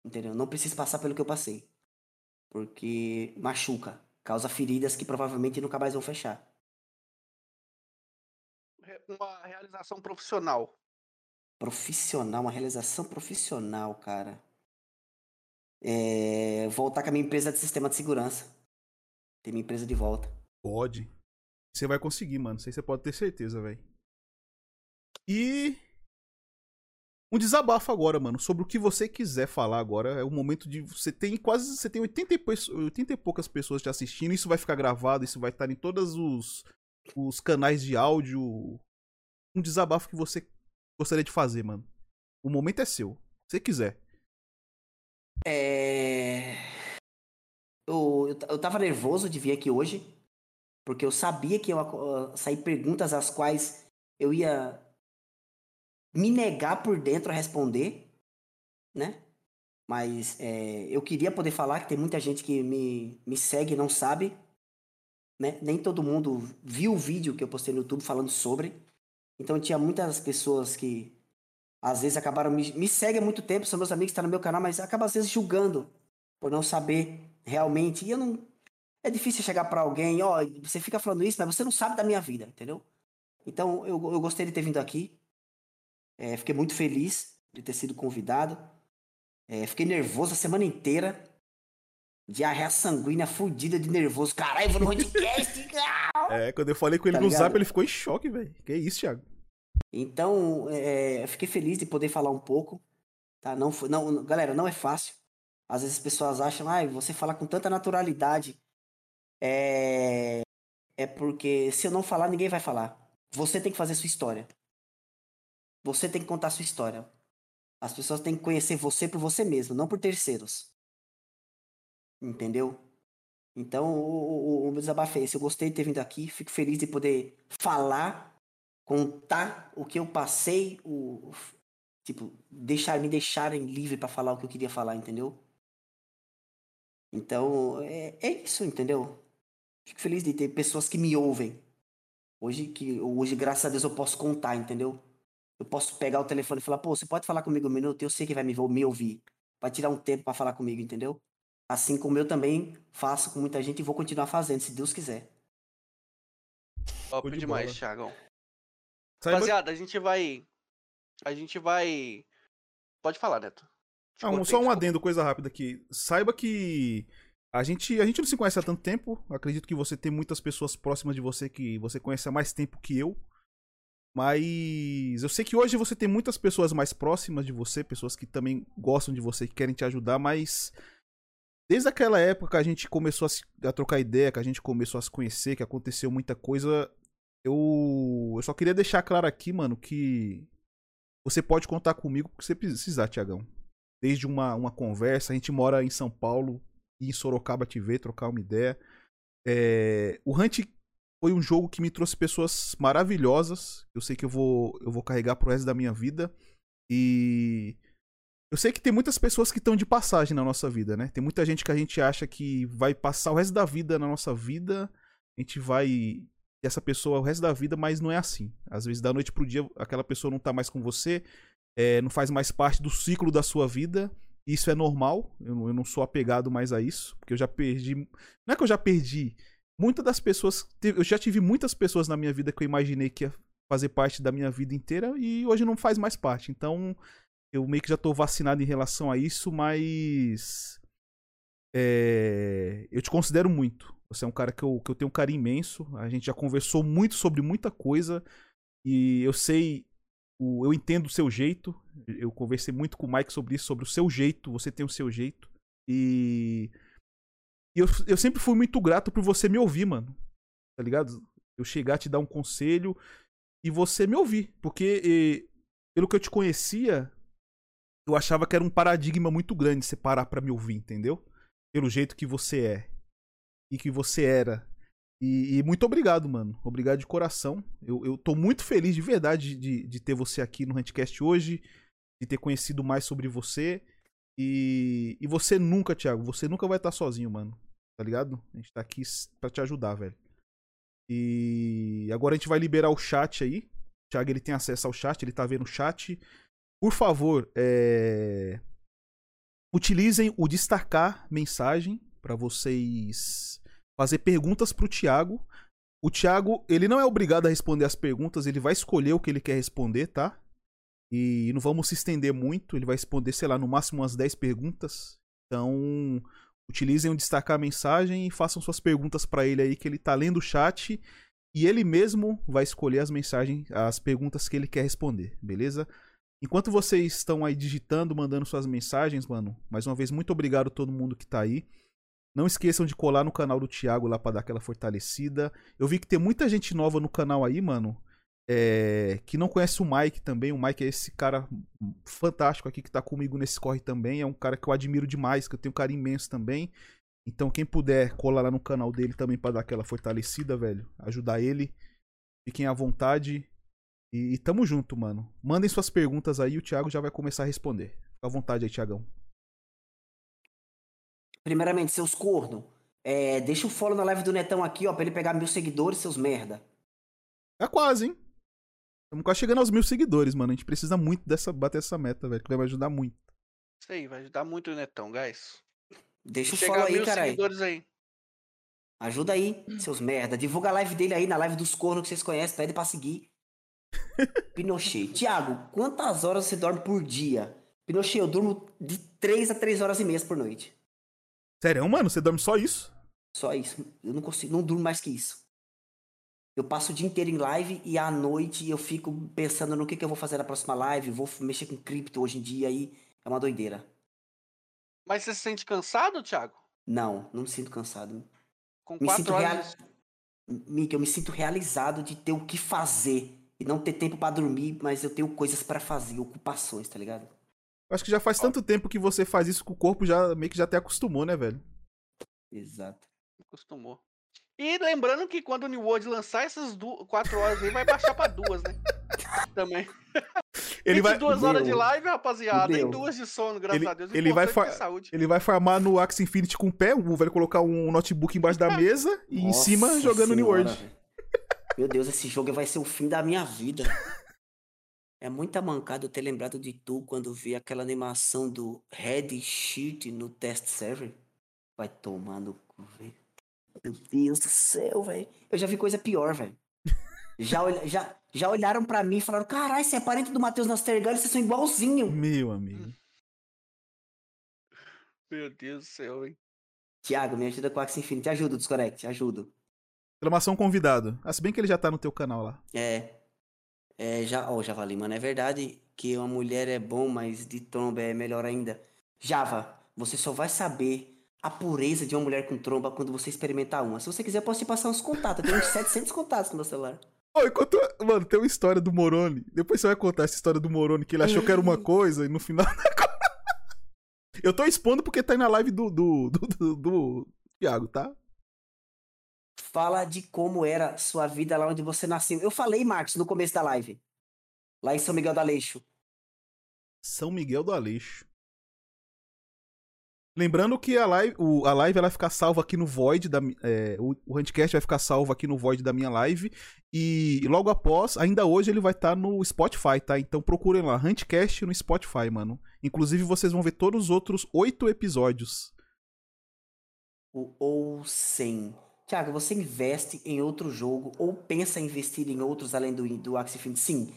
Entendeu? Não preciso passar pelo que eu passei. Porque machuca. Causa feridas que provavelmente nunca mais vão fechar. Uma realização profissional. Profissional, uma realização profissional, cara. É, voltar com a minha empresa de sistema de segurança. Ter minha empresa de volta. Pode. Você vai conseguir, mano. Aí você pode ter certeza, velho. E. Um desabafo agora, mano, sobre o que você quiser falar agora. É o momento de. Você tem quase. Você tem 80 e, pesso- 80 e poucas pessoas te assistindo. Isso vai ficar gravado, isso vai estar em todos os, os canais de áudio. Um desabafo que você gostaria de fazer, mano. O momento é seu. Se você quiser. É... Eu, eu, eu tava nervoso de vir aqui hoje, Porque eu sabia que ia uh, sair perguntas às quais eu ia me negar por dentro a responder, né? Mas é, eu queria poder falar que tem muita gente que me, me segue e não sabe, né? Nem todo mundo viu o vídeo que eu postei no YouTube falando sobre. Então tinha muitas pessoas que às vezes acabaram me, me há muito tempo, são meus amigos estão no meu canal, mas acabam às vezes julgando por não saber realmente. E eu não. É difícil chegar para alguém, ó, oh, você fica falando isso, mas você não sabe da minha vida, entendeu? Então eu, eu gostei de ter vindo aqui. É, fiquei muito feliz de ter sido convidado. É, fiquei nervoso a semana inteira. Diarreia sanguínea, fudida de nervoso. Caralho, vou no podcast. *laughs* é, quando eu falei com ele tá no ligado? zap, ele ficou em choque, velho. Que isso, Thiago? Então, é, fiquei feliz de poder falar um pouco. Tá? Não, não, galera, não é fácil. Às vezes as pessoas acham, ah, você falar com tanta naturalidade é, é porque se eu não falar, ninguém vai falar. Você tem que fazer sua história. Você tem que contar sua história. As pessoas têm que conhecer você por você mesmo, não por terceiros. Entendeu? Então, o, o, o desabafo é esse. Eu gostei de ter vindo aqui. Fico feliz de poder falar, contar o que eu passei, o, tipo, deixar, me deixarem livre para falar o que eu queria falar, entendeu? Então, é, é isso, entendeu? Fico feliz de ter pessoas que me ouvem. Hoje, que, hoje, graças a Deus, eu posso contar, entendeu? Eu posso pegar o telefone e falar, pô, você pode falar comigo um minuto? Eu sei que vai me, me ouvir. Vai tirar um tempo para falar comigo, entendeu? Assim como eu também faço com muita gente e vou continuar fazendo, se Deus quiser. Top de demais, Thiagão. Rapaziada, a gente vai. A gente vai. Pode falar, Neto. Não, só um adendo, coisa rápida aqui. Saiba que a gente, a gente não se conhece há tanto tempo. Acredito que você tem muitas pessoas próximas de você que você conhece há mais tempo que eu. Mas eu sei que hoje você tem muitas pessoas mais próximas de você, pessoas que também gostam de você, que querem te ajudar, mas desde aquela época que a gente começou a, se, a, trocar ideia, que a gente começou a se conhecer, que aconteceu muita coisa, eu, eu só queria deixar claro aqui, mano, que você pode contar comigo porque você precisar, Tiagão. Desde uma, uma conversa, a gente mora em São Paulo e em Sorocaba te ver, trocar uma ideia. É, o Hunt foi um jogo que me trouxe pessoas maravilhosas. Eu sei que eu vou, eu vou carregar pro resto da minha vida. E eu sei que tem muitas pessoas que estão de passagem na nossa vida, né? Tem muita gente que a gente acha que vai passar o resto da vida na nossa vida. A gente vai essa pessoa o resto da vida, mas não é assim. Às vezes, da noite pro dia, aquela pessoa não tá mais com você, é, não faz mais parte do ciclo da sua vida. Isso é normal, eu, eu, não sou apegado mais a isso, porque eu já perdi. Não é que eu já perdi, muitas das pessoas. Eu já tive muitas pessoas na minha vida que eu imaginei que ia fazer parte da minha vida inteira e hoje não faz mais parte. Então eu meio que já tô vacinado em relação a isso, mas. É, eu te considero muito. Você é um cara que eu, que eu tenho um carinho imenso. A gente já conversou muito sobre muita coisa. E eu sei. O, eu entendo o seu jeito. Eu conversei muito com o Mike sobre isso, sobre o seu jeito. Você tem o seu jeito. E e eu, eu sempre fui muito grato por você me ouvir, mano. Tá ligado? Eu chegar a te dar um conselho e você me ouvir. Porque, e, pelo que eu te conhecia, eu achava que era um paradigma muito grande você parar pra me ouvir, entendeu? Pelo jeito que você é. E que você era. E, e muito obrigado, mano. Obrigado de coração. Eu, eu tô muito feliz de verdade de, de ter você aqui no Handcast hoje. De ter conhecido mais sobre você. E, e você nunca, Thiago, você nunca vai estar sozinho, mano. Tá ligado? A gente tá aqui pra te ajudar, velho. E agora a gente vai liberar o chat aí. O Thiago ele tem acesso ao chat, ele tá vendo o chat. Por favor, é... utilizem o destacar mensagem para vocês fazer perguntas pro Thiago. O Thiago, ele não é obrigado a responder as perguntas, ele vai escolher o que ele quer responder, tá? E não vamos se estender muito, ele vai responder, sei lá, no máximo umas 10 perguntas. Então, utilizem o destacar mensagem e façam suas perguntas para ele aí, que ele tá lendo o chat e ele mesmo vai escolher as mensagens, as perguntas que ele quer responder, beleza? Enquanto vocês estão aí digitando, mandando suas mensagens, mano, mais uma vez, muito obrigado a todo mundo que tá aí. Não esqueçam de colar no canal do Thiago lá para dar aquela fortalecida. Eu vi que tem muita gente nova no canal aí, mano é, que não conhece o Mike também. O Mike é esse cara fantástico aqui que tá comigo nesse corre também. É um cara que eu admiro demais, que eu tenho um carinho imenso também. Então, quem puder colar lá no canal dele também pra dar aquela fortalecida, velho. Ajudar ele. Fiquem à vontade. E, e tamo junto, mano. Mandem suas perguntas aí, o Thiago já vai começar a responder. Fica à vontade aí, Thiagão. Primeiramente, seus corno. É, deixa o follow na live do Netão aqui, ó, pra ele pegar mil seguidores, seus merda. É quase, hein? Estamos quase chegando aos mil seguidores, mano. A gente precisa muito dessa, bater essa meta, velho. Que vai me ajudar muito. Isso aí, vai ajudar muito o Netão, guys. Deixa o Chegar follow aí, caralho. seguidores aí. Ajuda aí, seus merda. Divulga a live dele aí, na live dos cornos que vocês conhecem, pede pra seguir. Pinochet. Tiago, quantas horas você dorme por dia? Pinochet, eu durmo de 3 a 3 horas e meia por noite. Sério, mano? Você dorme só isso? Só isso. Eu não consigo, não durmo mais que isso. Eu passo o dia inteiro em live e à noite eu fico pensando no que, que eu vou fazer na próxima live. Vou mexer com cripto hoje em dia aí. É uma doideira. Mas você se sente cansado, Thiago? Não, não me sinto cansado. Com Me quatro sinto horas. real... Mick, eu me sinto realizado de ter o que fazer. E não ter tempo pra dormir, mas eu tenho coisas pra fazer, ocupações, tá ligado? Eu Acho que já faz tanto tempo que você faz isso que o corpo já meio que já até acostumou, né, velho? Exato. Acostumou. E lembrando que quando o New World lançar essas du- quatro horas aí, vai baixar pra duas, né? *laughs* Também. Ele vai, duas horas de live, rapaziada, e duas de sono, graças Ele- a Deus. Ele vai fa- ele vai farmar no Axie Infinity com o pé, o vai colocar um notebook embaixo da *laughs* mesa e em cima Nossa jogando New Senhora, World. velho. Meu Deus, esse jogo vai ser o fim da minha vida. É muita mancada eu ter lembrado de tu quando vi aquela animação do Red Sheet no test server. Vai tomar no cu, velho. Meu Deus do céu, velho. Eu já vi coisa pior, velho. Já, já, já olharam pra mim e falaram: caralho, você é parente do Matheus Nastergalli, vocês são igualzinho. Meu amigo. Meu Deus do céu, hein? Tiago, me ajuda com o Axie Infinity. Ajuda, Desconnect, ajudo. Exclamação convidado. Ah, se bem que ele já tá no teu canal lá. É. É, já, ó, Javali, mano, é verdade que uma mulher é bom, mas de tromba é melhor ainda. Java, você só vai saber a pureza de uma mulher com tromba quando você experimentar uma. Se você quiser, eu posso te passar uns contatos. Eu tenho uns *laughs* 700 contatos no meu celular. Ô, enquanto. Mano, tem uma história do Moroni. Depois você vai contar essa história do Moroni, que ele achou que era uma coisa e no final. *laughs* Eu tô expondo porque tá aí na live do, do, do, do, do Thiago, tá? Fala de como era sua vida lá onde você nasceu. Eu falei, Marcos, no começo da live. Lá em São Miguel do Aleixo. São Miguel do Aleixo. Lembrando que a live, o- a live ela vai ficar salva aqui no Void da é, o, o Handcast vai ficar salvo aqui no Void da minha live e logo após, ainda hoje ele vai estar no Spotify, tá? Então procurem lá, Handcast no Spotify, mano. Inclusive vocês vão ver todos os outros oito episódios. O ou sem. Tiago, você investe em outro jogo ou pensa em investir em outros além do, do Axie Infinity? Sim.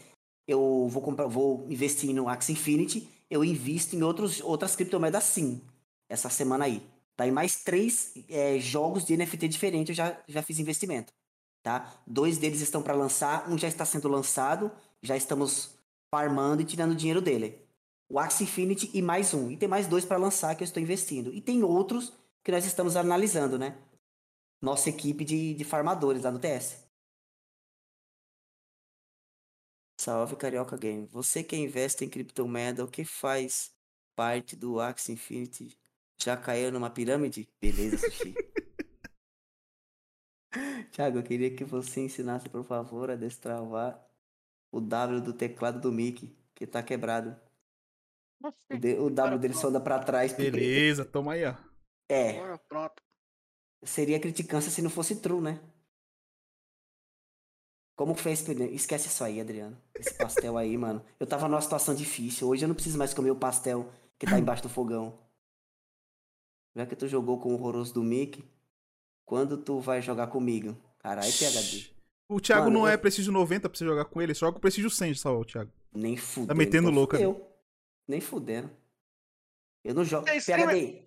Eu vou comprar, vou investir no Axie Infinity, eu invisto em outros, outras criptomoedas sim. Essa semana aí. Tá? Em mais três é, jogos de NFT diferentes eu já, já fiz investimento. Tá? Dois deles estão para lançar, um já está sendo lançado, já estamos farmando e tirando dinheiro dele. O Axie Infinity e mais um. E tem mais dois para lançar que eu estou investindo. E tem outros que nós estamos analisando, né? Nossa equipe de, de farmadores lá no TS. Salve Carioca Game. Você que investe em criptomoeda, o que faz parte do Axie Infinity? Já caiu numa pirâmide? Beleza, Sushi. *laughs* Thiago, eu queria que você ensinasse, por favor, a destravar o W do teclado do Mickey, que tá quebrado. O, D- o W dele só anda pra trás. porque- Beleza, toma aí, ó. É, Agora pronto. Seria criticância se não fosse true, né? Como fez? Esquece isso aí, Adriano. Esse pastel aí, mano. Eu tava numa situação difícil. Hoje eu não preciso mais comer o pastel que tá embaixo do fogão. Já que tu jogou com o horroroso do Mickey, quando tu vai jogar comigo? Caralho, PHD. O Thiago Mano, não é eu- prestígio 90 pra você jogar com ele, só joga o prestígio 100 só, o Thiago. Nem fudendo. Tá metendo então louca. Nem fudendo. Eu não jogo. É PHD.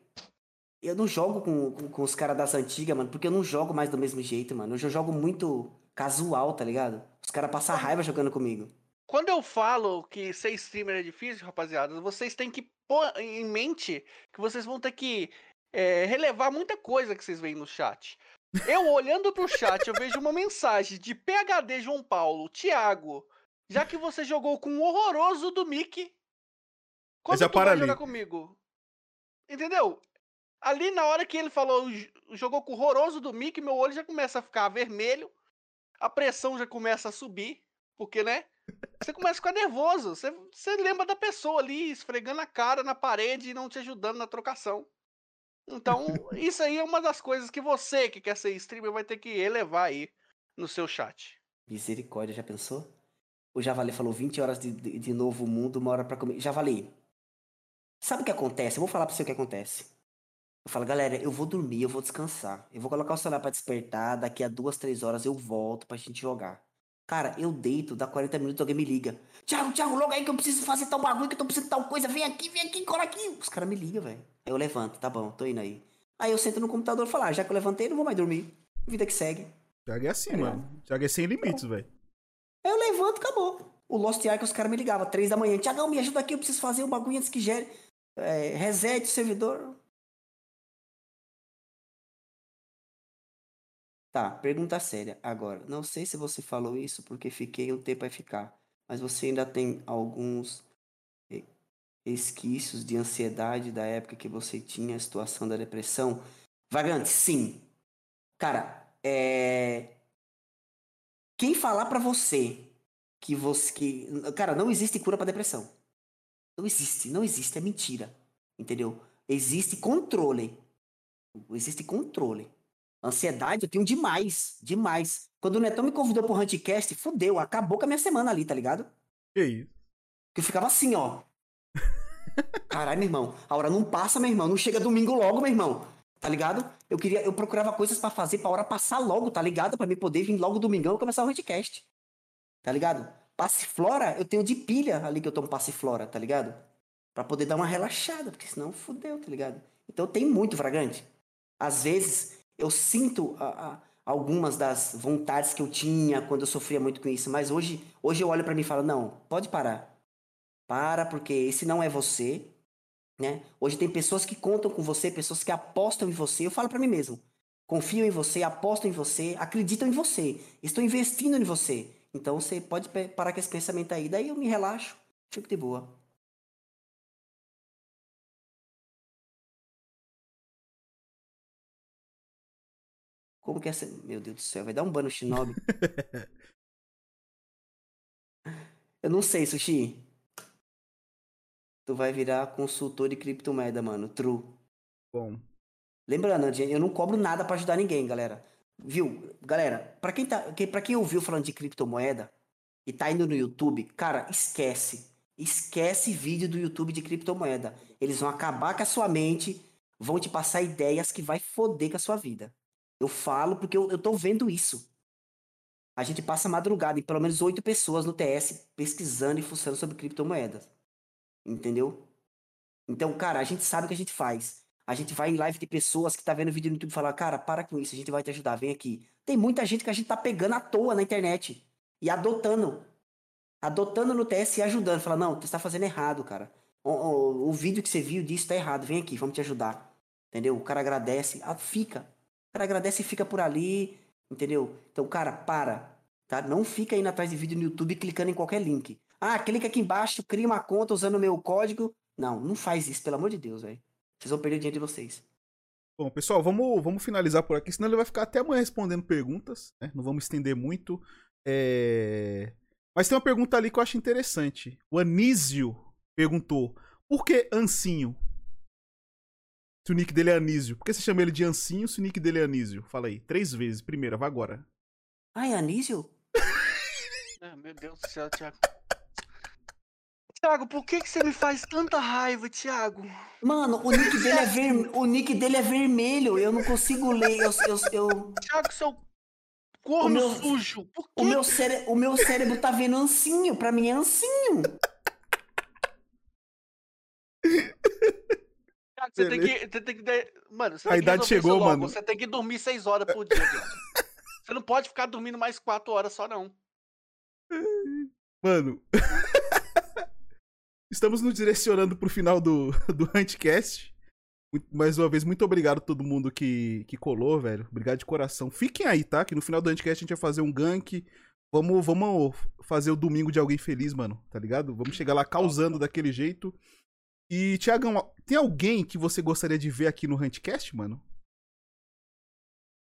Eu não jogo com, com, com os caras das antigas, mano, porque eu não jogo mais do mesmo jeito, mano. Eu já jogo muito casual, tá ligado? Os caras passam raiva jogando comigo. Quando eu falo que ser streamer é difícil, rapaziada, vocês têm que pôr em mente que vocês vão ter que é, relevar muita coisa que vocês veem no chat. Eu olhando pro chat, eu vejo uma mensagem de PHD João Paulo, Thiago, já que você jogou com o horroroso do Mickey, quando já tu vai ali. jogar comigo? Entendeu? Ali na hora que ele falou o horroroso do Mickey, meu olho já começa a ficar vermelho, a pressão já começa a subir, porque, né? Você começa a ficar nervoso. Você, você lembra da pessoa ali esfregando a cara na parede e não te ajudando na trocação. Então, isso aí é uma das coisas que você que quer ser streamer vai ter que elevar aí no seu chat. Misericórdia, já pensou? O Javali falou 20 horas de, de, de novo mundo, uma hora pra comer. Javali, sabe o que acontece? Eu vou falar pra você o que acontece. Eu falo, galera, eu vou dormir, eu vou descansar. Eu vou colocar o celular pra despertar, daqui a duas, três horas eu volto pra gente jogar. Cara, eu deito, dá 40 minutos, alguém me liga. Thiago, Thiago, logo aí que eu preciso fazer tal bagulho, que eu tô precisando de tal coisa. Vem aqui, vem aqui, cola aqui. Os caras me ligam, velho. Aí eu levanto, tá bom, tô indo aí. Aí eu sento no computador e falo, ah, já que eu levantei, não vou mais dormir. Vida que segue. Thiago é assim, Tá mano. Thiago é sem limites, velho. Aí eu levanto, acabou. O Lost Ark, os caras me ligavam, três da manhã. Tiagão, me ajuda aqui, eu preciso fazer o bagulho antes que gere. É, reset o servidor. Tá, pergunta séria. Agora, não sei se você falou isso porque fiquei um tempo a ficar, mas você ainda tem alguns eh, esquícios de ansiedade da época que você tinha a situação da depressão? Vagante, sim. Cara, é. Quem falar pra você que você. Que... Cara, não existe cura pra depressão. Não existe, não existe, é mentira. Entendeu? Existe controle. Existe controle. Ansiedade eu tenho demais, demais. Quando o Netão me convidou pro Hunticast, fudeu, acabou com a minha semana ali, tá ligado? Que isso? Que eu ficava assim, ó. *laughs* Caralho, meu irmão, a hora não passa, meu irmão. Não chega domingo logo, meu irmão. Tá ligado? Eu queria, eu procurava coisas pra fazer pra hora passar logo, tá ligado? Pra me poder vir logo domingão e começar o Hunticast. Tá ligado? Passiflora, eu tenho de pilha ali que eu tomo passiflora, tá ligado? Pra poder dar uma relaxada, porque senão fudeu, tá ligado? Então tem muito, Fragante. Às vezes eu sinto a- a- algumas das vontades que eu tinha quando eu sofria muito com isso, mas hoje, hoje eu olho pra mim e falo, não, pode parar. Para, porque esse não é você, né? Hoje tem pessoas que contam com você, pessoas que apostam em você. Eu falo pra mim mesmo, confio em você, apostam em você, acreditam em você, estou investindo em você. Então você pode parar com esse pensamento aí, daí eu me relaxo, fico de boa. Como que é essa... Meu Deus do céu, vai dar um ban no Shinobi. *laughs* Eu não sei, Sushi. Tu vai virar consultor de criptomoeda, mano. True. Bom. Lembrando, eu não cobro nada pra ajudar ninguém, galera. Viu? Galera, pra quem, tá, pra quem ouviu falando de criptomoeda e tá indo no YouTube, cara, esquece. Esquece vídeo do YouTube de criptomoeda. Eles vão acabar com a sua mente, vão te passar ideias que vai foder com a sua vida. Eu falo porque eu, eu tô vendo isso. A gente passa madrugada e pelo menos oito pessoas no TS pesquisando e fuçando sobre criptomoedas. Entendeu? Então, cara, a gente sabe o que a gente faz. A gente vai em live de pessoas que tá vendo vídeo no YouTube e fala, cara, para com isso, a gente vai te ajudar, vem aqui. Tem muita gente que a gente tá pegando à toa na internet e adotando. Adotando no TS e ajudando. Fala, não, você tá fazendo errado, cara. O, o- o vídeo que você viu disso tá errado, vem aqui, vamos te ajudar. Entendeu? O cara agradece, ah, fica. Cara agradece e fica por ali, entendeu? Então, cara, para. Tá? Não fica indo atrás de vídeo no YouTube clicando em qualquer link. Ah, clica aqui embaixo, cria uma conta usando o meu código. Não, não faz isso, pelo amor de Deus, velho. Vocês vão perder o dinheiro de vocês. Bom, pessoal, vamos, vamos finalizar por aqui, senão ele vai ficar até amanhã respondendo perguntas, né? Não vamos estender muito. É... Mas tem uma pergunta ali que eu acho interessante. O Anísio perguntou: por que Ancinho? Se o nick dele é Anísio. Por que você chama ele de Ancinho se o nick dele é Anísio? Fala aí, três vezes. Primeira, vai agora. Ai, Anísio? *laughs* Ah, meu Deus do céu, Thiago. Thiago, por que, que você me faz tanta raiva, Thiago? Mano, o nick dele é, ver... o nick dele é vermelho. Eu não consigo ler. Eu, eu, eu- Thiago, seu corno O meu- sujo. Por O, meu cére... o meu cérebro tá vendo ancinho. Pra mim é ancinho. Você tem que. Você tem que de- Mano, você A idade chegou, mano. Você tem que dormir seis horas por dia. *laughs* Você não pode ficar dormindo mais quatro horas só, não. Mano. *laughs* Estamos nos direcionando pro final do, *laughs* do Huntcast. Mais uma vez, muito obrigado a todo mundo que, que colou, velho. Obrigado de coração. Fiquem aí, tá? Que no final do Huntcast a gente vai fazer um gank. Vamos, vamos fazer o domingo de alguém feliz, mano. Tá ligado? Vamos chegar lá causando daquele jeito. E, Tiagão, tem alguém que você gostaria de ver aqui no Huntcast, mano?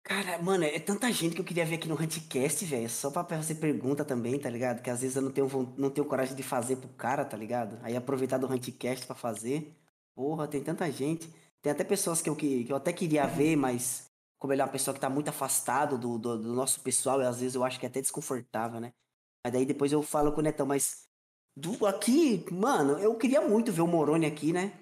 Cara, mano, é tanta gente que eu queria ver aqui no Huntcast, velho. Só pra fazer pergunta também, tá ligado? Que às vezes eu não tenho, não tenho coragem de fazer pro cara, tá ligado? Aí aproveitar do Huntcast pra fazer. Porra, tem tanta gente. Tem até pessoas que eu, que, que eu até queria ver, mas como ele é uma pessoa que tá muito afastado do, do, do nosso pessoal, e às vezes eu acho que é até desconfortável, né? Mas daí depois eu falo com o Netão, mas do, aqui, mano, eu queria muito ver o Moroni aqui, né?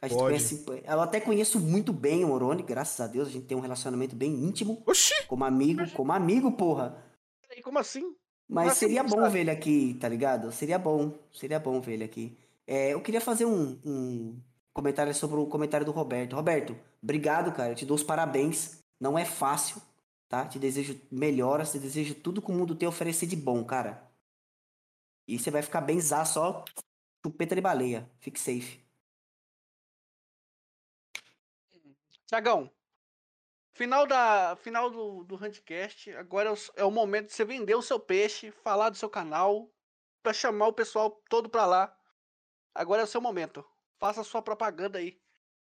A gente Pode. conhece, eu até conheço muito bem o Moroni, graças a Deus, a gente tem um relacionamento bem íntimo. Oxi! Como amigo, como amigo, porra. Peraí, como assim? Mas Mas seria você bom sabe. ver ele aqui, tá ligado? Seria bom, seria bom ver ele aqui. É, eu queria fazer um, um comentário sobre o comentário do Roberto. Roberto, obrigado, cara. Eu te dou os parabéns. Não é fácil, tá? Te desejo melhoras, te desejo tudo que o mundo tem a oferecer de bom, cara. E você vai ficar bem só chupeta de baleia. Fique safe. Tiagão, final, da, final do, do Handcast, agora é o, é o momento de você vender o seu peixe, falar do seu canal, pra chamar o pessoal todo pra lá. Agora é o seu momento. Faça a sua propaganda aí.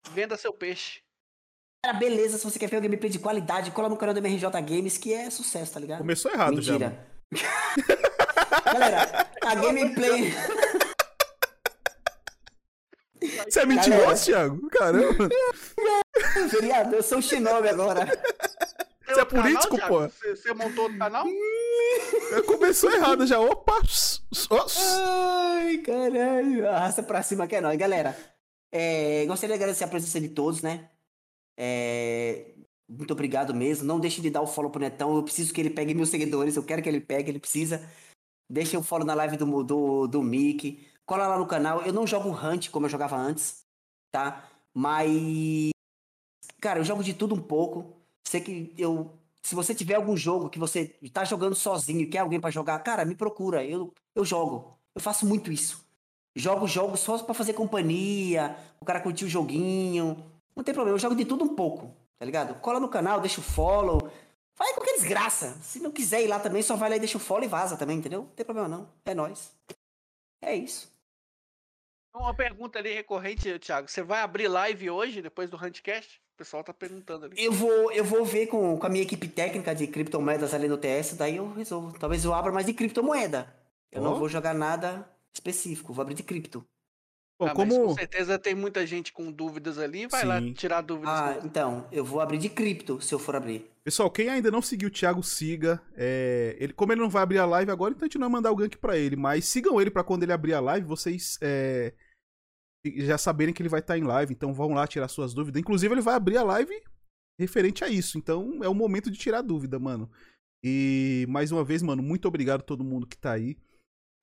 Venda seu peixe. Cara, beleza. Se você quer ver um gameplay de qualidade, cola no canal do MRJ Games, que é sucesso, tá ligado? Começou errado já. *laughs* Galera, a gameplay. Você é mentiroso, Thiago? Caramba. Feriado, eu sou o Shinobi agora. Você é político, pô? Você, você montou outro canal? Começou errado já. Opa! Ai, caralho. Arrasta pra cima que é nóis. Galera, é, gostaria de agradecer a presença de todos, né? É, muito obrigado mesmo. Não deixe de dar o follow pro Netão. Eu preciso que ele pegue mil seguidores. Eu quero que ele pegue, ele precisa. Deixa o follow na live do, do, do Mickey. Cola lá no canal. Eu não jogo Hunt como eu jogava antes, tá? Mas. Cara, eu jogo de tudo um pouco. Sei que eu. Se você tiver algum jogo que você tá jogando sozinho quer alguém pra jogar, cara, me procura. Eu, eu jogo. Eu faço muito isso. Jogo jogos só pra fazer companhia, o cara curtir o joguinho. Não tem problema, eu jogo de tudo um pouco, tá ligado? Cola no canal, deixa o follow. Faz qualquer desgraça. Se não quiser ir lá também, só vai lá e deixa o follow e vaza também, entendeu? Não tem problema não. É nóis. É isso. Uma pergunta ali recorrente, Thiago. Você vai abrir live hoje, depois do Handcast? O pessoal tá perguntando ali. Eu vou, eu vou ver com, com a minha equipe técnica de criptomoedas ali no TS, daí eu resolvo. Talvez eu abra mais de criptomoeda. Eu Ó. não vou jogar nada específico, vou abrir de cripto. Bom, Ah, mas com como. certeza tem muita gente com dúvidas ali. Vai lá Sim. tirar dúvidas. Ah, com- então, eu vou abrir de cripto se eu for abrir. Pessoal, quem ainda não seguiu o Thiago, siga. É, ele, como ele não vai abrir a live agora, então a gente não vai mandar o gank pra ele. Mas sigam ele pra quando ele abrir a live, vocês é, já saberem que ele vai estar em live. Então vão lá tirar suas dúvidas. Inclusive, ele vai abrir a live referente a isso. Então é o momento de tirar dúvida, mano. E mais uma vez, mano, muito obrigado a todo mundo que tá aí.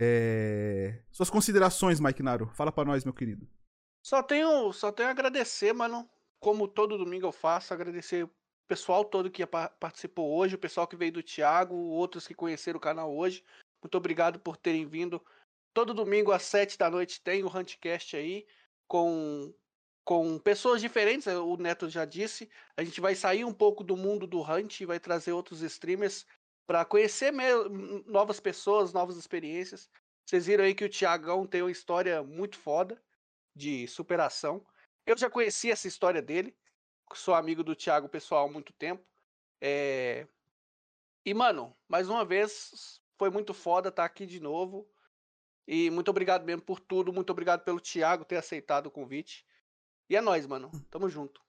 É, Suas considerações, Mike Naro. Fala pra nós, meu querido. Só tenho, só tenho a agradecer, mano. Como todo domingo eu faço, agradecer o pessoal todo que pa- participou hoje, o pessoal que veio do Thiago, outros que conheceram o canal hoje. Muito obrigado por terem vindo. Todo domingo às sete da noite tem o Huntcast aí, com, com pessoas diferentes, eh, o Neto já disse. A gente vai sair um pouco do mundo do Hunt e vai trazer outros streamers para conhecer novas pessoas, novas experiências. Vocês viram aí que o Thiagão tem uma história muito foda de superação. Eu já conheci essa história dele, sou amigo do Thiago pessoal há muito tempo. É, E, mano, mais uma vez, foi muito foda estar aqui de novo. E muito obrigado mesmo por tudo. Muito obrigado pelo Thiago ter aceitado o convite. E é nóis, mano. Tamo junto.